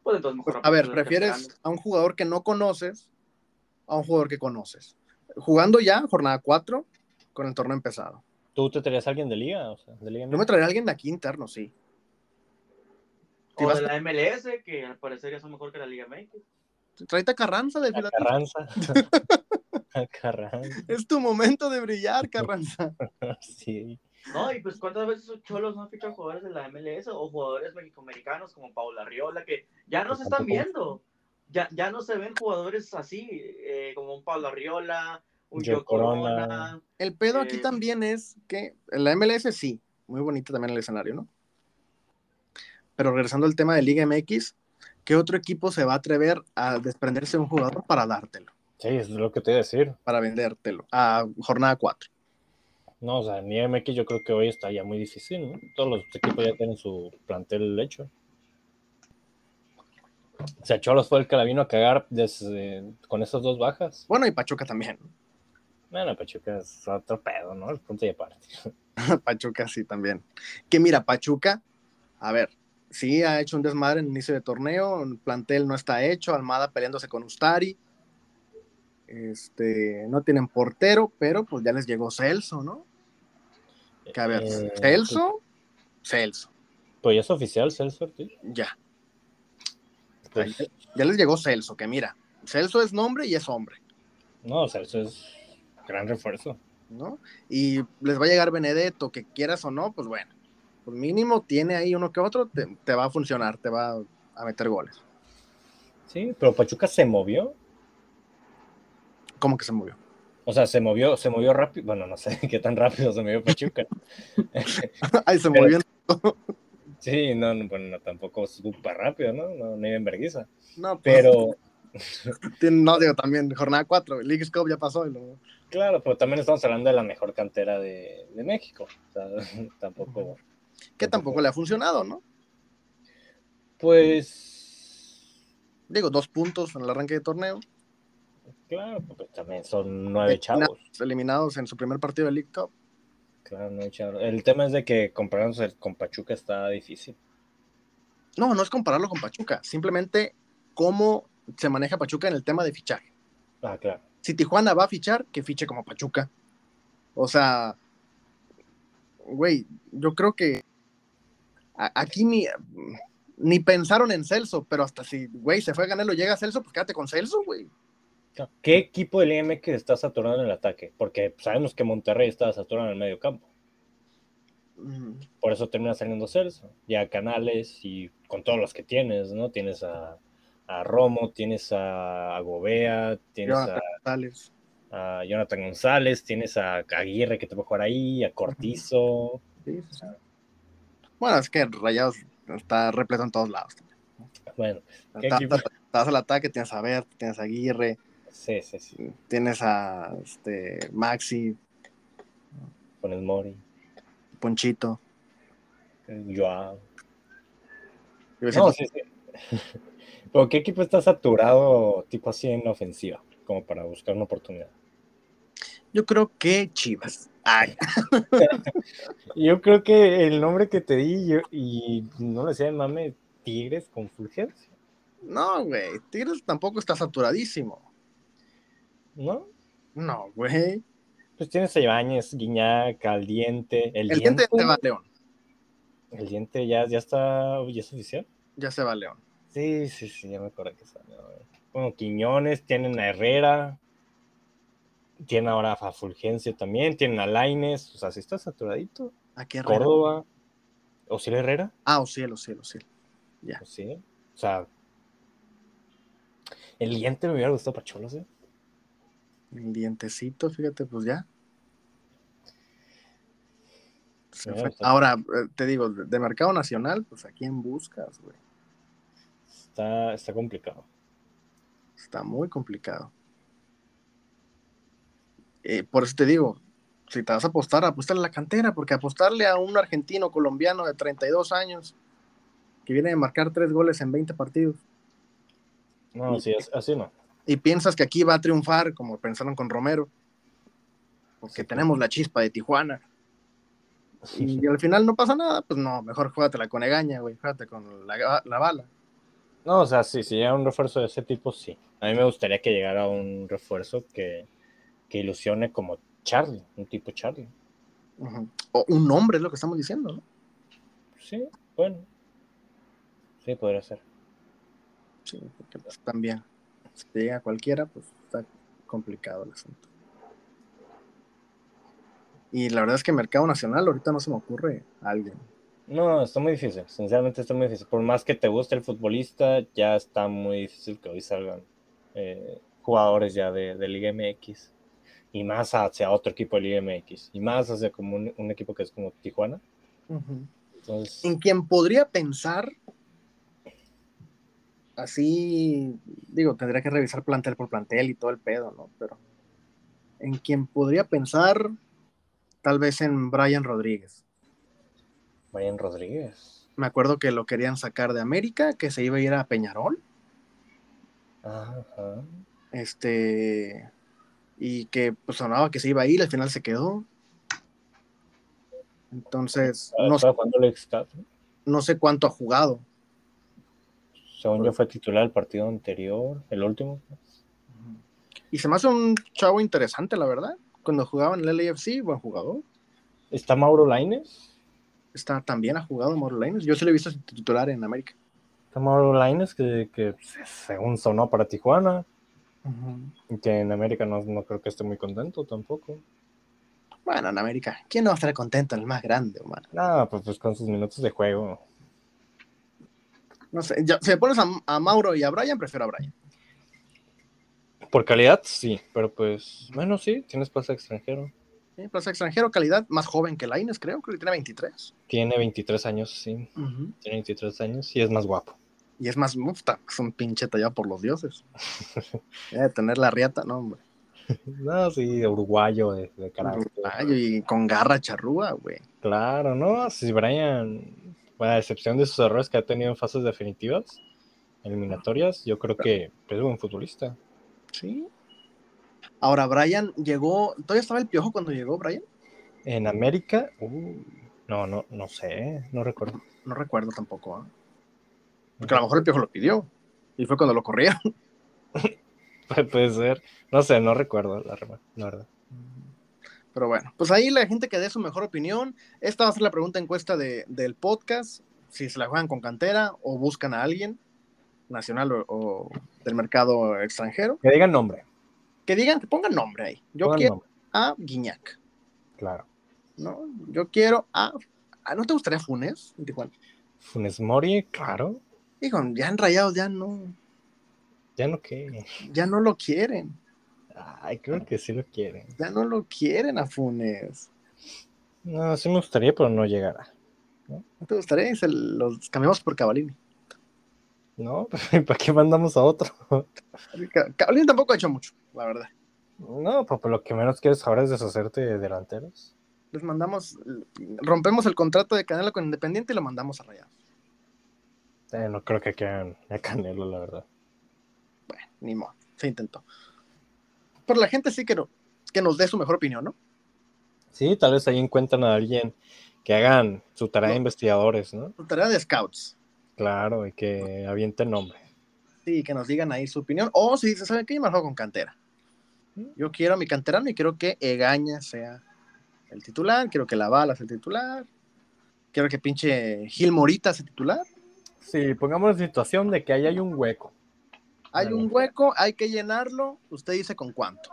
Pues entonces mejor. A ver, esperando. a un jugador que no conoces a un jugador que conoces. Jugando ya, jornada 4, con el torneo empezado. ¿Tú te traías a alguien de liga? O sea, de liga Yo me traeré a alguien de aquí interno, sí. O de la MLS, que al parecer ya son mejor que la Liga México. Tráete a Carranza de Filadelfia. Carranza. <laughs> A Carranza. Es tu momento de brillar, Carranza. <laughs> Sí. No, y pues cuántas veces esos cholos no han fichado jugadores de la MLS o jugadores mexicoamericanos como Paula Riola, que ya no se están viendo. Ya, ya no se ven jugadores así, eh, como un Paula Riola, un Corona. Corona. El pedo aquí Eh. también es que en la MLS sí, muy bonito también el escenario, ¿no? Pero regresando al tema de Liga MX, ¿qué otro equipo se va a atrever a desprenderse de un jugador para dártelo, Sí, es lo que te iba a decir. para vendértelo a jornada 4? No, o sea, ni MX yo creo que hoy está ya muy difícil, ¿no? Todos los equipos ya tienen su plantel hecho. O sea, Cholos fue el que la vino a cagar desde, con esas dos bajas. Bueno, y Pachuca también. Bueno, Pachuca es otro pedo, ¿no? El punto y aparte. <laughs> Pachuca sí también. Que mira, Pachuca, a ver, sí ha hecho un desmadre en el inicio de torneo, el plantel no está hecho, Almada peleándose con Ustari. Este, no tienen portero, pero pues ya les llegó Celso, ¿no? Que a ver, Eh, Celso, Celso, Pues ya es oficial, Celso Ortiz. ya. Pues, Ya les llegó Celso, que mira, Celso es nombre y es hombre, no, Celso es gran refuerzo. ¿no? Y les va a llegar Benedetto, que quieras o no, pues bueno, pues mínimo tiene ahí uno que otro, te, te va a funcionar, te va a meter goles. Sí, pero Pachuca se movió. ¿Cómo que se movió? O sea, se movió, se movió rápido. Bueno, no sé <laughs> qué tan rápido se movió Pachuca. <laughs> Ay, se Pero- movió. Sí, no, no, bueno, no, tampoco súper rápido, ¿no? No, ni en vergüenza. No, pues, Pero, <laughs> tiene- no, digo, también jornada 4, el League Cup ya pasó. y lo- claro, pero también estamos hablando de la mejor cantera de, de México. O sea, tampoco. Que tampoco le ha funcionado, ¿no? Pues, Digo, dos puntos en el arranque de torneo, claro, pues también son nueve chavos. eliminados en su primer partido de League Cup. Claro, nueve chavos. El tema es de que compararnos con Pachuca está difícil. No, no es compararlo con Pachuca, simplemente cómo se maneja Pachuca en el tema de fichaje. Ah, claro. Si Tijuana va a fichar, que fiche como Pachuca. O sea, güey, yo creo que aquí ni, ni pensaron en Celso, pero hasta si, güey, se fue a Ganelo, llega Celso, pues quédate con Celso, güey. ¿Qué equipo del IMX está saturado en el ataque? Porque sabemos que Monterrey está saturado en el medio campo. Mm, Por eso termina saliendo Celso. Ya Canales y con todos los que tienes, ¿no? Tienes a, a Romo, tienes a, a Gobea, tienes Jonathan a, González. a Jonathan González, tienes a Aguirre que te puede jugar ahí, a Cortizo. Sí, sí, sí. Bueno, es que Rayados está repleto en todos lados. Bueno, ¿Qué Estás equipo? estás al ataque, tienes a Bert, tienes a Aguirre, sí, sí, sí. tienes a este, Maxi, Con el Mori, Ponchito. Joao. No, sí, sí. <laughs> Pero ¿qué equipo está saturado tipo así en la ofensiva? Como para buscar una oportunidad. Yo creo que Chivas. Ay, <laughs> Yo creo que el nombre que te di yo, y no le de mame, Tigres con Fulgencia, no, güey. Tigres tampoco está saturadísimo. ¿no? No, güey. Pues tienes a Ibáñez, Guiñac, al Diente, el, El Diente. diente se va a León. El Diente ya, ya está, ya es oficial. Ya se va a León. Sí, sí, sí, ya me acuerdo que está. Bueno, Quiñones, tienen a Herrera, tienen ahora a Fulgencia también, tienen a Laines, o sea, si está saturadito. Aquí Herrera. Córdoba, Osiel Herrera, Ah, Ociel, Ociel, Ociel. pues sí. O sea, el Diente me hubiera gustado para Cholos, ¿eh? El dientecito, fíjate, pues ya. Se Ya, fue. está. Ahora, eh, te digo, de de mercado nacional, pues a quién buscas, güey. Está, está complicado. Está muy complicado. Eh, por eso te digo, si te vas a apostar, apostarle a la cantera, porque apostarle a un argentino colombiano de 32 años que viene de marcar tres goles en 20 partidos No, sí, es- así no. y piensas que aquí va a triunfar, como pensaron con Romero, porque Sí, tenemos la chispa de Tijuana. Y al final no pasa nada, pues no, mejor juégatela con Egaña, güey, juégate con la, la bala. No, o sea, sí, si llega un refuerzo de ese tipo, sí. A mí me gustaría que llegara un refuerzo que, que ilusione como Charlie, un tipo Charlie. O un nombre es lo que estamos diciendo, ¿no? Sí, bueno. Sí, podría ser. Sí, porque pues, también, si te llega cualquiera, pues está complicado el asunto. Y la verdad es que mercado nacional ahorita no se me ocurre alguien. No, está muy difícil, sinceramente está muy difícil. Por más que te guste el futbolista, ya está muy difícil que hoy salgan eh, jugadores ya de, de Liga MX. Y más hacia otro equipo de Liga MX. Y más hacia como un, un equipo que es como Tijuana. Entonces, En quien podría pensar, así, digo, tendría que revisar plantel por plantel y todo el pedo, ¿no? Pero en quien podría pensar, tal vez en Brian Rodríguez. Brian Rodríguez. Me acuerdo que lo querían sacar de América, que se iba a ir a Peñarol. Ajá. Este. Y que pues sonaba que se iba a ir, al final se quedó. Entonces, no, sé- no sé cuánto ha jugado. Según yo fue titular el partido anterior, el último. Y se me hace un chavo interesante, la verdad. Cuando jugaba en el LAFC, buen jugador. ¿Está Mauro Laines? Está, también ha jugado Mauro Lainez. Yo sí lo he visto titular en América. Está Mauro Laines que, que se- según sonó para Tijuana. Que en América no, no creo que esté muy contento tampoco. Bueno, en América. ¿Quién no va a estar contento? El más grande, humano. Nada, pues, pues con sus minutos de juego. No sé. ya- si me pones a, a Mauro y a Brian, prefiero a Brian. Por calidad, sí, pero pues, bueno, sí, tienes pase extranjero. Sí, Plaza extranjero, calidad, más joven que Lainez, creo. Creo que tiene 23. Tiene 23 años, sí, tiene 23 años y es más guapo. Y es más mufta. Es un pinche tallado por los dioses. <laughs> Debe tener la riata, no, hombre. No, sí, uruguayo de, de carácter. Ay, y con garra charrúa, güey. Claro, ¿no? Si Brian, bueno, a excepción de sus errores que ha tenido en fases definitivas, eliminatorias, yo creo que es buen futbolista. Sí. Ahora, Brian llegó. ¿Todavía estaba el piojo cuando llegó Brian? En América, uh, no, no, no sé, no recuerdo. No recuerdo tampoco. ¿ah? Porque a lo mejor el piojo lo pidió. Y fue cuando lo corrieron. <laughs> Pu- Puede ser, no sé, no recuerdo, la. La verdad. Pero bueno, pues ahí la gente que dé su mejor opinión. Esta va a ser la pregunta encuesta de, del podcast. Si se la juegan con cantera o buscan a alguien nacional o, o del mercado extranjero. Que digan nombre. Que digan, que pongan nombre ahí. Yo pongan quiero nombre, a Guiñac. Claro. ¿no? Yo quiero a. ¿a ¿No te gustaría Funes en Tijuana? Funes Mori, claro. Hijo, ya en Rayados ya no, Ya no que. ya no lo quieren. Ay, creo que sí lo quieren. Ya no lo quieren a Funes. No, sí me gustaría, pero no llegará. ¿No te gustaría? Se los cambiamos por Cavalini. No, <laughs> ¿para qué mandamos a otro? Ca- Cavalini tampoco ha hecho mucho, la verdad. No, pues lo que menos quieres ahora es deshacerte de delanteros. Les mandamos, rompemos el contrato de Canelo con Independiente y lo mandamos a Rayados. Eh, no creo que quieran a Canelo, la verdad. Bueno, ni modo, se intentó. Pero la gente sí que, no- que nos dé su mejor opinión, ¿no? Sí, tal vez ahí encuentran a alguien que hagan su tarea de investigadores, ¿no? Su tarea de scouts. Claro, y que avienten nombre. Sí, que nos digan ahí su opinión. O si se saben que yo me juego con cantera. Yo quiero a mi canterano y quiero que Egaña sea el titular. Quiero que Lavala sea el titular. Quiero que pinche Gil Morita sea titular. Sí, pongamos la situación de que ahí hay un hueco. Hay Bueno. un hueco, hay que llenarlo. Usted dice con cuánto,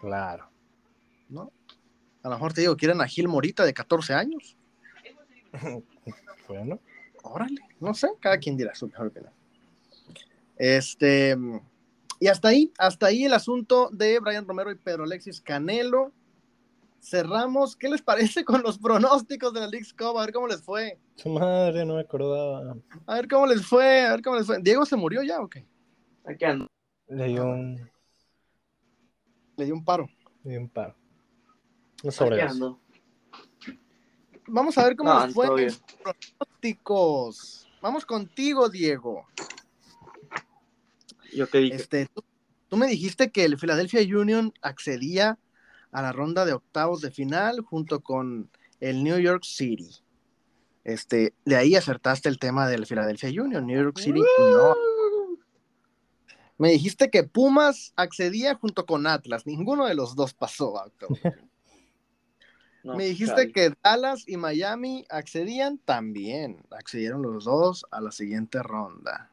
Claro. ¿no? A lo mejor te digo, quieren a Gil Morita de 14 años. <laughs> Bueno, Órale, no sé, cada quien dirá su mejor opinión. Este, y hasta ahí, hasta ahí el asunto de Brian Romero y Pedro Alexis Canelo. Cerramos, ¿qué les parece con los pronósticos de la League's Cup? A ver cómo les fue. su madre, no me acordaba. A ver cómo les fue, a ver cómo les fue. ¿Diego se murió ya o qué? Aquí ando. Le dio un, Le dio un paro. le dio un paro. No sobre eso. Vamos a ver cómo No, les fue los pronósticos. Vamos contigo, Diego. Yo qué dije. Este, tú, tú me dijiste que el Philadelphia Union accedía a la ronda de octavos de final junto con el New York City. Este, de ahí acertaste el tema del Philadelphia Union. New York City no. Me dijiste que Pumas accedía junto con Atlas. Ninguno de los dos pasó. <laughs> No, Me dijiste que Dallas y Miami accedían también. Accedieron los dos a la siguiente ronda.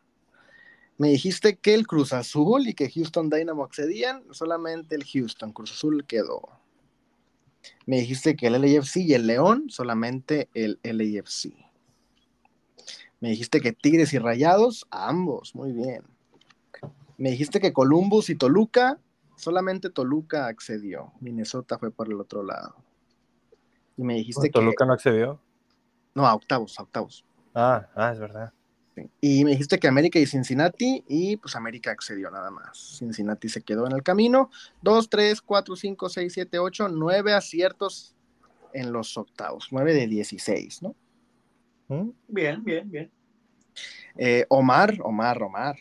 Me dijiste que el Cruz Azul y que Houston Dynamo accedían, solamente el Houston Cruz Azul quedó. Me dijiste que el LAFC y el León, solamente el LAFC. Me dijiste que Tigres y Rayados, ambos, muy bien. Me dijiste que Columbus y Toluca, solamente Toluca accedió. Minnesota fue por el otro lado. Y me dijiste que. Toluca no accedió. No, a octavos, a octavos. Ah, ah, es verdad. Sí. Y me dijiste que América y Cincinnati, y pues América accedió nada más. Cincinnati se quedó en el camino. Dos, tres, cuatro, cinco, seis, siete, ocho, nueve aciertos en los octavos, 9 de 16, ¿no? ¿Mm? Bien, bien, bien. Eh, Omar, Omar, Omar.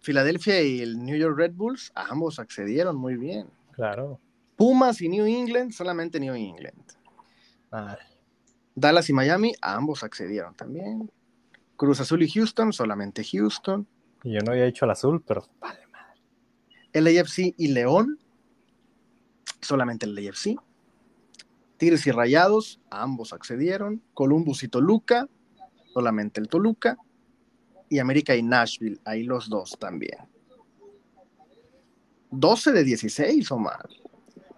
Filadelfia y el New York Red Bulls, ambos accedieron muy bien. Claro. Pumas y New England, solamente New England. Ah, Dallas y Miami, ambos accedieron también. Cruz Azul y Houston, solamente Houston. y yo no había dicho el azul, pero vale. LAFC y León, solamente el LAFC. Tigres y Rayados, ambos accedieron. Columbus y Toluca, solamente el Toluca. Y América y Nashville, ahí los dos también. 12 de 16, Omar.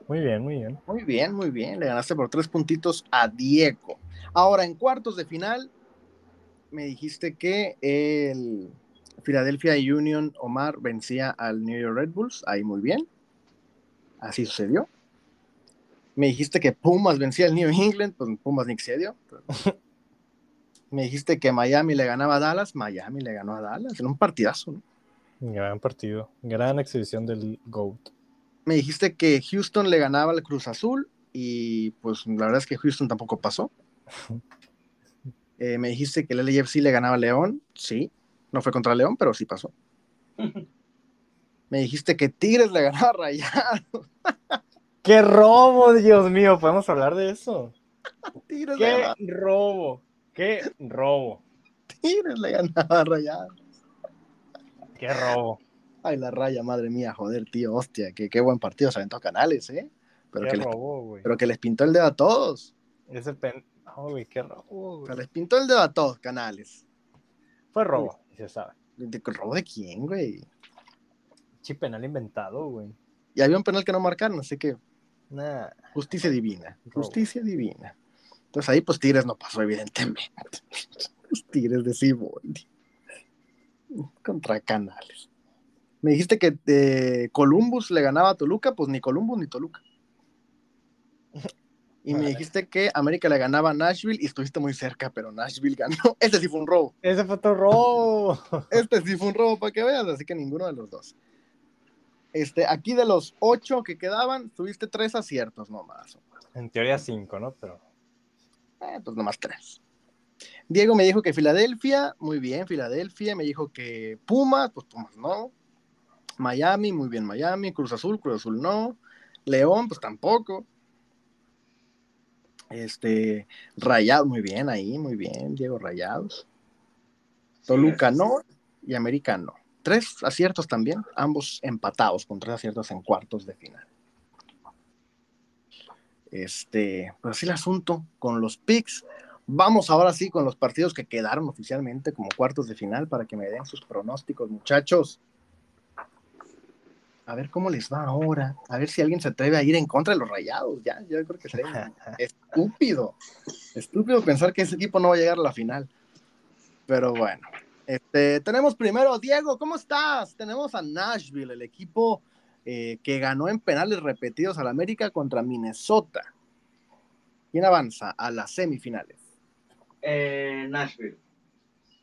Muy bien, muy bien. Muy bien, muy bien. Le ganaste por tres puntitos a Diego. Ahora, en cuartos de final, me dijiste que el Philadelphia Union Omar vencía al New York Red Bulls. Ahí muy bien. Así sucedió. Me dijiste que Pumas vencía al New England. Pues Pumas ni excedió. <laughs> Me dijiste que Miami le ganaba a Dallas. Miami le ganó a Dallas. En un partidazo. ¿no? Gran partido. Gran exhibición del GOAT. Me dijiste que Houston le ganaba al Cruz Azul. Y pues la verdad es que Houston tampoco pasó. <laughs> Eh, me dijiste que el LAFC le ganaba a León. Sí, no fue contra León, pero sí pasó. <laughs> Me dijiste que Tigres le ganaba a Rayados. <laughs> ¡Qué robo, Dios mío! ¿Podemos hablar de eso? Tigres, le ¡Qué ganaba, robo! ¡Qué robo! Tigres le ganaba a Rayados. ¡Qué robo! Ay, la raya, madre mía, joder, tío, hostia, que qué buen partido se aventó Canales, ¿eh? Pero ¡Qué que, les, robo, güey! pero que les pintó el dedo a todos. Ese pen... Güey, qué robo, güey. les pintó el dedo a todos, Canales. Fue robo, y se sabe. ¿De, ¿Robo de quién, güey? Sí, penal inventado, güey. Y había un penal que no marcaron, así que Nah. justicia divina, Robo. justicia divina. Entonces ahí, pues Tigres no pasó, evidentemente. <laughs> Los Tigres de Ciboldi. Contra Canales. Me dijiste que eh, Columbus le ganaba a Toluca, pues ni Columbus ni Toluca. Y me dijiste que América le ganaba a Nashville y estuviste muy cerca, pero Nashville ganó. <laughs> Este sí fue un robo. Ese fue otro robo. <laughs> Este sí fue un robo para que veas, así que ninguno de los dos. Este, aquí de los ocho que quedaban, tuviste tres aciertos nomás. En teoría cinco, ¿no? Pero Eh, pues nomás tres. Diego me dijo que Filadelfia, muy bien, Filadelfia. Me dijo que Pumas, pues Pumas no. Miami, muy bien, Miami. Cruz Azul, Cruz Azul no. León, pues tampoco. Este, Rayados, muy bien ahí, muy bien, Diego Rayados. Toluca no y América no. Tres aciertos también, ambos empatados con tres aciertos en cuartos de final. Este, pues así el asunto con los picks. Vamos ahora sí con los partidos que quedaron oficialmente como cuartos de final para que me den sus pronósticos, muchachos. A ver cómo les va ahora. A ver si alguien se atreve a ir en contra de los rayados. Ya, yo creo que sería <laughs> estúpido. Estúpido pensar que ese equipo no va a llegar a la final. Pero bueno. Este, tenemos primero, Diego, ¿cómo estás? Tenemos a Nashville, el equipo eh, que ganó en penales repetidos al América contra Minnesota. ¿Quién avanza a las semifinales? Eh, Nashville.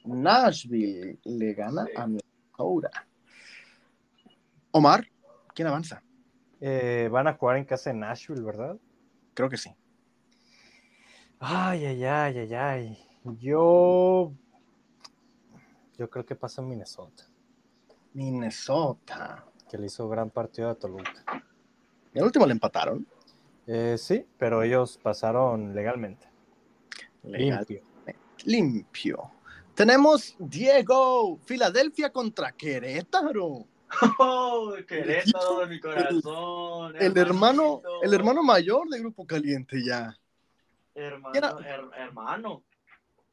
Nashville le gana Sí. a Minnesota. Omar, ¿quién avanza? eh, van a jugar en casa de Nashville, ¿verdad? Creo que sí. Ay, ay, ay, ay, ay. Yo. Yo creo que pasa en Minnesota, Minnesota. que le hizo gran partido a Toluca. El último le empataron. Eh, sí, pero ellos pasaron legalmente. Legal. Limpio. Limpio. Tenemos Diego, Filadelfia contra Querétaro. Oh, <laughs> Querétaro de mi corazón. El hermano, el hermano mayor de Grupo Caliente ya. Hermano, ¿Quién her- hermano.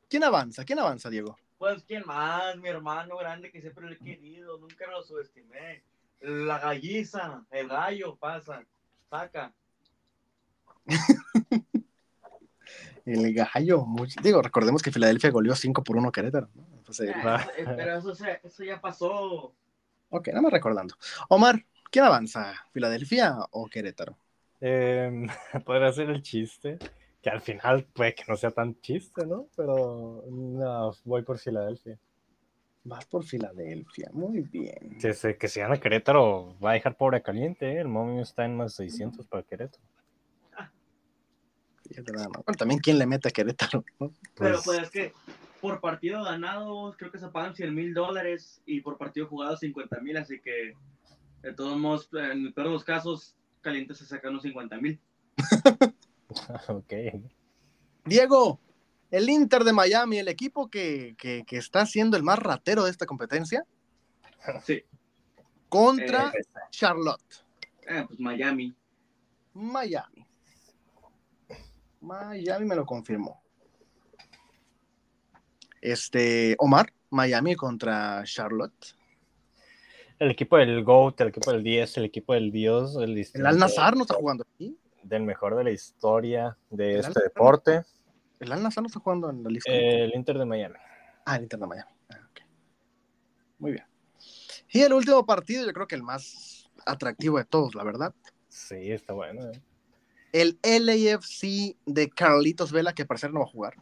¿Quién avanza? ¿Quién avanza, Diego? Pues, ¿quién más? Mi hermano grande que siempre lo he querido. Nunca lo subestimé. La galliza, el gallo, pasa. Saca. <laughs> El gallo. muy- Digo, recordemos que Filadelfia goleó 5 por 1 a Querétaro. ¿no? Entonces, Eh, pero eso, eso ya pasó. Ok, nada más recordando. Omar, ¿quién avanza? ¿Filadelfia o Querétaro? Eh, <laughs> podría ser el chiste, que al final puede que no sea tan chiste, ¿no? Pero no, voy por Filadelfia. Vas por Filadelfia. Muy bien. Que, se, que si gana Querétaro, va a dejar pobre a caliente, ¿eh? El momio está en más 600 para Querétaro. Fíjate nada más. Bueno, también quién le mete a Querétaro, ¿no? Pero Pues, pues es que por partido ganado creo que se pagan 100 mil dólares y por partido jugado 50 mil, así que de todos modos, en el peor de los casos, Caliente se saca unos 50 mil. <laughs> ok. Diego, el Inter de Miami, el equipo que, que- que está siendo el más ratero de esta competencia, Sí, contra Eh, Charlotte. eh, pues Miami. Miami. Miami me lo confirmó. Este, Omar, Miami contra Charlotte. El equipo del GOAT, el equipo del 10, el equipo del Dios, el, El distinto- Al Nazar no está jugando aquí. del mejor de la historia de este deporte, El Al Nazar no está jugando en la lista. el Inter de Miami. Ah, el Inter de Miami. Ah, ok. Muy bien. Y el último partido, yo creo que el más atractivo de todos, la verdad. Sí, está bueno. eh. El LAFC de Carlitos Vela, que parecer no va a jugar.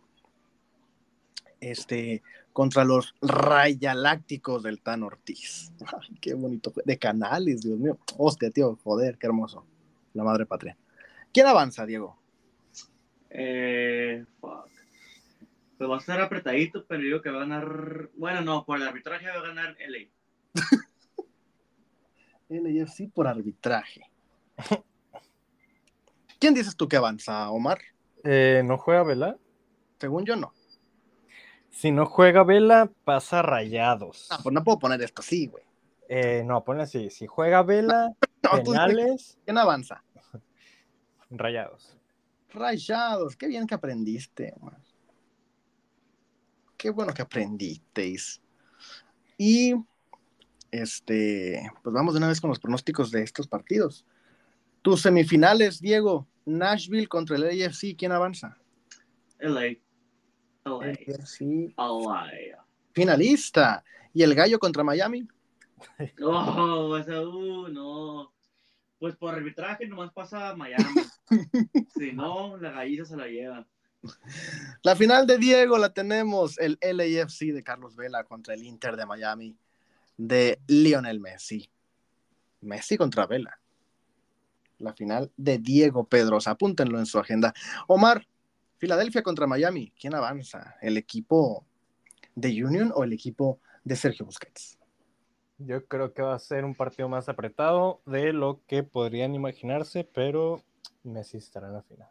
Este, contra los Rayalácticos del Tan Ortiz. <laughs> Ay, qué bonito. De canales, Dios mío. Hostia, tío, joder, qué hermoso. La madre patria. ¿Quién avanza, Diego? Eh, fuck. Pues va a estar apretadito, pero digo que va a ganar. Bueno, no, por el arbitraje va a ganar LA. LAFC <laughs> por arbitraje. <laughs> ¿Quién dices tú que avanza, Omar? Eh, ¿No juega Vela? Según yo, no. Si no juega Vela, pasa Rayados. Ah, pues no puedo poner esto así, güey. Eh, no, ponle así. Si juega Vela, <laughs> No, dices, penales, ¿Quién avanza? <laughs> Rayados. Rayados, qué bien que aprendiste, Omar. Qué bueno que aprendisteis. Y este, pues vamos de una vez con los pronósticos de estos partidos. Tus semifinales, Diego, Nashville contra el AFC, ¿quién avanza? LA. Finalista. ¿Y el Gallo contra Miami? <laughs> Oh, esa, uh, no. Pues por arbitraje nomás pasa a Miami. <laughs> si no, la gallina se la lleva. La final de Diego la tenemos, el LAFC de Carlos Vela contra el Inter de Miami de Lionel Messi. Messi contra Vela. La final de Diego Pedrosa, apúntenlo en su agenda. Omar, Filadelfia contra Miami, ¿quién avanza? ¿El equipo de Union o el equipo de Sergio Busquets? Yo creo que va a ser un partido más apretado de lo que podrían imaginarse, pero Messi estará en la final.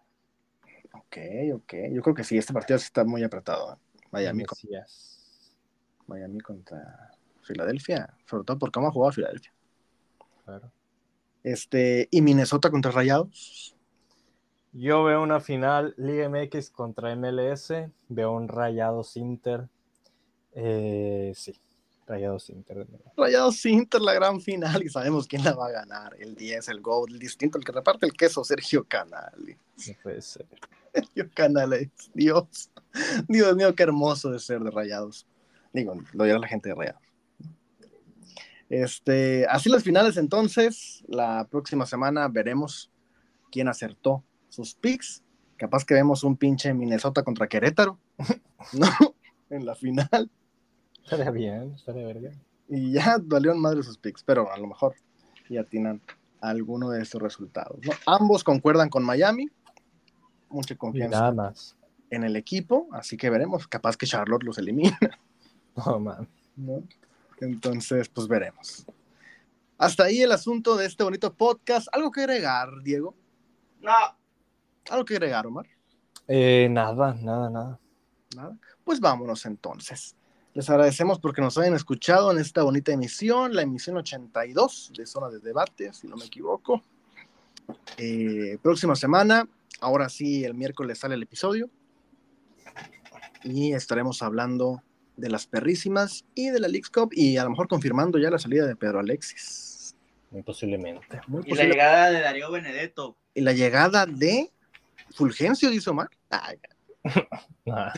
Ok, ok. Yo creo que sí, este partido está muy apretado. ¿eh? Miami, con-. Miami contra Filadelfia, sobre todo por cómo ha jugado Filadelfia. Claro. Este, y Minnesota contra Rayados. Yo veo una final Liga MX contra MLS, veo un Rayados Inter. Eh, sí, Rayados Inter. Rayados Inter, la gran final, y sabemos quién la va a ganar. El 10, el Gold, el distinto, el que reparte el queso, Sergio Canales. No puede ser. Sergio Canales, Dios. Dios mío, qué hermoso de ser de Rayados. Digo, lo dirá la gente de Rayados. Este, así las finales entonces, la próxima semana veremos quién acertó sus picks. Capaz que vemos un pinche Minnesota contra Querétaro, <laughs> ¿no? En la final. Estaría bien, estaría verga. Y ya valieron madre sus picks, pero a lo mejor ya tienen alguno de estos resultados. ¿no? Ambos concuerdan con Miami. Mucha Y confianza nada más. en el equipo, así que veremos. Capaz que Charlotte los elimina, <laughs> No, man. ¿no? Entonces, pues veremos. Hasta ahí el asunto de este bonito podcast. ¿Algo que agregar, Diego? No. ¿Algo que agregar, Omar? Eh, nada, nada, nada. Nada. Pues vámonos entonces. Les agradecemos porque nos hayan escuchado en esta bonita emisión, la emisión 82 de Zona de Debate, si no me equivoco. Eh, próxima semana, ahora sí, el miércoles sale el episodio. Y estaremos hablando de las perrísimas y de la Leagues Cup y a lo mejor confirmando ya la salida de Pedro Alexis. Muy posiblemente. Muy Y la llegada de Darío Benedetto. Y la llegada de Fulgencio, dice Omar. Ay, <laughs> Ah,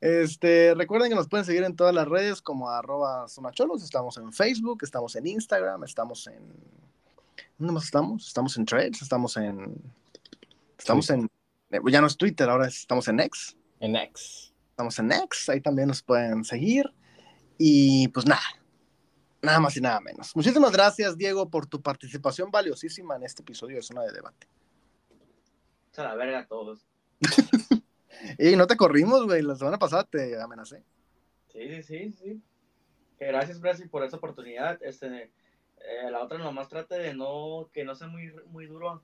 Este, recuerden que nos pueden seguir en todas las redes como arroba zonacholos. Estamos en Facebook, estamos en Instagram, estamos en. ¿Dónde más estamos? Estamos en Threads, estamos en. Estamos en. eh, Ya no es Twitter, ahora estamos en X. en X. Estamos en X, ahí también nos pueden seguir. Y pues nada, nada más y nada menos. Muchísimas gracias, Diego, por tu participación valiosísima en este episodio de Zona de Debate. A la verga a todos. <laughs> Y no te corrimos, güey. La semana pasada te amenacé. Sí, sí, sí, sí. Gracias, Brasil, por esa oportunidad. Este, eh, la otra nomás trate de no, que no sea muy, muy duro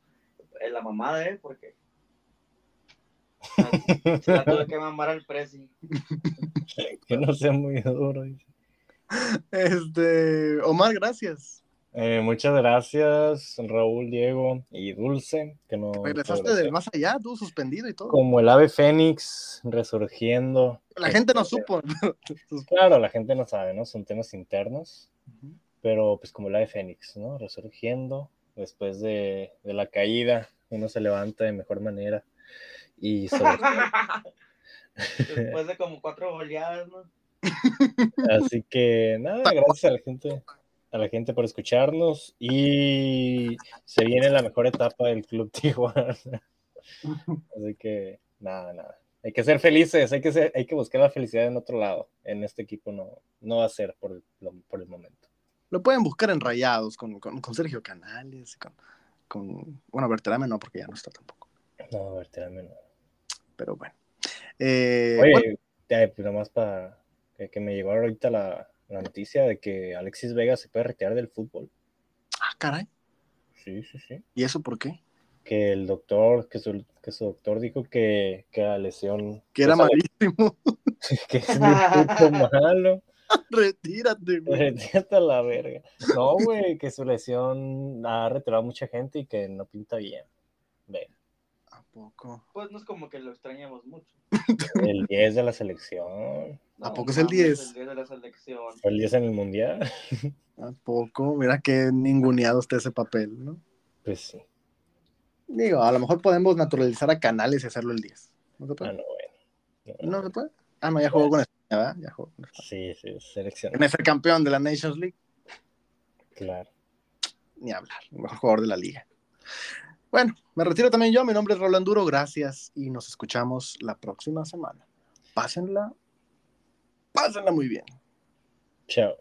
en la mamada, ¿eh? Porque se la tuve que mamar al presi. <laughs> Que no sea muy duro. dice. Este, Omar, gracias. Eh, muchas gracias, Raúl, Diego y Dulce, que no Regresaste del más allá, tú suspendido y todo. como el ave fénix resurgiendo. La gente no supo. <laughs> Claro, la gente no sabe, ¿no? Son temas internos, pero pues como el ave fénix, ¿no? Resurgiendo después de, de la caída, uno se levanta de mejor manera y <laughs> sobre Después de como cuatro goleadas, ¿no? <laughs> Así que nada, gracias a la gente, a la gente por escucharnos y se viene la mejor etapa del Club <laughs> Tijuana. Así que nada, nada. Hay que ser felices, hay que ser, hay que buscar la felicidad en otro lado. En este equipo no, no va a ser por el, por el momento. Lo pueden buscar en Rayados con, con, con Sergio Canales, con, con bueno, Berterame no, porque ya no está tampoco. No, tírame, no. Pero bueno. Eh, Oye, bueno, ya, pues nada más para que, que me llegó ahorita la, la noticia de que Alexis Vega se puede retirar del fútbol. ah, caray. Sí, sí, sí. ¿Y eso por qué? que el doctor, que su, que su doctor dijo que, que la lesión Que era <laughs> malísimo. que es bien puto <laughs> malo. Retírate, güey. Retírate a la verga. No, güey, que su lesión ha retirado a mucha gente y que no pinta bien. Ve, ¿A poco? Pues no es como que lo extrañamos mucho. el 10 de la selección. ¿A No poco es el mames, 10? El 10 de la selección. Fue el 10 en el mundial. <laughs> ¿A poco? Mira que ninguneado está ese papel, ¿no? Pues sí. Digo, a lo mejor podemos naturalizar a Canales y hacerlo el 10. ¿No se Ah, puede? no, bueno. No, ¿No se puede? Ah, no, ya jugó con España, ¿verdad? Ya jugó con España. Sí, sí, selección. En ese campeón de la Nations League, Claro. ni hablar. El mejor jugador de la liga. Bueno, me retiro también yo. Mi nombre es Roland Duro. Gracias y nos escuchamos la próxima semana. Pásenla. Pásenla muy bien. Chao.